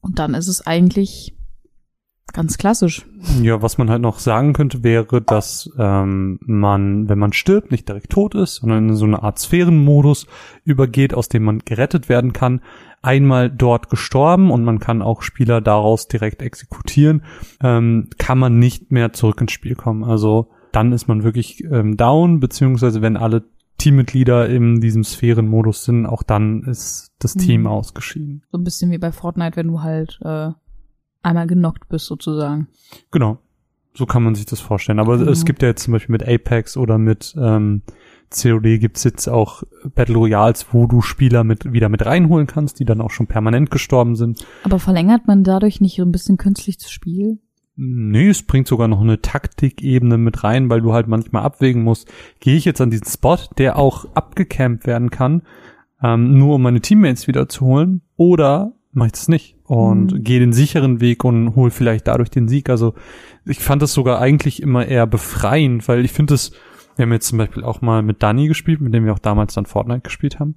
B: Und dann ist es eigentlich ganz klassisch.
A: Ja, was man halt noch sagen könnte, wäre, dass ähm, man, wenn man stirbt, nicht direkt tot ist, sondern in so eine Art Sphärenmodus übergeht, aus dem man gerettet werden kann. Einmal dort gestorben und man kann auch Spieler daraus direkt exekutieren, ähm, kann man nicht mehr zurück ins Spiel kommen. Also dann ist man wirklich ähm, down, beziehungsweise wenn alle Teammitglieder in diesem Sphärenmodus sind, auch dann ist das Team
B: Mhm.
A: ausgeschieden.
B: So ein bisschen wie bei Fortnite, wenn du halt äh, einmal genockt bist sozusagen.
A: Genau. So kann man sich das vorstellen. Aber
B: Genau.
A: es gibt ja jetzt zum Beispiel mit Apex oder mit ähm, COD gibt's jetzt auch Battle Royals, wo du Spieler mit wieder mit reinholen kannst, die dann auch schon permanent gestorben sind.
B: Aber verlängert man dadurch nicht so ein bisschen künstlich das Spiel?
A: Nee, es bringt sogar noch eine Taktikebene mit rein, weil du halt manchmal abwägen musst, gehe ich jetzt an diesen Spot, der auch abgecampt werden kann, ähm, nur um meine Teammates wieder zu holen, oder mache ich das nicht und
B: Mhm.
A: gehe den sicheren Weg und hol vielleicht dadurch den Sieg. Also ich fand das sogar eigentlich immer eher befreiend, weil ich finde es, wir haben jetzt zum Beispiel auch mal mit Dani gespielt, mit dem wir auch damals dann Fortnite gespielt haben.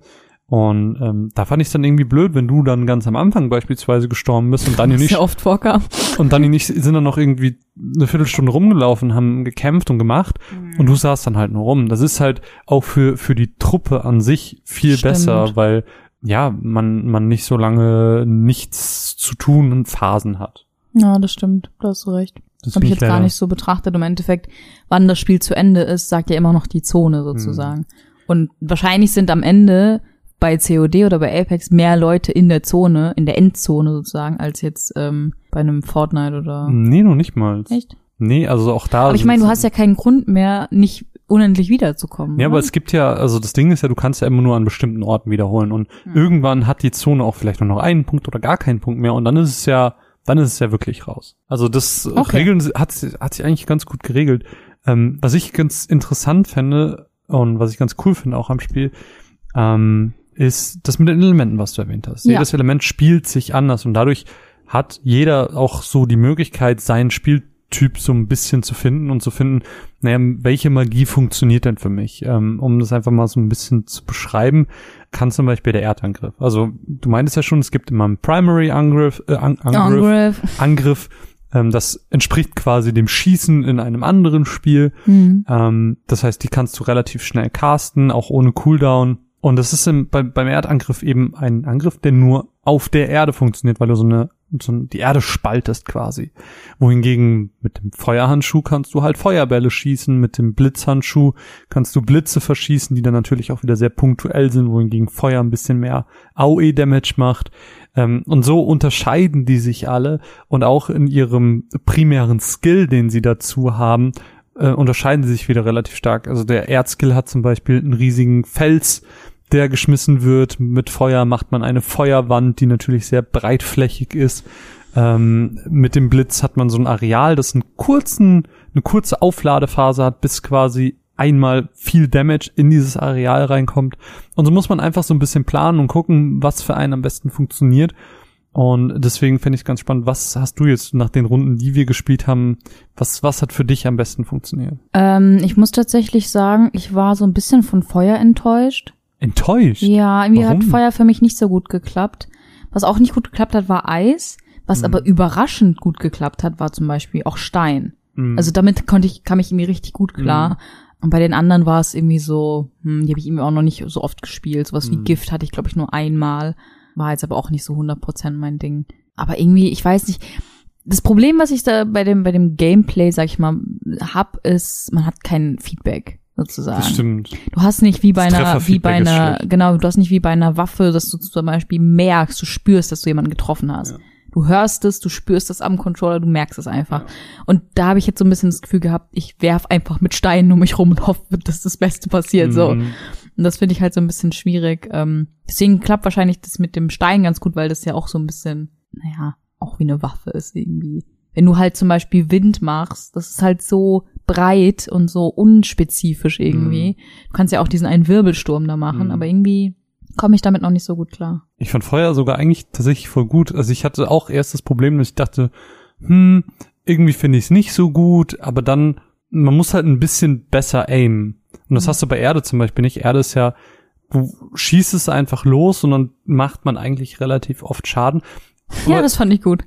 A: Und ähm, da fand ich es dann irgendwie blöd, wenn du dann ganz am Anfang beispielsweise gestorben bist und Dani nicht
B: ja oft vorkam.
A: und dann die nicht, sind dann noch irgendwie eine Viertelstunde rumgelaufen, haben gekämpft und gemacht und du saßt dann halt nur rum. Das ist halt auch für, für die Truppe an sich viel
B: Stimmt.
A: besser, weil ja, man, man nicht so lange nichts zu tun und Phasen hat.
B: Ja, das stimmt. Da hast du recht.
A: Das
B: Habe ich jetzt gar nicht so betrachtet. Im Endeffekt, wann das Spiel zu Ende ist, sagt ja immer noch die Zone sozusagen. Und wahrscheinlich sind am Ende bei COD oder bei Apex mehr Leute in der Zone, in der Endzone sozusagen, als jetzt ähm, bei einem Fortnite oder.
A: Nee, noch nicht mal.
B: Echt?
A: Nee, also auch da.
B: Aber ich meine, du hast ja keinen Grund mehr, nicht unendlich wiederzukommen.
A: Ja, aber
B: oder?
A: es gibt ja, also das Ding ist ja, du kannst ja immer nur an bestimmten Orten wiederholen und
B: Hm.
A: irgendwann hat die Zone auch vielleicht nur noch einen Punkt oder gar keinen Punkt mehr und dann ist es ja, dann ist es ja wirklich raus. Also das
B: Okay.
A: Regeln hat, hat sich eigentlich ganz gut geregelt. Ähm, was ich ganz interessant fände und was ich ganz cool finde auch am Spiel, ähm, ist das mit den Elementen, was du erwähnt hast.
B: Ja.
A: Jedes Element spielt sich anders und dadurch hat jeder auch so die Möglichkeit, seinen Spieltyp so ein bisschen zu finden und zu finden, naja, welche Magie funktioniert denn für mich? Ähm, um das einfach mal so ein bisschen zu beschreiben, kann zum Beispiel der Erdangriff. Also du meintest ja schon, es gibt immer einen Primary-Angriff, äh, An Angriff,
B: Angriff.
A: Angriff. Ähm, das entspricht quasi dem Schießen in einem anderen Spiel.
B: Hm.
A: Ähm, das heißt, die kannst du relativ schnell casten, auch ohne Cooldown. Und das ist im, bei, beim Erdangriff eben ein Angriff, der nur auf der Erde funktioniert, weil du so eine, so ein- die Erde spaltest quasi. Wohingegen mit dem Feuerhandschuh kannst du halt Feuerbälle schießen, mit dem Blitzhandschuh kannst du Blitze verschießen, die dann natürlich auch wieder sehr punktuell sind, wohingegen Feuer ein bisschen mehr AOE-Damage macht. Ähm, und so unterscheiden die sich alle und auch in ihrem primären Skill, den sie dazu haben, äh, unterscheiden sie sich wieder relativ stark. Also der Erdskill hat zum Beispiel einen riesigen Fels, der geschmissen wird. Mit Feuer macht man eine Feuerwand, die natürlich sehr breitflächig ist. Ähm, mit dem Blitz hat man so ein Areal, das einen kurzen, eine kurze Aufladephase hat, bis quasi einmal viel Damage in dieses Areal reinkommt. Und so muss man einfach so ein bisschen planen und gucken, was für einen am besten funktioniert. Und deswegen finde ich ganz spannend, was hast du jetzt nach den Runden, die wir gespielt haben, was, was hat für dich am besten funktioniert?
B: Ähm, ich muss tatsächlich sagen, ich war so ein bisschen von Feuer enttäuscht.
A: Enttäuscht?
B: Ja, irgendwie
A: Warum?
B: hat Feuer für mich nicht so gut geklappt. Was auch nicht gut geklappt hat, war Eis. Was
A: Mhm.
B: aber überraschend gut geklappt hat, war zum Beispiel auch Stein.
A: Mhm.
B: Also damit konnte ich, kam ich irgendwie richtig gut klar. Und bei den anderen war es irgendwie so, hm, die habe ich irgendwie auch noch nicht so oft gespielt. Sowas wie
A: Mhm.
B: Gift hatte ich, glaube ich, nur einmal. War jetzt aber auch nicht so 100% mein Ding. Aber irgendwie, ich weiß nicht. Das Problem, was ich da bei dem, bei dem Gameplay, sag ich mal, hab, ist, man hat kein Feedback, sozusagen.
A: das stimmt.
B: Du hast nicht wie bei
A: Das
B: einer, wie bei einer, genau, du hast nicht wie bei einer Waffe, dass du zum Beispiel merkst, du spürst, dass du jemanden getroffen hast.
A: Ja.
B: Du hörst es, du spürst es am Controller, du merkst es einfach. Und da habe ich jetzt so ein bisschen das Gefühl gehabt, ich werf einfach mit Steinen um mich rum und hoffe, dass das Beste passiert. So.
A: Mhm.
B: Und das finde ich halt so ein bisschen schwierig. Ähm, deswegen klappt wahrscheinlich das mit dem Stein ganz gut, weil das ja auch so ein bisschen, naja, auch wie eine Waffe ist irgendwie. Wenn du halt zum Beispiel Wind machst, das ist halt so breit und so unspezifisch irgendwie. Du kannst ja auch diesen einen Wirbelsturm da machen,
A: Mhm.
B: aber irgendwie komme ich damit noch nicht so gut klar.
A: Ich fand Feuer sogar eigentlich tatsächlich voll gut. Also ich hatte auch erst das Problem, dass ich dachte, hm, irgendwie finde ich es nicht so gut, aber dann, man muss halt ein bisschen besser aimen. Und das
B: Mhm.
A: hast du bei Erde zum Beispiel nicht. Erde ist ja, du schießt es einfach los und dann macht man eigentlich relativ oft Schaden.
B: Ja,
A: Aber-
B: das fand ich gut.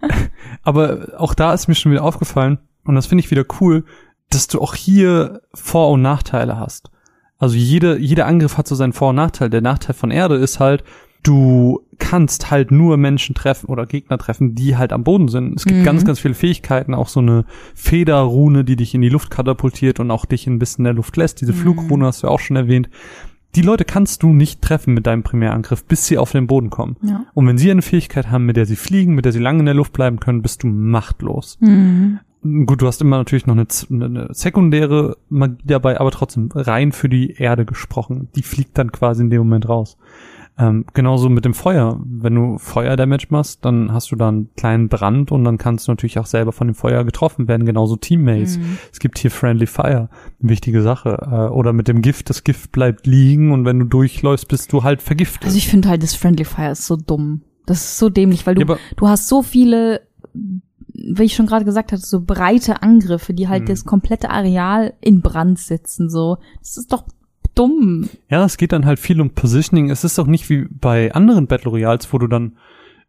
A: Aber auch da ist mir schon wieder aufgefallen, und das finde ich wieder cool, dass du auch hier Vor- und Nachteile hast. Also jede, jeder Angriff hat so seinen Vor- und Nachteil. Der Nachteil von Erde ist halt, du kannst halt nur Menschen treffen oder Gegner treffen, die halt am Boden sind. Es gibt
B: Mhm.
A: ganz, ganz viele Fähigkeiten, auch so eine Federrune, die dich in die Luft katapultiert und auch dich ein bisschen in der Luft lässt. Diese
B: Mhm.
A: Flugrune hast du auch schon erwähnt. Die Leute kannst du nicht treffen mit deinem Primärangriff, bis sie auf den Boden kommen.
B: Ja.
A: Und wenn sie eine Fähigkeit haben, mit der sie fliegen, mit der sie lange in der Luft bleiben können, bist du machtlos.
B: Mhm.
A: Gut, du hast immer natürlich noch eine, eine sekundäre Magie dabei, aber trotzdem rein für die Erde gesprochen. Die fliegt dann quasi in dem Moment raus. Ähm, genauso mit dem Feuer. Wenn du Feuer-Damage machst, dann hast du da einen kleinen Brand und dann kannst du natürlich auch selber von dem Feuer getroffen werden, genauso Teammates.
B: Mhm.
A: Es gibt hier Friendly Fire, eine wichtige Sache. Äh, oder mit dem Gift, das Gift bleibt liegen und wenn du durchläufst, bist du halt vergiftet.
B: Also ich finde halt, das Friendly Fire ist so dumm. Das ist so dämlich, weil du,
A: Ja,
B: du hast so viele, wie ich schon gerade gesagt hatte, so breite Angriffe, die halt
A: Mhm.
B: das komplette Areal in Brand setzen, so. Das ist doch dumm.
A: Ja, es geht dann halt viel um Positioning. Es ist auch nicht wie bei anderen Battle Royals, wo du dann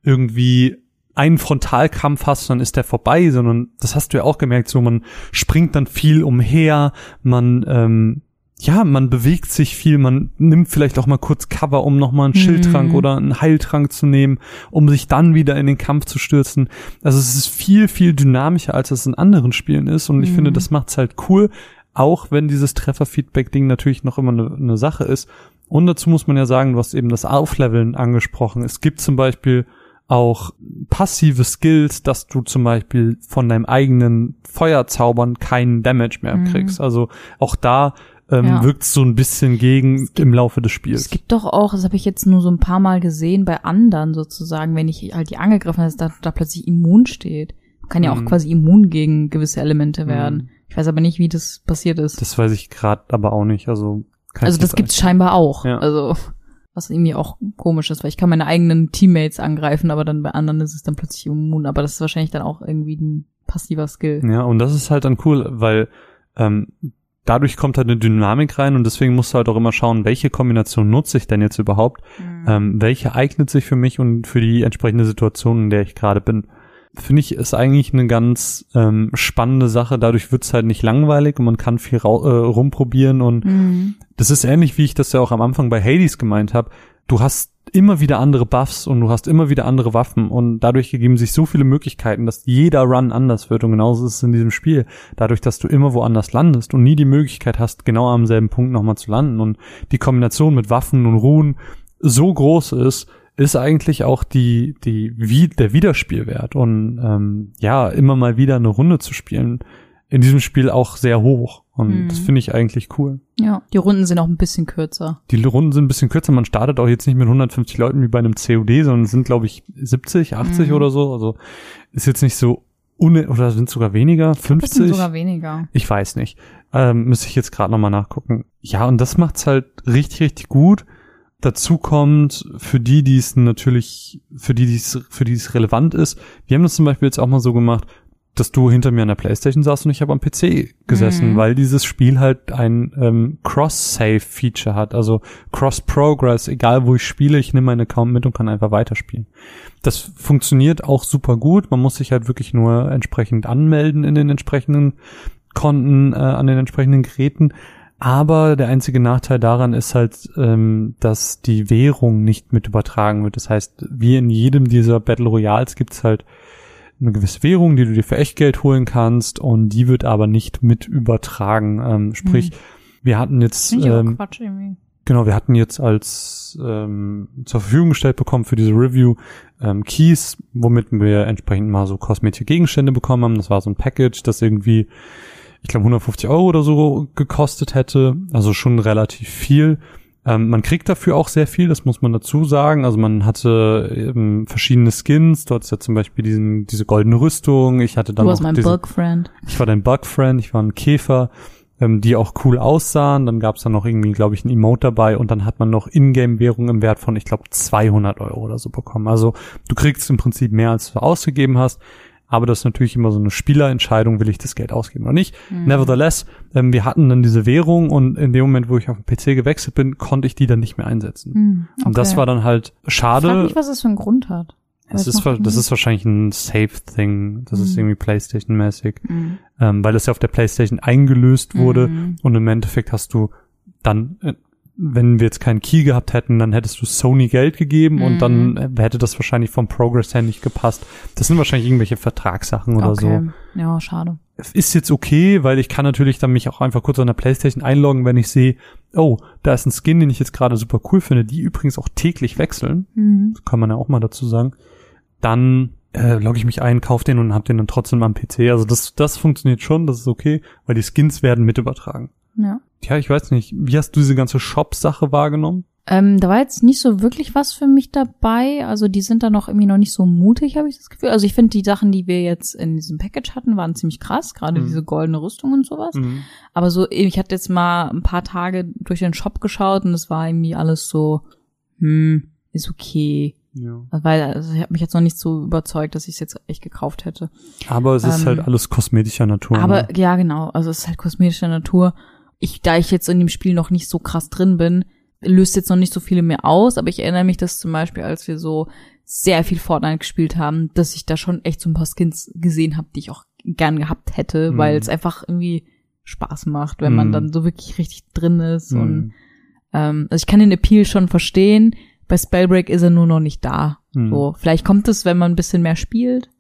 A: irgendwie einen Frontalkampf hast, dann ist der vorbei, sondern das hast du ja auch gemerkt, so man springt dann viel umher, man ähm, ja, man bewegt sich viel, man nimmt vielleicht auch mal kurz Cover, um nochmal einen
B: Mhm.
A: Schildtrank oder einen Heiltrank zu nehmen, um sich dann wieder in den Kampf zu stürzen. Also es ist viel, viel dynamischer, als es in anderen Spielen ist und ich
B: Mhm.
A: finde, das macht's halt cool, auch wenn dieses Treffer-Feedback-Ding natürlich noch immer eine, eine Sache ist. Und dazu muss man ja sagen, du hast eben das Aufleveln angesprochen. Es gibt zum Beispiel auch passive Skills, dass du zum Beispiel von deinem eigenen Feuerzaubern keinen Damage mehr
B: Mhm.
A: kriegst. Also auch da ähm,
B: Ja.
A: wirkt so ein bisschen gegen im Laufe des Spiels.
B: Es gibt doch auch, das habe ich jetzt nur so ein paar Mal gesehen, bei anderen sozusagen, wenn ich halt die angegriffen habe, dass da, da plötzlich immun steht. Man kann ja auch
A: Mhm.
B: quasi immun gegen gewisse Elemente werden.
A: Mhm.
B: Ich weiß aber nicht, wie das passiert ist.
A: Das weiß ich gerade aber auch nicht. Also, kann
B: also das gibt's scheinbar auch.
A: Ja.
B: Also was irgendwie auch komisch ist, weil ich kann meine eigenen Teammates angreifen, aber dann bei anderen ist es dann plötzlich immun. Aber das ist wahrscheinlich dann auch irgendwie ein passiver Skill.
A: Ja, und das ist halt dann cool, weil ähm, dadurch kommt halt eine Dynamik rein und deswegen musst du halt auch immer schauen, welche Kombination nutze ich denn jetzt überhaupt,
B: Mhm.
A: ähm, welche eignet sich für mich und für die entsprechende Situation, in der ich gerade bin. Finde ich, ist eigentlich eine ganz ähm, spannende Sache. Dadurch wird's halt nicht langweilig und man kann viel äh, rumprobieren und
B: Mhm.
A: das ist ähnlich, wie ich das ja auch am Anfang bei Hades gemeint habe. Du hast immer wieder andere Buffs und du hast immer wieder andere Waffen und dadurch ergeben sich so viele Möglichkeiten, dass jeder Run anders wird und genauso ist es in diesem Spiel. Dadurch, dass du immer woanders landest und nie die Möglichkeit hast, genau am selben Punkt nochmal zu landen und die Kombination mit Waffen und Ruhen so groß ist, ist eigentlich auch die, die, wie, der Wiederspielwert und ähm, ja, immer mal wieder eine Runde zu spielen, in diesem Spiel auch sehr hoch. Und
B: Mhm.
A: das finde ich eigentlich cool.
B: Ja, die Runden sind auch ein bisschen kürzer.
A: Die Runden sind ein bisschen kürzer. Man startet auch jetzt nicht mit 150 Leuten wie bei einem COD, sondern es sind, glaube ich, 70, 80
B: Mhm.
A: oder so. Also ist jetzt nicht so une oder sind sogar weniger,
B: Das sind
A: 50.
B: sogar weniger.
A: Ich weiß nicht. Ähm, müsste ich jetzt gerade nochmal nachgucken. Ja, und das macht's halt richtig, richtig gut. Dazu kommt, für die, die es natürlich, für die, die es, für die es relevant ist, wir haben das zum Beispiel jetzt auch mal so gemacht, dass du hinter mir an der Playstation saßt und ich habe am PC gesessen,
B: Mhm.
A: weil dieses Spiel halt ein ähm, Cross-Save-Feature hat, also Cross-Progress, egal wo ich spiele, ich nehme meinen Account mit und kann einfach weiterspielen. Das funktioniert auch super gut, man muss sich halt wirklich nur entsprechend anmelden in den entsprechenden Konten, äh, an den entsprechenden Geräten. Aber der einzige Nachteil daran ist halt, ähm, dass die Währung nicht mit übertragen wird. Das heißt, wie in jedem dieser Battle Royals gibt's halt eine gewisse Währung, die du dir für Echtgeld holen kannst und die wird aber nicht mit übertragen. Ähm, sprich, wir hatten jetzt ähm,
B: Quatsch irgendwie.
A: Genau, wir hatten jetzt als ähm, zur Verfügung gestellt bekommen für diese Review ähm, Keys, womit wir entsprechend mal so kosmetische Gegenstände bekommen haben. Das war so ein Package, das irgendwie, ich glaube, 150 Euro oder so gekostet hätte. Also schon relativ viel. Ähm, man kriegt dafür auch sehr viel, das muss man dazu sagen. Also man hatte ähm, verschiedene Skins. Dort ist ja zum Beispiel diesen, diese goldene Rüstung. Ich hatte dann
B: Du warst mein Bug-Friend.
A: ich war dein Bugfriend, ich war ein Käfer. ähm, die auch cool aussahen. Dann gab's dann noch irgendwie, glaube ich, ein Emote dabei und dann hat man noch Ingame-Währung im Wert von, ich glaube, 200 Euro oder so bekommen. Also du kriegst im Prinzip mehr, als du ausgegeben hast. Aber das ist natürlich immer so eine Spielerentscheidung, will ich das Geld ausgeben oder nicht.
B: Mhm.
A: Nevertheless, ähm, wir hatten dann diese Währung und in dem Moment, wo ich auf den PC gewechselt bin, konnte ich die dann nicht mehr einsetzen.
B: Hm,
A: Und das
B: okay.
A: war dann halt
B: Ich frag
A: schade.
B: mich, was das für einen Grund hat.
A: Das ist, das
B: man?
A: ist wahrscheinlich ein Safe-Thing. Das ist
B: Mhm.
A: irgendwie Playstation-mäßig.
B: Hm.
A: Ähm, weil das ja auf der Playstation eingelöst wurde.
B: Mhm.
A: Und im Endeffekt hast du dann, äh, wenn wir jetzt keinen Key gehabt hätten, dann hättest du Sony Geld gegeben und
B: Mhm.
A: dann äh, hätte das wahrscheinlich vom Progress her nicht gepasst. Das sind wahrscheinlich irgendwelche Vertragssachen oder so.
B: okay. Ja, schade.
A: Ist jetzt okay, weil ich kann natürlich dann mich auch einfach kurz an der Playstation einloggen, wenn ich sehe, oh, da ist ein Skin, den ich jetzt gerade super cool finde, die übrigens auch täglich wechseln.
B: Mhm.
A: Das kann man ja auch mal dazu sagen. Dann äh, logge ich mich ein, kaufe den und hab den dann trotzdem am PC. Also das, das funktioniert schon, das ist okay, weil die Skins werden mit übertragen.
B: Ja.
A: Ja, ich weiß nicht. Wie hast du diese ganze Shop-Sache wahrgenommen?
B: Ähm, da war jetzt nicht so wirklich was für mich dabei. Also die sind da noch irgendwie noch nicht so mutig, habe ich das Gefühl. Also ich finde die Sachen, die wir jetzt in diesem Package hatten, waren ziemlich krass. Gerade
A: Mhm.
B: diese goldene Rüstung und sowas. Aber so, ich hatte jetzt mal ein paar Tage durch den Shop geschaut und es war irgendwie alles so, hm, ist okay.
A: Ja.
B: Weil also ich habe mich jetzt noch nicht so überzeugt, dass ich es jetzt echt gekauft hätte.
A: Aber es ist
B: Ähm,
A: halt alles kosmetischer Natur.
B: Aber
A: ne?
B: ja, genau. Also es ist halt kosmetischer Natur. Ich, da ich jetzt in dem Spiel noch nicht so krass drin bin, löst jetzt noch nicht so viele mehr aus. Aber ich erinnere mich, dass zum Beispiel, als wir so sehr viel Fortnite gespielt haben, dass ich da schon echt so ein paar Skins gesehen habe, die ich auch gern gehabt hätte,
A: Mhm.
B: weil es einfach irgendwie Spaß macht, wenn man
A: Mhm.
B: dann so wirklich richtig drin ist. Und
A: Mhm.
B: ähm, also ich kann den Appeal schon verstehen. Bei Spellbreak ist er nur noch nicht da.
A: Mhm.
B: So, vielleicht kommt es, wenn man ein bisschen mehr spielt.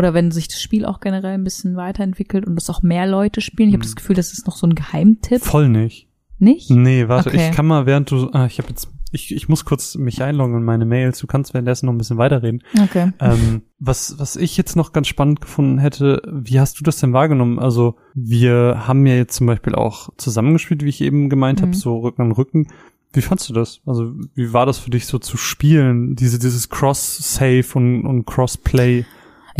B: Oder wenn sich das Spiel auch generell ein bisschen weiterentwickelt und das auch mehr Leute spielen. Ich habe das Gefühl, das ist noch so ein Geheimtipp.
A: Voll nicht.
B: Nicht?
A: Nee, warte,
B: Okay.
A: ich kann mal, während du, ah, ich habe jetzt, ich, ich muss kurz mich einloggen in meine Mails. Du kannst währenddessen noch ein bisschen weiterreden.
B: Okay.
A: ähm, was, was ich jetzt noch ganz spannend gefunden hätte, wie hast du das denn wahrgenommen? Also wir haben ja jetzt zum Beispiel auch zusammengespielt, wie ich eben gemeint habe,
B: Mhm.
A: so Rücken an Rücken. Wie fandst du das? Also wie war das für dich so zu spielen, diese dieses Cross-Save und, und Cross-Play?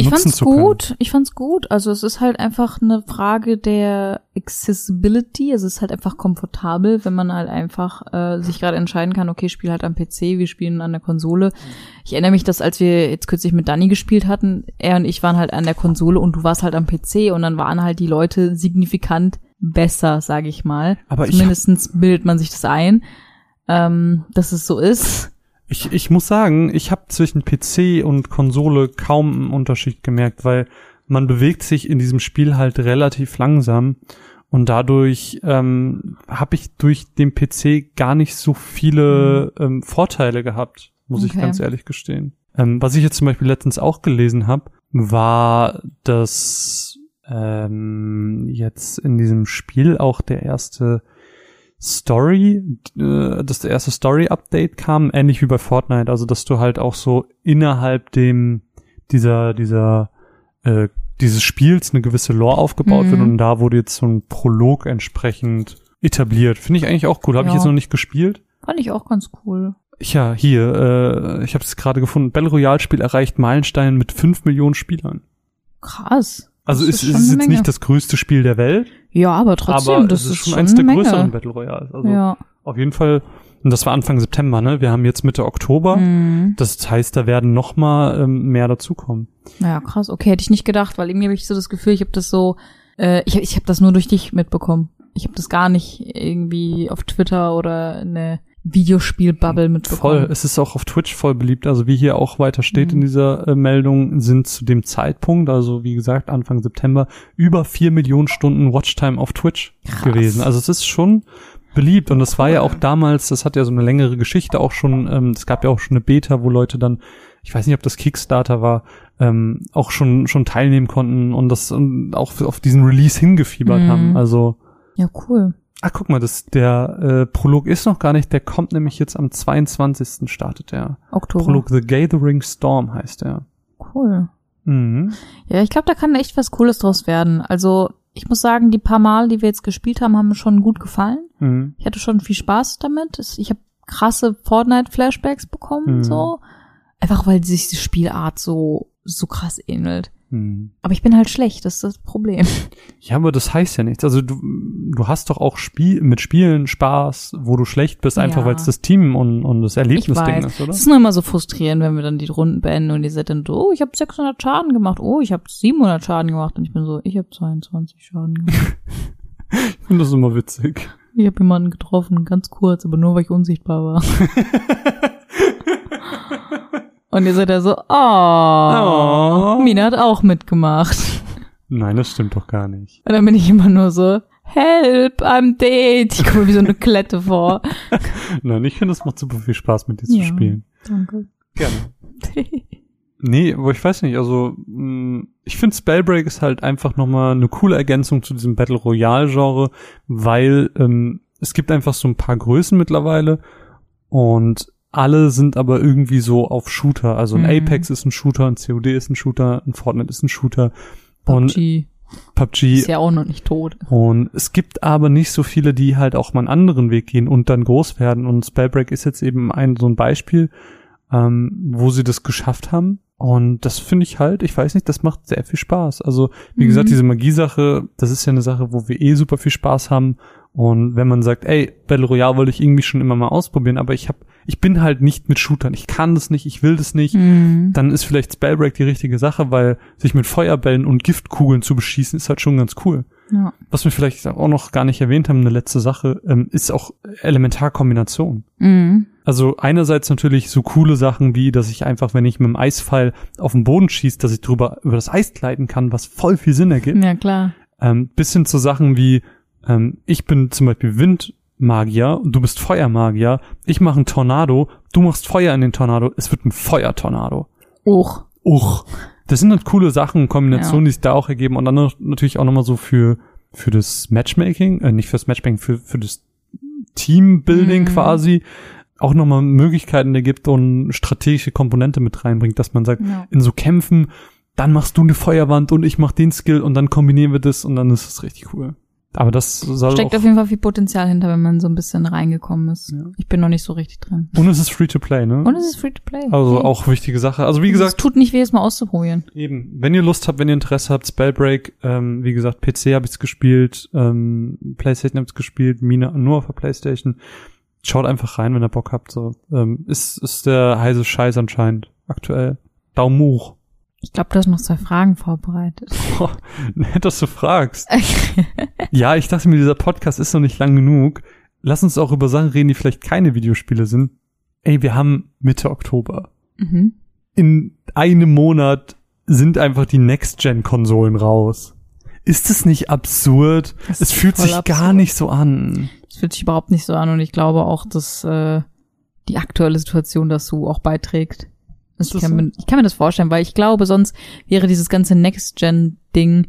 B: Ich
A: nutzen
B: fand's
A: können?
B: gut. Ich fand's gut. Also es ist halt einfach eine Frage der Accessibility. Es ist halt einfach komfortabel, wenn man halt einfach äh, sich gerade entscheiden kann, okay, ich spiele halt am PC, wir spielen an der Konsole. Ich erinnere mich, dass als wir jetzt kürzlich mit Danny gespielt hatten, er und ich waren halt an der Konsole und du warst halt am PC und dann waren halt die Leute signifikant besser, sage ich mal.
A: Aber ich
B: Zumindestens bildet man sich das ein, ähm, dass es so ist.
A: Ich, ich muss sagen, ich habe zwischen PC und Konsole kaum einen Unterschied gemerkt, weil man bewegt sich in diesem Spiel halt relativ langsam und dadurch ähm, habe ich durch den PC gar nicht so viele ähm, Vorteile gehabt, muss ich
B: Okay.
A: ganz ehrlich gestehen. Ähm, was ich jetzt zum Beispiel letztens auch gelesen habe, war, dass ähm, jetzt in diesem Spiel auch der erste Story, äh, dass der erste Story-Update kam, ähnlich wie bei Fortnite, also dass du halt auch so innerhalb dem dieser dieser äh, dieses Spiels eine gewisse Lore aufgebaut
B: Mhm.
A: wird und da wurde jetzt so ein Prolog entsprechend etabliert. Finde ich eigentlich auch cool. Habe ich
B: Ja.
A: jetzt noch nicht gespielt.
B: Fand ich auch ganz cool.
A: Ja, hier, äh, ich habe es gerade gefunden. Battle Royale Spiel erreicht Meilenstein mit 5 Millionen Spielern.
B: Krass.
A: Also
B: ist
A: ist, ist jetzt
B: Menge.
A: nicht das größte Spiel der Welt,
B: Ja, aber trotzdem,
A: aber
B: das
A: es ist schon
B: schon
A: eins der
B: eine
A: größeren
B: Menge.
A: Battle Royales. Also
B: ja.
A: auf jeden Fall, und das war Anfang September, ne? Wir haben jetzt Mitte Oktober.
B: Mhm.
A: Das heißt, da werden noch mal ähm, mehr dazukommen.
B: Naja, krass. Okay, hätte ich nicht gedacht, weil irgendwie habe ich so das Gefühl, ich habe das so, äh, ich, ich habe das nur durch dich mitbekommen. Ich habe das gar nicht irgendwie auf Twitter oder eine Videospiel-Bubble mitbekommen.
A: Voll. Es ist auch auf Twitch voll beliebt. Also wie hier auch weiter steht
B: Mhm.
A: in dieser äh, Meldung, sind zu dem Zeitpunkt, also wie gesagt Anfang September, über vier Millionen Stunden Watchtime auf Twitch
B: Krass.
A: gewesen. Also es ist schon beliebt und das war ja auch damals, das hat ja so eine längere Geschichte auch schon, ähm, es gab ja auch schon eine Beta, wo Leute dann, ich weiß nicht, ob das Kickstarter war, ähm, auch schon schon teilnehmen konnten und das und auch auf diesen Release hingefiebert
B: Mhm.
A: haben. Also
B: Ja, cool.
A: Ach, guck mal, das, der äh, Prolog ist noch gar nicht, der kommt nämlich jetzt am 22. startet der.
B: Oktober.
A: Prolog The Gathering Storm heißt der.
B: Cool.
A: Mhm.
B: Ja, ich glaube, da kann echt was Cooles draus werden. Also, ich muss sagen, die paar Mal, die wir jetzt gespielt haben, haben mir schon gut gefallen.
A: Mhm.
B: Ich hatte schon viel Spaß damit. Ich habe krasse Fortnite-Flashbacks bekommen,
A: Mhm.
B: so. Einfach weil sich die Spielart so, so krass ähnelt.
A: Hm.
B: Aber ich bin halt schlecht, das ist das Problem.
A: Ja, aber das heißt ja nichts. Also du, du hast doch auch Spiel, mit Spielen Spaß, wo du schlecht bist, einfach
B: Ja.
A: weil es das Team und, und das Erlebnisding ist, oder?
B: Es ist nur immer so frustrierend, wenn wir dann die Runden beenden und ihr seid dann so, oh, ich habe 600 Schaden gemacht, oh, ich habe 700 Schaden gemacht und ich bin so, ich habe 22 Schaden gemacht.
A: Ich finde das immer witzig.
B: Ich habe jemanden getroffen, ganz kurz, aber nur weil ich unsichtbar war. und ihr seid da so, oh,
A: Oh.
B: Mina hat auch mitgemacht.
A: Nein, das stimmt doch gar nicht.
B: Und dann bin ich immer nur so, help, I'm dead. Ich komme mir wie so eine Klette vor.
A: Nein, ich finde, es macht super viel Spaß, mit dir zu
B: Ja.
A: spielen.
B: Danke.
A: Gerne. Nee, aber ich weiß nicht, also mh, ich finde Spellbreak ist halt einfach nochmal eine coole Ergänzung zu diesem Battle Royale-Genre, weil ähm, es gibt einfach so ein paar Größen mittlerweile und alle sind aber irgendwie so auf Shooter. Also ein
B: Mhm.
A: Apex ist ein Shooter, ein COD ist ein Shooter, ein Fortnite ist ein Shooter und
B: PUBG
A: PUBG
B: ist ja auch noch nicht tot.
A: und es gibt aber nicht so viele, die halt auch mal einen anderen Weg gehen und dann groß werden. Und Spellbreak ist jetzt eben ein so ein Beispiel, ähm, wo sie das geschafft haben. Und das finde ich halt, ich weiß nicht, das macht sehr viel Spaß. Also, wie
B: Mhm.
A: gesagt, diese Magiesache, das ist ja eine Sache, wo wir eh super viel Spaß haben. Und wenn man sagt, ey, Battle Royale wollte ich irgendwie schon immer mal ausprobieren, aber ich hab, ich bin halt nicht mit Shootern. Ich kann das nicht, ich will das nicht
B: Mhm.
A: dann ist vielleicht Spellbreak die richtige Sache, weil sich mit Feuerbällen und Giftkugeln zu beschießen, ist halt schon ganz cool.
B: Ja.
A: Was wir vielleicht auch noch gar nicht erwähnt haben, eine letzte Sache, ähm, ist auch Elementarkombination.
B: Mhm.
A: Also einerseits natürlich so coole Sachen wie, dass ich einfach, wenn ich mit dem Eispfeil auf den Boden schieße, dass ich drüber über das Eis gleiten kann, was voll viel Sinn ergibt.
B: Ja, klar.
A: Ähm, bis hin zu Sachen wie, ähm, ich bin zum Beispiel Windmagier und du bist Feuermagier, ich mache einen Tornado, du machst Feuer in den Tornado, es wird ein Feuertornado.
B: Och.
A: Uch. Das sind halt coole Sachen, Kombinationen, die sich da auch ergeben und dann noch, natürlich auch nochmal so für, für das Matchmaking, äh, nicht fürs Matchmaking, für, für das Teambuilding
B: Mhm.
A: quasi auch nochmal Möglichkeiten ergibt und strategische Komponente mit reinbringt, dass man sagt,
B: Ja.
A: in so Kämpfen, dann machst du eine Feuerwand und ich mach den Skill und dann kombinieren wir das und dann ist es richtig cool. Aber das soll
B: Steckt auf jeden Fall viel Potenzial hinter, wenn man so ein bisschen reingekommen ist.
A: Ja.
B: Ich bin noch nicht so richtig drin.
A: und es ist free to play, ne?
B: Und es ist free to play.
A: also
B: Hey.
A: auch wichtige Sache. Also wie
B: Es
A: gesagt,
B: tut nicht weh, es mal auszuprobieren.
A: Eben, wenn ihr Lust habt, wenn ihr Interesse habt, Spellbreak, ähm, wie gesagt, PC habe ich's gespielt, ähm, Playstation habe ich's gespielt, Mina nur auf der Playstation. Schaut einfach rein, wenn ihr Bock habt. So, ähm, ist ist der heiße Scheiß anscheinend aktuell. Daumen hoch.
B: Ich glaube, du hast noch zwei Fragen vorbereitet.
A: Boah, nett, dass du fragst. Ja, ich dachte mir, dieser Podcast ist noch nicht lang genug. Lass uns auch über Sachen reden, die vielleicht keine Videospiele sind. Ey, wir haben Mitte Oktober.
B: mhm.
A: in einem Monat sind einfach die Next-Gen-Konsolen raus. Ist es nicht absurd?
B: Das
A: es fühlt sich gar
B: absurd.
A: nicht so an.
B: Das fühlt sich überhaupt nicht so an und ich glaube auch, dass äh, die aktuelle Situation dazu auch beiträgt. Also ich, kann
A: so?
B: mir, ich kann mir das vorstellen, weil ich glaube, sonst wäre dieses ganze Next-Gen-Ding,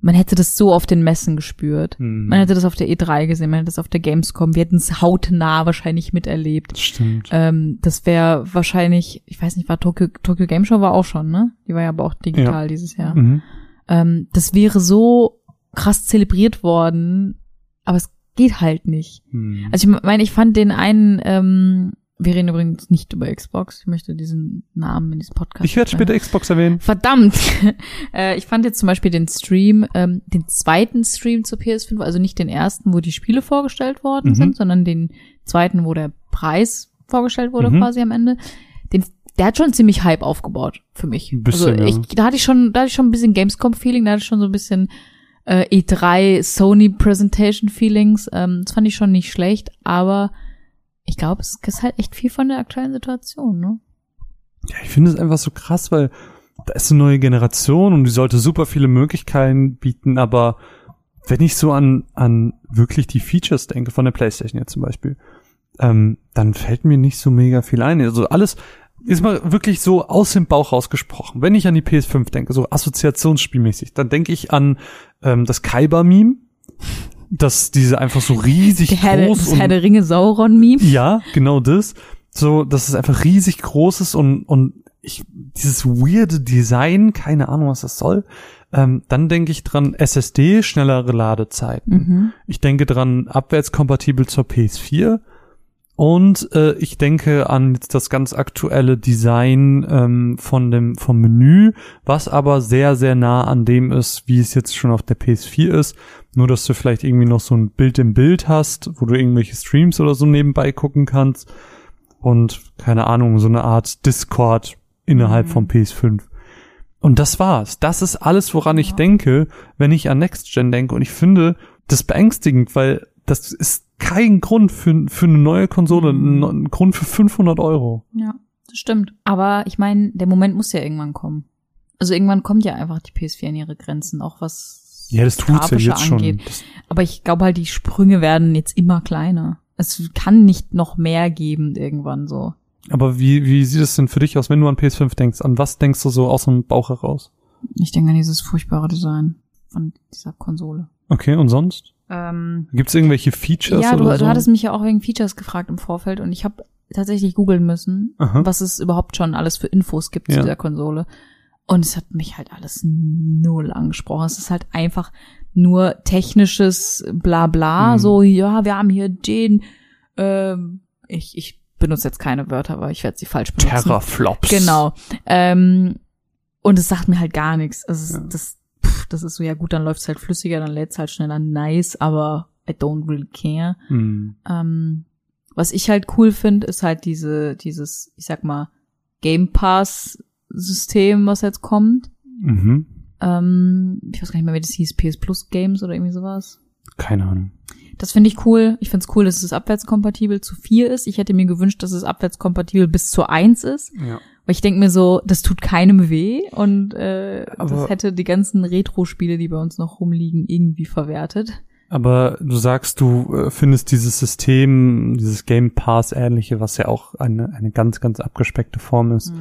B: man hätte das so auf den Messen gespürt.
A: Hm.
B: Man hätte das auf der E3 gesehen, man hätte das auf der Gamescom, wir hätten es hautnah wahrscheinlich miterlebt.
A: Das stimmt.
B: Ähm, das wäre wahrscheinlich, ich weiß nicht, war Tokyo, Tokyo Game Show war auch schon, ne? Die war ja aber auch digital dieses Jahr.
A: Mhm.
B: Ähm, das wäre so krass zelebriert worden, aber es geht halt nicht.
A: Hm.
B: Also ich meine, ich fand den einen, ähm, wir reden übrigens nicht über Xbox, ich möchte diesen Namen in diesem Podcast.
A: ich werde später Xbox erwähnen.
B: Verdammt! äh, ich fand jetzt zum Beispiel den Stream, ähm, den zweiten Stream zur PS5, also nicht den ersten, wo die Spiele vorgestellt worden
A: Mhm.
B: sind, sondern den zweiten, wo der Preis vorgestellt wurde
A: Mhm.
B: quasi am Ende. Den, der hat schon ziemlich Hype aufgebaut für mich.
A: Ein bisschen,
B: also ich, da hatte ich schon, da hatte ich schon ein bisschen Gamescom-Feeling, da hatte ich schon so ein bisschen äh, E3 Sony Presentation Feelings. Ähm, das fand ich schon nicht schlecht, aber ich glaube, es ist halt echt viel von der aktuellen Situation, ne?
A: Ja, ich finde es einfach so krass, weil da ist eine neue Generation und die sollte super viele Möglichkeiten bieten, aber wenn ich so an, an wirklich die Features denke, von der Playstation jetzt zum Beispiel, ähm, dann fällt mir nicht so mega viel ein. Also alles ist mal wirklich so aus dem Bauch rausgesprochen. Wenn ich an die PS5 denke, so assoziationsspielmäßig, dann denke ich an ähm, das Kaiba-Meme, dass diese einfach so riesig
B: Der Herr,
A: groß
B: das
A: und
B: Herr der Ringe Sauron-Meme.
A: ja, genau das. So, dass es einfach riesig groß ist und, und ich, dieses weirde Design, keine Ahnung, was das soll. Ähm, dann denke ich dran SSD, schnellere Ladezeiten.
B: Mhm.
A: Ich denke dran abwärtskompatibel zur PS4 Und äh, ich denke an jetzt das ganz aktuelle Design ähm, von dem vom Menü, was aber sehr sehr nah an dem ist, wie es jetzt schon auf der PS4 ist. Nur dass du vielleicht irgendwie noch so ein Bild im Bild hast, wo du irgendwelche Streams oder so nebenbei gucken kannst und keine Ahnung so eine Art Discord innerhalb
B: Mhm.
A: vom PS5. Und das war's. Das ist alles, woran ich
B: Ja.
A: denke, wenn ich an Next Gen denke. Und ich finde das beängstigend, weil das ist kein Grund für, für eine neue Konsole,
B: Mhm.
A: ein, ein Grund für 500 Euro.
B: Ja, das stimmt. Aber ich meine, der Moment muss ja irgendwann kommen. Also irgendwann kommt ja einfach die PS4 an ihre Grenzen, auch was
A: Ja, das tut's ja jetzt schon.
B: angeht.
A: Das,
B: Aber ich glaube halt, die Sprünge werden jetzt immer kleiner. Es kann nicht noch mehr geben irgendwann so.
A: aber wie, wie sieht es denn für dich aus, wenn du an PS5 denkst? An was denkst du so aus dem Bauch heraus?
B: Ich denke an dieses furchtbare Design von dieser Konsole.
A: Okay, und sonst?
B: Ähm,
A: Gibt's irgendwelche Features
B: ja, du,
A: oder so?
B: du hattest mich ja auch wegen Features gefragt im Vorfeld und ich habe tatsächlich googeln müssen,
A: Aha.
B: was es überhaupt schon alles für Infos gibt
A: Ja.
B: zu dieser Konsole. Und es hat mich halt alles null angesprochen. Es ist halt einfach nur technisches Blabla.
A: Mhm.
B: So, ja, wir haben hier den, ähm, ich, ich benutze jetzt keine Wörter, aber ich werde sie falsch benutzen.
A: Terraflops.
B: Genau. Ähm, und es sagt mir halt gar nichts. Also
A: Ja.
B: es, das, pff, das ist so, ja gut, dann läuft's halt flüssiger, dann lädt's halt schneller, nice, aber I don't really care.
A: Hm.
B: Ähm, was ich halt cool finde, ist halt diese, dieses, ich sag mal, Game Pass System, was jetzt kommt.
A: Mhm.
B: Ähm, ich weiß gar nicht mehr, wie das hieß, PS Plus Games oder irgendwie sowas.
A: Keine Ahnung.
B: Das finde ich cool. Ich finde es cool, dass es abwärtskompatibel zu 4 ist. Ich hätte mir gewünscht, dass es abwärtskompatibel bis zu 1 ist.
A: Ja.
B: Weil ich denke mir so, das tut keinem weh und äh,
A: Aber-
B: das hätte die ganzen Retro-Spiele, die bei uns noch rumliegen, irgendwie verwertet.
A: Aber du sagst, du äh, findest dieses System, dieses Game Pass ähnliche, was ja auch eine, eine ganz, ganz abgespeckte Form ist,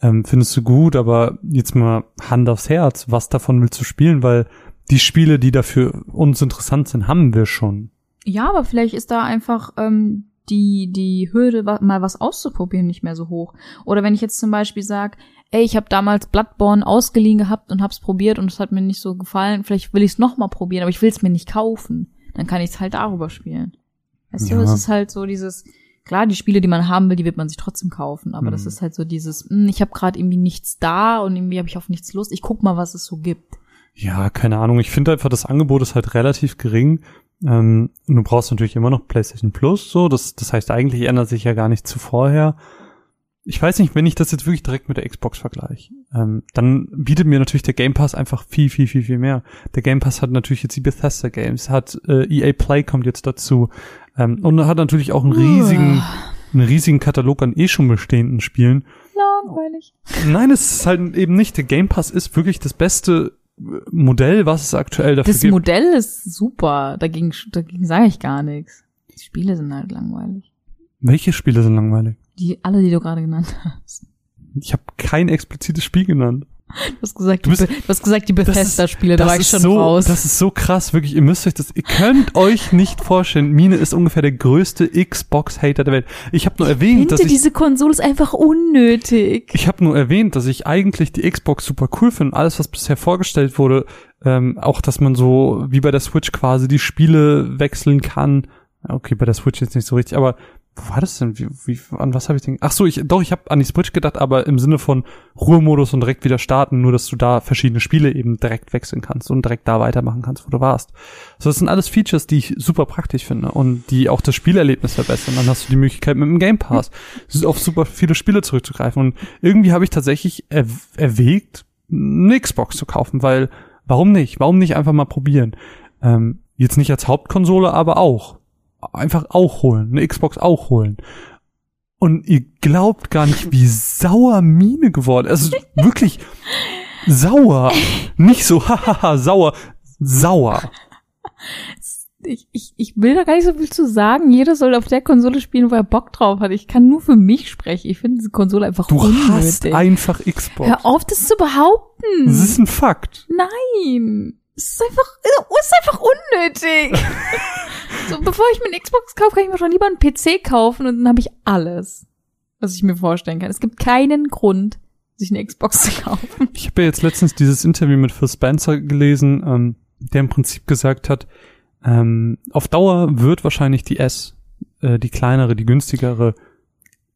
A: ähm, findest du gut, aber jetzt mal Hand aufs Herz, was davon willst du spielen? Weil die Spiele, die dafür uns interessant sind, haben wir schon.
B: Ja, aber vielleicht ist da einfach ähm, die, die Hürde, mal was auszuprobieren, nicht mehr so hoch. Oder wenn ich jetzt zum Beispiel sage, ey, ich habe damals Bloodborne ausgeliehen gehabt und hab's probiert und es hat mir nicht so gefallen, vielleicht will ich es nochmal probieren, aber ich will es mir nicht kaufen. Dann kann ich es halt darüber spielen. Weißt
A: Ja.
B: du, es ist halt so dieses, klar, die Spiele, die man haben will, die wird man sich trotzdem kaufen, aber das
A: Mhm.
B: ist halt so dieses, hm, ich habe gerade irgendwie nichts da und irgendwie habe ich auf nichts Lust. Ich guck mal, was es so gibt.
A: Ja, keine Ahnung. Ich finde einfach, das Angebot ist halt relativ gering. Ähm, du brauchst natürlich immer noch PlayStation Plus, so. Das, das heißt, eigentlich ändert sich ja gar nicht zu vorher. Ich weiß nicht, wenn ich das jetzt wirklich direkt mit der Xbox vergleiche, ähm, dann bietet mir natürlich der Game Pass einfach viel, viel, viel, viel mehr. Der Game Pass hat natürlich jetzt die Bethesda Games, hat äh, EA Play kommt jetzt dazu ähm, und hat natürlich auch einen riesigen, einen riesigen Katalog an eh schon bestehenden Spielen.
B: Langweilig.
A: Nein, es ist halt eben nicht. Der Game Pass ist wirklich das beste Modell, was es aktuell dafür
B: Das
A: gibt.
B: Modell ist super, dagegen, dagegen sage ich gar nichts. Die Spiele sind halt langweilig.
A: Welche Spiele sind langweilig?
B: Die, alle, die du gerade genannt hast.
A: Ich habe kein explizites Spiel genannt.
B: Du hast gesagt,
A: Du bist-
B: die, du hast gesagt, die Bethesda-Spiele, da war ich schon
A: so,
B: raus.
A: Das ist so krass, wirklich. Ihr müsst euch das, ihr könnt euch nicht vorstellen. Mine ist ungefähr der größte Xbox-Hater der Welt. Ich habe nur
B: ich
A: erwähnt, dass
B: finde,
A: ich,
B: diese Konsole ist einfach unnötig.
A: ich habe nur erwähnt, dass ich eigentlich die Xbox super cool finde. Alles, was bisher vorgestellt wurde, ähm, auch, dass man so wie bei der Switch quasi die Spiele wechseln kann. Okay, bei der Switch jetzt nicht so richtig, aber wo war das denn? Wie, wie, an was habe ich denn? Ach so, ich doch, ich habe an die Switch gedacht, aber im Sinne von Ruhemodus und direkt wieder starten, nur dass du da verschiedene Spiele eben direkt wechseln kannst und direkt da weitermachen kannst, wo du warst. So, das sind alles Features, die ich super praktisch finde und die auch das Spielerlebnis verbessern. Dann hast du die Möglichkeit mit dem Game Pass auf super viele Spiele zurückzugreifen und irgendwie habe ich tatsächlich er erwägt, eine Xbox zu kaufen, weil warum nicht? Warum nicht einfach mal probieren? Ähm, jetzt nicht als Hauptkonsole, aber auch einfach auch holen, eine Xbox auch holen. Und ihr glaubt gar nicht, wie sauer Mine geworden. Also wirklich sauer. Nicht so, hahaha, sauer. Sauer.
B: Ich, ich, ich will da gar nicht so viel zu sagen. Jeder soll auf der Konsole spielen, wo er Bock drauf hat. Ich kann nur für mich sprechen. Ich finde diese Konsole einfach
A: Du
B: unnötig.
A: hast einfach Xbox.
B: Hör auf, das zu behaupten.
A: Das ist ein Fakt.
B: Nein. Es ist einfach, es ist einfach unnötig. so, bevor ich mir eine Xbox kaufe, kann ich mir schon lieber einen PC kaufen und dann habe ich alles, was ich mir vorstellen kann. Es gibt keinen Grund, sich eine Xbox zu kaufen.
A: Ich habe ja jetzt letztens dieses Interview mit Phil Spencer gelesen, ähm, der im Prinzip gesagt hat, ähm, auf Dauer wird wahrscheinlich die S äh, die kleinere, die günstigere,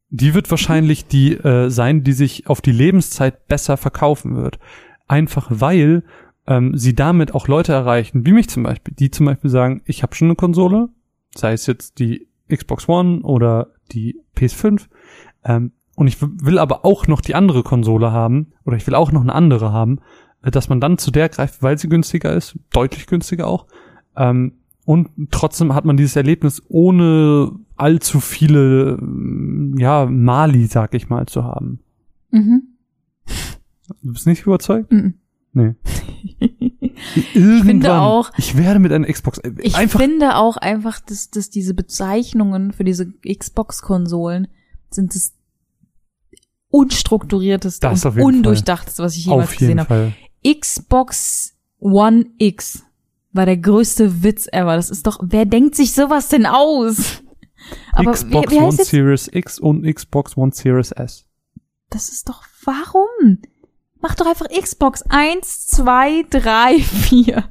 A: die wird wahrscheinlich die äh, sein, die sich auf die Lebenszeit besser verkaufen wird. Einfach weil ähm, sie damit auch Leute erreichen, wie mich zum Beispiel, die zum Beispiel sagen, ich habe schon eine Konsole, sei es jetzt die Xbox One oder die PS5, ähm, und ich will aber auch noch die andere Konsole haben, oder ich will auch noch eine andere haben, äh, dass man dann zu der greift, weil sie günstiger ist, deutlich günstiger auch, ähm, und trotzdem hat man dieses Erlebnis ohne allzu viele, mm, ja, Mali, sag ich mal, zu haben.
B: Mhm.
A: Du bist nicht überzeugt?
B: Mhm.
A: Nee. Irgendwann.
B: finde auch-
A: ich werde mit einer Xbox äh,
B: Ich
A: einfach.
B: finde auch einfach, dass, dass diese Bezeichnungen für diese Xbox-Konsolen sind das unstrukturierteste
A: Das
B: und undurchdachteste, was ich jemals
A: auf jeden
B: gesehen habe.
A: Fall.
B: Xbox One X war der größte Witz ever. Das ist doch, wer denkt sich sowas denn aus? Aber
A: Xbox
B: wie, wie
A: One? Series X und Xbox One Series S.
B: Das ist doch, warum? Mach doch einfach Xbox 1, 2, 3, 4.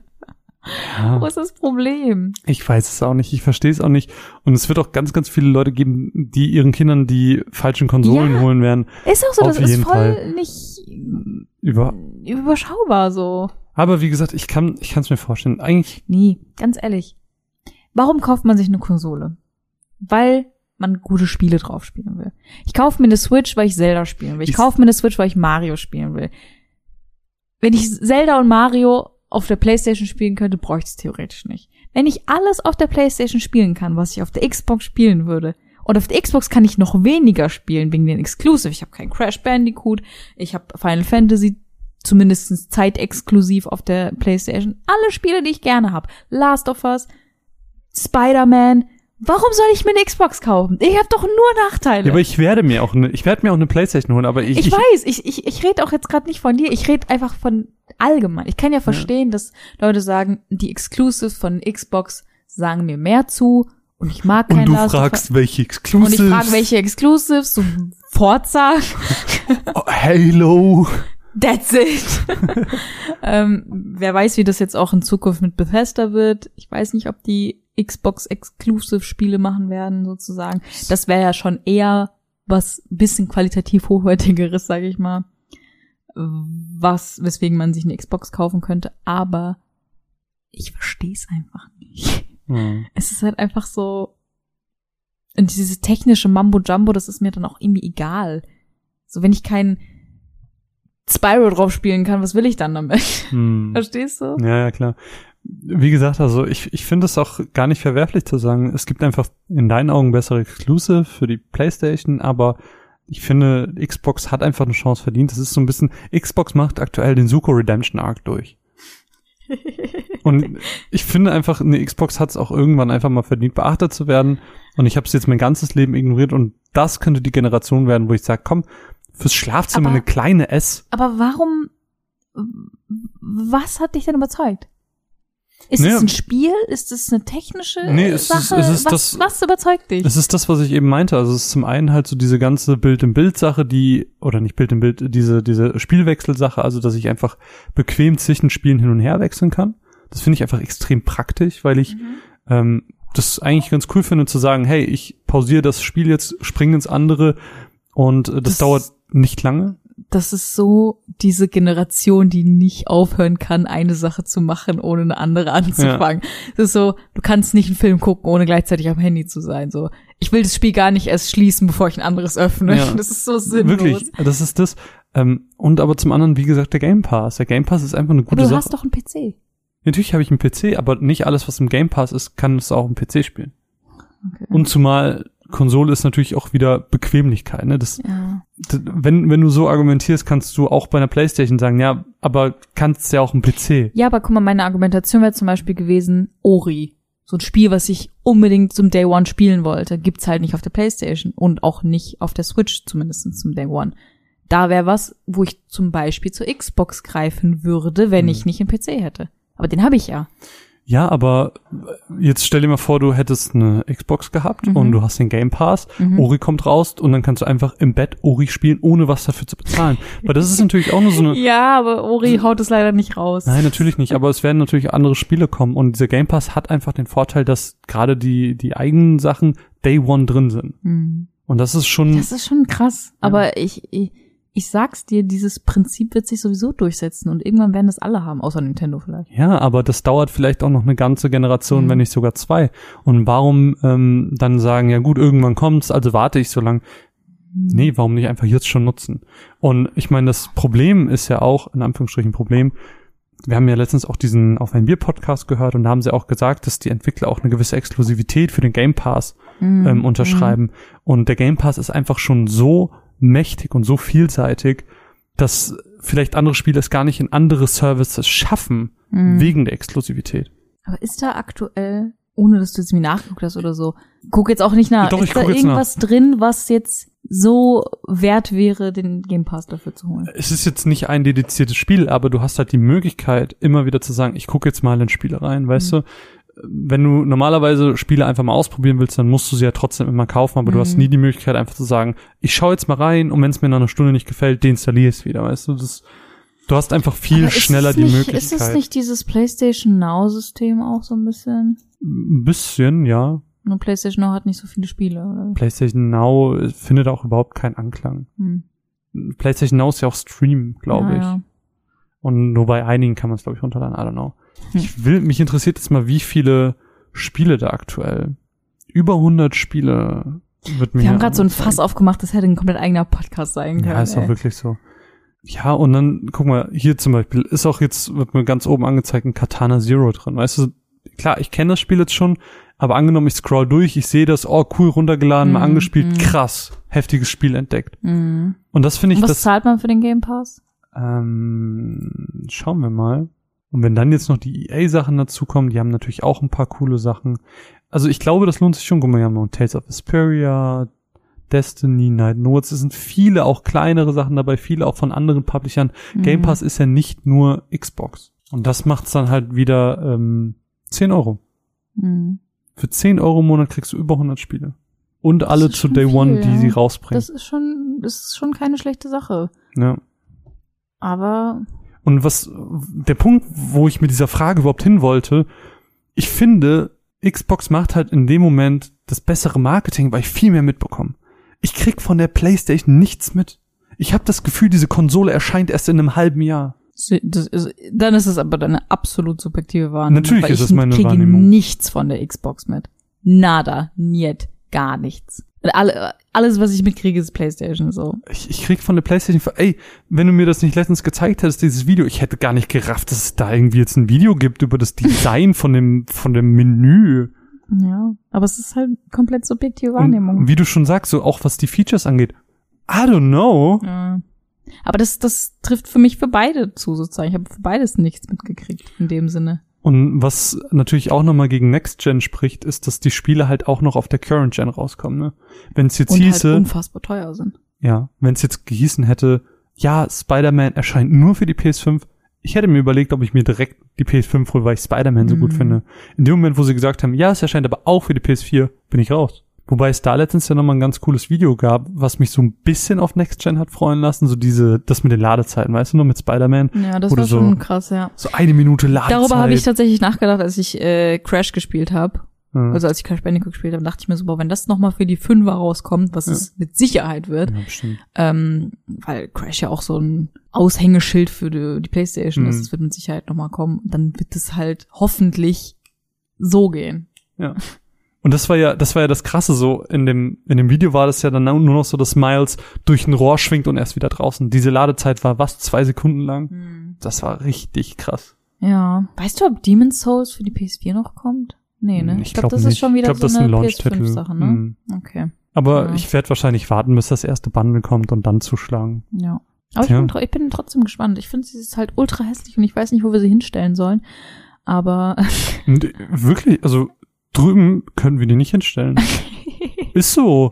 A: Ja.
B: Wo ist das Problem?
A: Ich weiß es auch nicht, ich verstehe es auch nicht. Und es wird auch ganz, ganz viele Leute geben, die ihren Kindern die falschen Konsolen
B: Ja.
A: holen werden.
B: Ist auch so,
A: Auf
B: das ist voll
A: Fall.
B: nicht
A: Über.
B: überschaubar so.
A: Aber wie gesagt, ich kann, ich kann es mir vorstellen. Eigentlich,
B: Nee, ganz ehrlich. Warum kauft man sich eine Konsole? Weil man gute Spiele drauf spielen will. Ich kaufe mir eine Switch, weil ich Zelda spielen will. Ich
A: Ich-
B: kaufe mir eine Switch, weil ich Mario spielen will. Wenn ich Zelda und Mario auf der Playstation spielen könnte, bräuchte ich es theoretisch nicht. Wenn ich alles auf der Playstation spielen kann, was ich auf der Xbox spielen würde, und auf der Xbox kann ich noch weniger spielen wegen den Exclusive. Ich habe kein Crash Bandicoot, ich habe Final Fantasy zumindest zeitexklusiv auf der Playstation. Alle Spiele, die ich gerne habe. Last of Us, Spider-Man. Warum soll ich mir eine Xbox kaufen? Ich habe doch nur Nachteile.
A: ja, aber ich werde mir auch eine, ich werde mir auch eine Playstation holen, aber ich,
B: Ich, weiß, ich, ich, ich rede auch jetzt gerade nicht von dir, ich rede einfach von allgemein. Ich kann ja verstehen, dass Leute sagen, die Exclusives von Xbox sagen mir mehr zu und ich mag kein
A: und du
B: Last
A: fragst, welche
B: Und
A: Exclusives.
B: ich frage, welche Exclusives, so Forza,
A: Oh, Halo.
B: that's it. ähm, wer weiß, wie das jetzt auch in Zukunft mit Bethesda wird. Ich weiß nicht, ob die Xbox Exclusive Spiele machen werden, sozusagen. Das wäre ja schon eher was bisschen qualitativ hochwertigeres, sage ich mal. Was, weswegen man sich eine Xbox kaufen könnte, aber ich verstehe es einfach nicht.
A: Hm.
B: Es ist halt einfach so. Und dieses technische Mambo Jumbo, das ist mir dann auch irgendwie egal. So, wenn ich kein Spyro drauf spielen kann, was will ich dann damit?
A: Hm.
B: Verstehst du?
A: Ja, ja, klar. Wie gesagt, also ich, ich finde es auch gar nicht verwerflich zu sagen, es gibt einfach in deinen Augen bessere Exclusive für die Playstation, aber ich finde, Xbox hat einfach eine Chance verdient. Das ist so ein bisschen, Xbox macht aktuell den Suko Redemption Arc durch. Und ich finde einfach, eine Xbox hat es auch irgendwann einfach mal verdient, beachtet zu werden. Und ich habe es jetzt mein ganzes Leben ignoriert und das könnte die Generation werden, wo ich sage, komm, fürs Schlafzimmer
B: Aber-
A: eine kleine S.
B: Aber warum, was hat dich denn überzeugt? Ist
A: Naja.
B: es ein Spiel? Ist es eine technische
A: Nee, es ist-
B: Sache?
A: es ist
B: was,
A: das-
B: was überzeugt dich?
A: Es ist das, was ich eben meinte. Also es ist zum einen halt so diese ganze Bild-in-Bild-Sache, die, oder nicht Bild-in-Bild, diese, diese Spielwechselsache, also dass ich einfach bequem zwischen Spielen hin und her wechseln kann. Das finde ich einfach extrem praktisch, weil ich ähm, das eigentlich ganz cool finde zu sagen, hey, ich pausiere das Spiel jetzt, springe ins andere und äh, das,
B: Das-
A: dauert nicht lange.
B: Das ist so diese Generation, die nicht aufhören kann, eine Sache zu machen, ohne eine andere anzufangen. Das ist so, du kannst nicht einen Film gucken, ohne gleichzeitig am Handy zu sein. So, ich will das Spiel gar nicht erst schließen, bevor ich ein anderes öffne.
A: Ja.
B: Das ist so sinnlos.
A: Wirklich, das ist das. Ähm, und aber zum anderen, wie gesagt, der Game Pass. Der Game Pass ist einfach eine
B: Aber
A: gute
B: du
A: Sache.
B: hast doch einen PC.
A: Natürlich habe ich einen PC, aber nicht alles, was im Game Pass ist, kann es auch im PC spielen.
B: Okay.
A: Und zumal Konsole ist natürlich auch wieder Bequemlichkeit. Ne? Das,
B: Ja.
A: d- wenn, wenn du so argumentierst, kannst du auch bei einer Playstation sagen, ja, aber kannst ja auch im PC.
B: ja, aber guck mal, meine Argumentation wäre zum Beispiel gewesen, Ori. So ein Spiel, was ich unbedingt zum Day One spielen wollte, gibt's halt nicht auf der Playstation und auch nicht auf der Switch zumindest zum Day One. Da wäre was, wo ich zum Beispiel zur Xbox greifen würde, wenn
A: Hm.
B: ich nicht einen PC hätte. Aber den habe ich ja.
A: Ja, aber jetzt stell dir mal vor, du hättest eine Xbox gehabt
B: Mhm.
A: und du hast den Game Pass, Ori kommt raus und dann kannst du einfach im Bett Ori spielen, ohne was dafür zu bezahlen. Weil das ist natürlich auch nur so eine,
B: Ja, aber Ori haut es leider nicht raus.
A: Nein, natürlich nicht, aber es werden natürlich andere Spiele kommen und dieser Game Pass hat einfach den Vorteil, dass gerade die, die eigenen Sachen Day One drin sind.
B: Hm.
A: Und das ist schon,
B: Das ist schon krass. Aber ich, ich, ich sag's dir, dieses Prinzip wird sich sowieso durchsetzen und irgendwann werden das alle haben, außer Nintendo vielleicht.
A: ja, aber das dauert vielleicht auch noch eine ganze Generation,
B: Mhm.
A: wenn nicht sogar zwei. Und warum ähm, dann sagen, ja gut, irgendwann kommt's, also warte ich so lang. Nee, warum nicht einfach jetzt schon nutzen? Und ich meine, das Problem ist ja auch, in Anführungsstrichen Problem, wir haben ja letztens auch diesen Auf ein Bier Podcast gehört und da haben sie auch gesagt, dass die Entwickler auch eine gewisse Exklusivität für den Game Pass
B: Mhm.
A: ähm, unterschreiben. Und der Game Pass ist einfach schon so mächtig und so vielseitig, dass vielleicht andere Spiele es gar nicht in andere Services schaffen,
B: Mhm.
A: wegen der Exklusivität.
B: Aber ist da aktuell, ohne dass du es mir nachgeguckt hast oder so, guck jetzt auch nicht nach,
A: doch,
B: ist da irgendwas drin, was jetzt so wert wäre, den Game Pass dafür zu holen?
A: Es ist jetzt nicht ein dediziertes Spiel, aber du hast halt die Möglichkeit, immer wieder zu sagen, ich gucke jetzt mal in Spiele rein, weißt
B: Mhm.
A: du? Wenn du normalerweise Spiele einfach mal ausprobieren willst, dann musst du sie ja trotzdem immer kaufen, aber du hast
B: Mhm.
A: nie die Möglichkeit, einfach zu sagen, ich schaue jetzt mal rein und wenn es mir nach einer Stunde nicht gefällt, deinstalliere ich es wieder, weißt du? Das, du hast einfach viel schneller die
B: nicht,
A: Möglichkeit.
B: Ist es nicht dieses PlayStation Now-System auch so ein bisschen?
A: Ein bisschen, ja.
B: Nur PlayStation Now hat nicht so viele Spiele, oder?
A: PlayStation Now findet auch überhaupt keinen Anklang.
B: Hm.
A: PlayStation Now ist ja auch Stream, glaube
B: Ja,
A: ich.
B: ja.
A: Und nur bei einigen kann man es, glaube ich, runterladen. I don't know.
B: Hm.
A: Ich will, mich interessiert jetzt mal, wie viele Spiele da aktuell. Über 100 Spiele wird mir
B: Wir haben gerade so ein. Fass aufgemacht, das hätte ein komplett eigener Podcast sein können.
A: Ja, ist auch
B: ey.
A: wirklich so. Ja, und dann, guck mal, hier zum Beispiel ist auch jetzt, wird mir ganz oben angezeigt, ein Katana Zero drin. Weißt du, klar, ich kenne das Spiel jetzt schon, aber angenommen, ich scroll durch, ich sehe das, oh cool, runtergeladen, mal
B: Mhm,
A: angespielt,
B: mhm.
A: krass, heftiges Spiel entdeckt.
B: Mhm.
A: Und das finde ich,
B: Und was
A: das,
B: zahlt man für den Game Pass?
A: ähm, schauen wir mal. Und wenn dann jetzt noch die EA-Sachen dazukommen, die haben natürlich auch ein paar coole Sachen. Also ich glaube, das lohnt sich schon. Guck mal, wir haben noch Tales of Vesperia, Destiny, Night Notes. Es sind viele auch kleinere Sachen dabei, viele auch von anderen Publishern. Game
B: Mhm.
A: Pass ist ja nicht nur Xbox. Und das macht's dann halt wieder ähm, 10 Euro.
B: Mhm.
A: Für 10 Euro im Monat kriegst du über 100 Spiele. Und alle
B: ist
A: zu Day One,
B: viel,
A: die
B: ja.
A: sie rausbringen.
B: Das ist schon, das ist schon keine schlechte Sache.
A: ja.
B: Aber
A: Und was, der Punkt, wo ich mit dieser Frage überhaupt hin wollte, ich finde, Xbox macht halt in dem Moment das bessere Marketing, weil ich viel mehr mitbekomme. Ich krieg von der Playstation nichts mit. Ich habe das Gefühl, diese Konsole erscheint erst in einem halben Jahr.
B: das ist, dann ist es aber deine absolut subjektive Wahrnehmung.
A: Natürlich ist
B: ich
A: es meine
B: kriege
A: Wahrnehmung.
B: nichts von der Xbox mit. Nada, niet, gar nichts. Alle, alles, was ich mitkriege, ist PlayStation so.
A: Ich, ich krieg von der Playstation, ey, wenn du mir das nicht letztens gezeigt hättest, dieses Video, ich hätte gar nicht gerafft, dass es da irgendwie jetzt ein Video gibt über das Design von dem, von dem Menü.
B: Ja, aber es ist halt komplett subjektive Wahrnehmung.
A: Und wie du schon sagst, so auch was die Features angeht. I don't know.
B: Ja. Aber das, das trifft für mich für beide zu, sozusagen. Ich habe für beides nichts mitgekriegt, in dem Sinne.
A: Und was natürlich auch nochmal gegen Next Gen spricht, ist, dass die Spiele halt auch noch auf der Current Gen rauskommen. Ne? Wenn es jetzt
B: Und halt
A: hieße,
B: unfassbar teuer sind.
A: ja, wenn es jetzt gehießen hätte, ja, Spider-Man erscheint nur für die PS5, ich hätte mir überlegt, ob ich mir direkt die PS5 hole, weil ich Spider-Man so gut
B: Mhm.
A: finde. In dem Moment, wo sie gesagt haben, ja, es erscheint aber auch für die PS4, bin ich raus. Wobei es da letztens ja nochmal ein ganz cooles Video gab, was mich so ein bisschen auf Next Gen hat freuen lassen, so diese, das mit den Ladezeiten, weißt du, noch mit Spider-Man,
B: Ja, das
A: Oder
B: war
A: so-
B: schon krass, ja.
A: so eine Minute Ladezeit.
B: Darüber habe ich tatsächlich nachgedacht, als ich äh, Crash gespielt habe.
A: ja.
B: Also als ich Crash Bandicoot gespielt habe, dachte ich mir so, boah, wenn das nochmal für die Fünfer rauskommt, was
A: Ja.
B: es mit Sicherheit wird,
A: ja,
B: ähm, weil Crash ja auch so ein Aushängeschild für die, die Playstation ist,
A: Mhm.
B: es wird mit Sicherheit nochmal kommen, dann wird es halt hoffentlich so gehen.
A: Ja. Und das war ja, das war ja das Krasse so. In dem, in dem Video war das ja dann nur noch so, dass Miles durch ein Rohr schwingt und erst wieder draußen. Diese Ladezeit war was? Zwei Sekunden lang? Das war richtig krass.
B: Ja. Weißt du, ob Demon's Souls für die PS4 noch kommt? Nee, ne?
A: Ich
B: Ich glaube,
A: glaub
B: das
A: nicht.
B: ist schon wieder
A: Ich glaub,
B: so
A: das ist
B: eine
A: ein Launch-Titel.
B: PS5-Sache, ne?
A: Mhm.
B: Okay.
A: Aber
B: Ja.
A: ich werde wahrscheinlich warten, bis das erste Bundle kommt und dann zuschlagen.
B: Ja. Aber ich bin, ich bin trotzdem gespannt. Ich finde, sie ist halt ultra hässlich und ich weiß nicht, wo wir sie hinstellen sollen. Aber
A: äh, wirklich, also drüben können wir die nicht hinstellen. Ist so.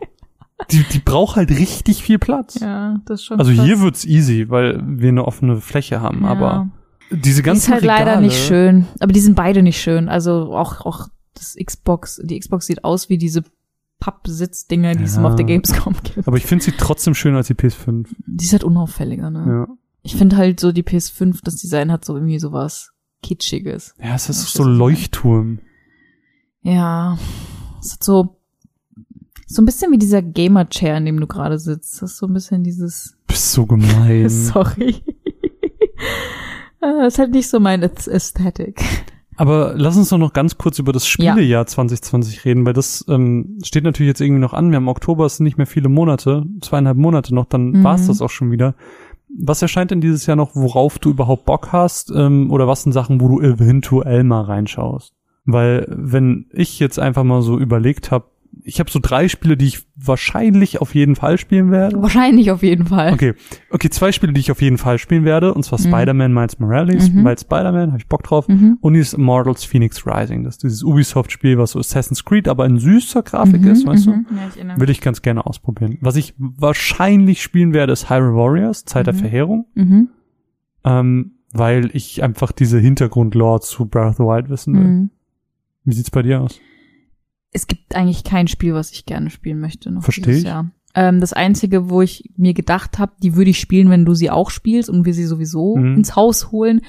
A: Die, die braucht halt richtig viel Platz.
B: ja, das ist schon.
A: Also
B: krass.
A: hier wird's easy, weil wir eine offene Fläche haben,
B: Ja.
A: aber diese
B: Die
A: ganzen
B: ist halt leider
A: Regale,
B: nicht schön. Aber die sind beide nicht schön. Also auch, auch das Xbox, die Xbox sieht aus wie diese Pappsitzdinger, die es
A: Ja.
B: immer auf der Gamescom gibt.
A: Aber ich finde sie trotzdem schöner als die PS5.
B: Die ist halt unauffälliger, ne?
A: Ja.
B: Ich finde halt so die PS5, das Design hat so irgendwie sowas Kitschiges.
A: Ja, es ist so Leuchtturm.
B: Ja. Es hat so, So ein bisschen wie dieser Gamer-Chair, in dem du gerade sitzt. Das ist so ein bisschen dieses,
A: Bist so gemein.
B: sorry. Das ist halt nicht so mein Ästhetik.
A: Aber lass uns doch noch ganz kurz über das Spielejahr 2020 reden, weil das ähm, steht natürlich jetzt irgendwie noch an. Wir haben Oktober, es sind nicht mehr viele Monate, zweieinhalb Monate noch, dann
B: Mhm.
A: war's das auch schon wieder. Was erscheint denn dieses Jahr noch, worauf du überhaupt Bock hast? Ähm, oder was sind Sachen, wo du eventuell mal reinschaust? Weil wenn ich jetzt einfach mal so überlegt habe, ich habe so drei Spiele, die ich wahrscheinlich auf jeden Fall spielen werde.
B: Wahrscheinlich auf jeden Fall.
A: Okay, okay, zwei Spiele, die ich auf jeden Fall spielen werde, und zwar
B: Mhm.
A: Spider-Man Miles Morales,
B: Mhm.
A: weil Spider-Man, habe ich Bock drauf,
B: Mhm.
A: und dieses Immortals Phoenix Rising, das ist dieses Ubisoft-Spiel, was so Assassin's Creed, aber in süßer Grafik
B: Mhm,
A: ist, weißt
B: mhm. Ja, ich erinnere
A: du? Will ich ganz gerne ausprobieren. Was ich wahrscheinlich spielen werde, ist Hyrule Warriors, Zeit der
B: Mhm.
A: Verheerung,
B: Mhm.
A: ähm, weil ich einfach diese Hintergrundlore zu Breath of the Wild wissen will. Wie sieht's bei dir aus?
B: Es gibt eigentlich kein Spiel, was ich gerne spielen möchte noch
A: Versteh
B: dieses
A: ich.
B: Jahr. Ähm, das einzige, wo ich mir gedacht habe, die würde ich spielen, wenn du sie auch spielst und wir sie sowieso
A: Mhm.
B: ins Haus holen,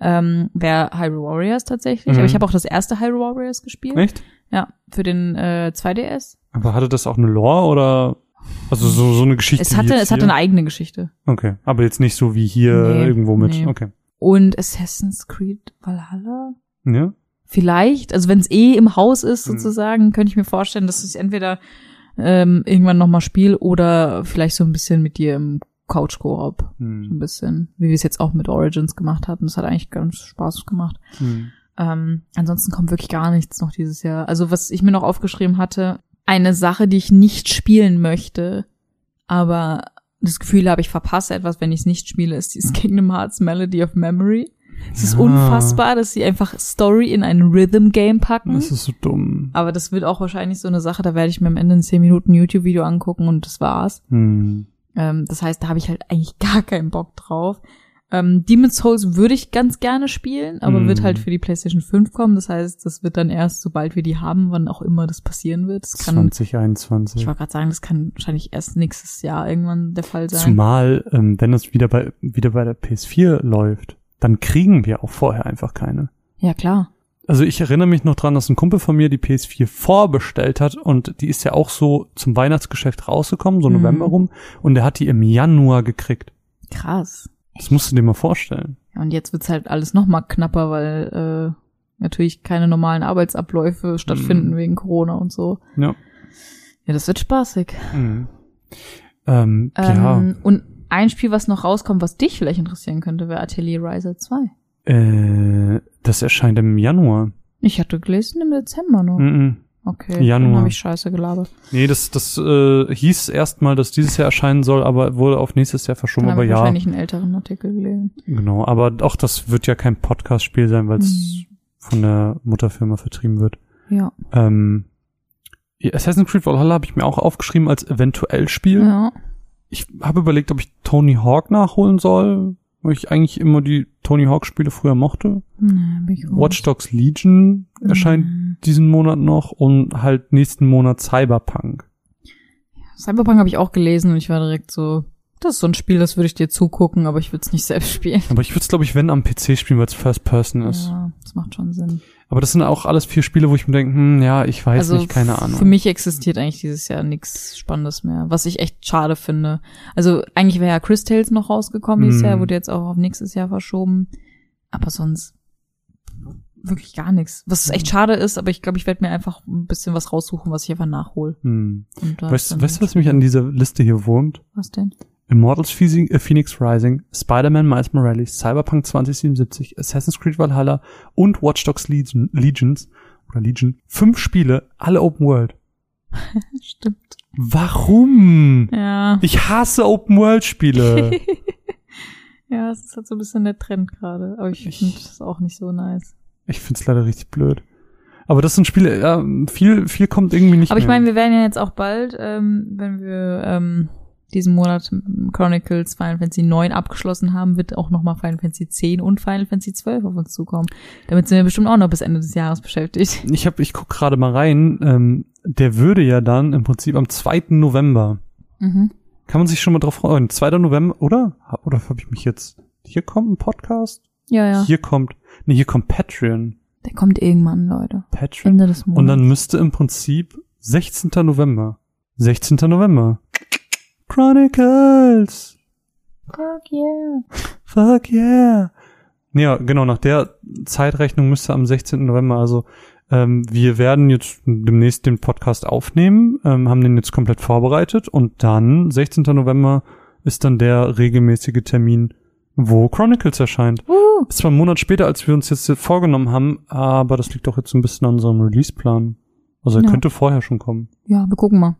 B: ähm, wäre Hyrule Warriors tatsächlich.
A: Mhm.
B: Aber ich habe auch das erste Hyrule Warriors gespielt.
A: Echt?
B: Ja, für den äh, 2DS.
A: Aber hatte das auch eine Lore oder also so, so eine Geschichte?
B: Es hatte, es hatte eine eigene Geschichte.
A: Okay, aber jetzt nicht so wie hier
B: Nee,
A: irgendwo mit.
B: nee.
A: Okay.
B: Und Assassin's Creed Valhalla?
A: Ja?
B: Vielleicht, also wenn es eh im Haus ist
A: Mhm.
B: sozusagen, könnte ich mir vorstellen, dass ich entweder ähm, irgendwann nochmal spiele oder vielleicht so ein bisschen mit dir im Couch-Koop. So ein bisschen, wie wir es jetzt auch mit Origins gemacht hatten. Das hat eigentlich ganz Spaß gemacht.
A: Hm.
B: Ähm, ansonsten kommt wirklich gar nichts noch dieses Jahr. Also was ich mir noch aufgeschrieben hatte, eine Sache, die ich nicht spielen möchte, aber das Gefühl habe, ich verpasse etwas, wenn ich es nicht spiele, ist dieses Kingdom Hearts Melody of Memory. Es ist
A: Ja.
B: unfassbar, dass sie einfach Story in ein Rhythm-Game packen.
A: Das ist so dumm.
B: aber das wird auch wahrscheinlich so eine Sache, da werde ich mir am Ende ein 10 Minuten YouTube-Video angucken und das war's.
A: Hm.
B: Ähm, das heißt, da habe ich halt eigentlich gar keinen Bock drauf. Ähm, Demon's Souls würde ich ganz gerne spielen, aber
A: Mhm.
B: wird halt für die PlayStation 5 kommen. Das heißt, das wird dann erst, sobald wir die haben, wann auch immer das passieren wird. Das kann,
A: 2021.
B: ich wollte gerade sagen, das kann wahrscheinlich erst nächstes Jahr irgendwann der Fall sein.
A: Zumal, ähm, wenn es wieder bei, wieder bei der PS4 läuft, dann kriegen wir auch vorher einfach keine.
B: Ja, klar.
A: Also ich erinnere mich noch dran, dass ein Kumpel von mir die PS4 vorbestellt hat und die ist ja auch so zum Weihnachtsgeschäft rausgekommen, so
B: Mhm.
A: November rum, und der hat die im Januar gekriegt.
B: Krass.
A: Das musst du dir mal vorstellen.
B: Ja, und jetzt wird's halt alles noch mal knapper, weil äh, natürlich keine normalen Arbeitsabläufe stattfinden
A: Mhm.
B: wegen Corona und so.
A: Ja.
B: Ja, das wird spaßig.
A: Mhm. Ähm, ja.
B: Ähm, Und ein Spiel, was noch rauskommt, was dich vielleicht interessieren könnte, wäre Atelier Riser 2.
A: Äh, das erscheint im Januar.
B: Ich hatte gelesen im Dezember noch.
A: Mhm.
B: Okay,
A: Januar.
B: dann habe ich scheiße gelabert.
A: Nee, das, das äh, hieß erstmal, dass dieses Jahr erscheinen soll, aber wurde auf nächstes Jahr verschoben.
B: Dann habe
A: Aber
B: ich
A: ja,
B: wahrscheinlich einen älteren Artikel gelesen.
A: genau. Aber auch das wird ja kein Podcast-Spiel sein, weil es
B: Mhm.
A: von der Mutterfirma vertrieben wird.
B: Ja.
A: Ähm, Assassin's Creed Valhalla habe ich mir auch aufgeschrieben als eventuell Spiel.
B: Ja.
A: Ich habe überlegt, ob ich Tony Hawk nachholen soll, weil ich eigentlich immer die Tony Hawk Spiele früher mochte.
B: Nee.
A: Watch Dogs Legion erscheint
B: Mhm.
A: diesen Monat noch und halt nächsten Monat Cyberpunk.
B: Cyberpunk habe ich auch gelesen und ich war direkt so, das ist so ein Spiel, das würde ich dir zugucken, aber ich würde es nicht selbst spielen.
A: Aber ich würde es, glaube ich, wenn am PC spielen, weil es First Person ist.
B: Ja, das macht schon Sinn.
A: Aber das sind auch alles vier Spiele, wo ich mir denke, hm, ja, ich weiß
B: also
A: nicht, keine Ahnung.
B: Für mich existiert eigentlich dieses Jahr nichts Spannendes mehr, was ich echt schade finde. Also eigentlich wäre ja Chris Tales noch rausgekommen dieses
A: Mhm.
B: Jahr, wurde jetzt auch auf nächstes Jahr verschoben. Aber sonst wirklich gar nichts. Was echt schade ist, aber ich glaube, ich werde mir einfach ein bisschen was raussuchen, was ich einfach nachhole.
A: Hm.
B: Und das
A: Weißt, weißt du, was mich an dieser Liste hier wurmt?
B: Was denn?
A: Immortals Phoenix, äh, Phoenix Rising, Spider-Man Miles Morales, Cyberpunk 2077, Assassin's Creed Valhalla und Watch Dogs Legion, Legions oder Legion. Fünf Spiele, alle Open World.
B: Stimmt.
A: Warum?
B: Ja.
A: Ich hasse Open World Spiele.
B: ja, es ist halt so ein bisschen der Trend gerade. Aber ich
A: Ich-
B: finde das auch nicht so nice.
A: ich find's leider richtig blöd. Aber das sind Spiele, ja, viel, viel kommt irgendwie nicht
B: Aber ich meine, wir werden ja jetzt auch bald, ähm, wenn wir ähm, diesen Monat Chronicles Final Fantasy 9 abgeschlossen haben, wird auch nochmal Final Fantasy 10 und Final Fantasy 12 auf uns zukommen. Damit sind wir bestimmt auch noch bis Ende des Jahres beschäftigt.
A: ich hab, ich guck gerade mal rein, ähm, der würde ja dann im Prinzip am 2. November,
B: Mhm.
A: kann man sich schon mal drauf freuen, 2. November, oder? Oder habe ich mich jetzt, hier kommt ein Podcast?
B: Ja, ja.
A: Hier kommt, nee, hier kommt Patreon.
B: Der kommt irgendwann, Leute.
A: Patreon.
B: Ende des Monats.
A: Und dann müsste im Prinzip 16. November. 16. November. Chronicles.
B: Fuck yeah.
A: Fuck yeah. Ja, genau, nach der Zeitrechnung müsste am 16. November, also ähm, wir werden jetzt demnächst den Podcast aufnehmen, ähm, haben den jetzt komplett vorbereitet und dann, 16. November, ist dann der regelmäßige Termin, wo Chronicles erscheint.
B: Uh,
A: Ist zwar einen Monat später, als wir uns jetzt vorgenommen haben, aber das liegt doch jetzt ein bisschen an unserem Release-Plan. Also er
B: Ja.
A: könnte vorher schon kommen.
B: ja, wir gucken mal.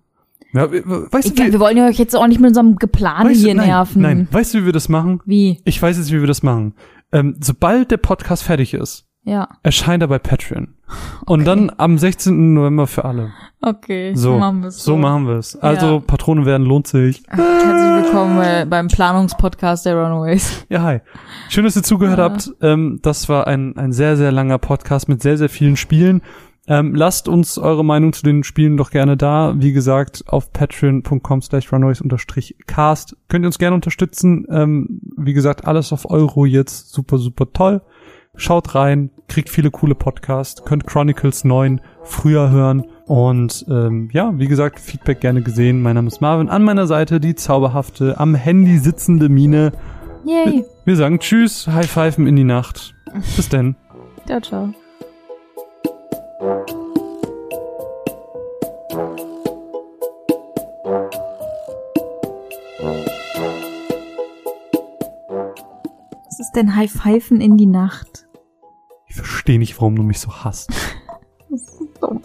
A: Ja, we- we- weißt
B: Ich
A: du,
B: glaub,
A: wie,
B: wir wollen ja euch jetzt auch nicht mit unserem Geplane
A: weißt du,
B: hier
A: nein,
B: nerven.
A: Nein, weißt du, wie wir das machen?
B: Wie?
A: Ich weiß jetzt, wie wir das machen. Ähm, sobald der Podcast fertig ist,
B: Ja.
A: erscheint er bei Patreon. Und dann am 16. November für alle.
B: Okay,
A: So,
B: machen wir es.
A: so machen wir es. Also
B: Ja.
A: Patronen werden, lohnt sich.
B: Herzlich willkommen äh, beim Planungspodcast der Runaways.
A: Ja, hi. Schön, dass ihr zugehört
B: Ja.
A: habt. Ähm, das war ein, ein sehr, sehr langer Podcast mit sehr, sehr vielen Spielen. Ähm, lasst uns eure Meinung zu den Spielen doch gerne da. Wie gesagt, auf patreon.com slash unterstrich cast. Könnt ihr uns gerne unterstützen. Ähm, wie gesagt, alles auf Euro jetzt. Super, super toll. Schaut rein, kriegt viele coole Podcasts, könnt Chronicles 9 früher hören. Und ähm, ja, wie gesagt, Feedback gerne gesehen. Mein Name ist Marvin. An meiner Seite die zauberhafte, am Handy sitzende Mine.
B: Yay.
A: Wir sagen Tschüss, High Pfeifen in die Nacht. Bis denn.
B: Ciao, ciao. Denn High Pfeifen in die Nacht?
A: Ich verstehe nicht, warum du mich so hasst.
B: Das ist dumm.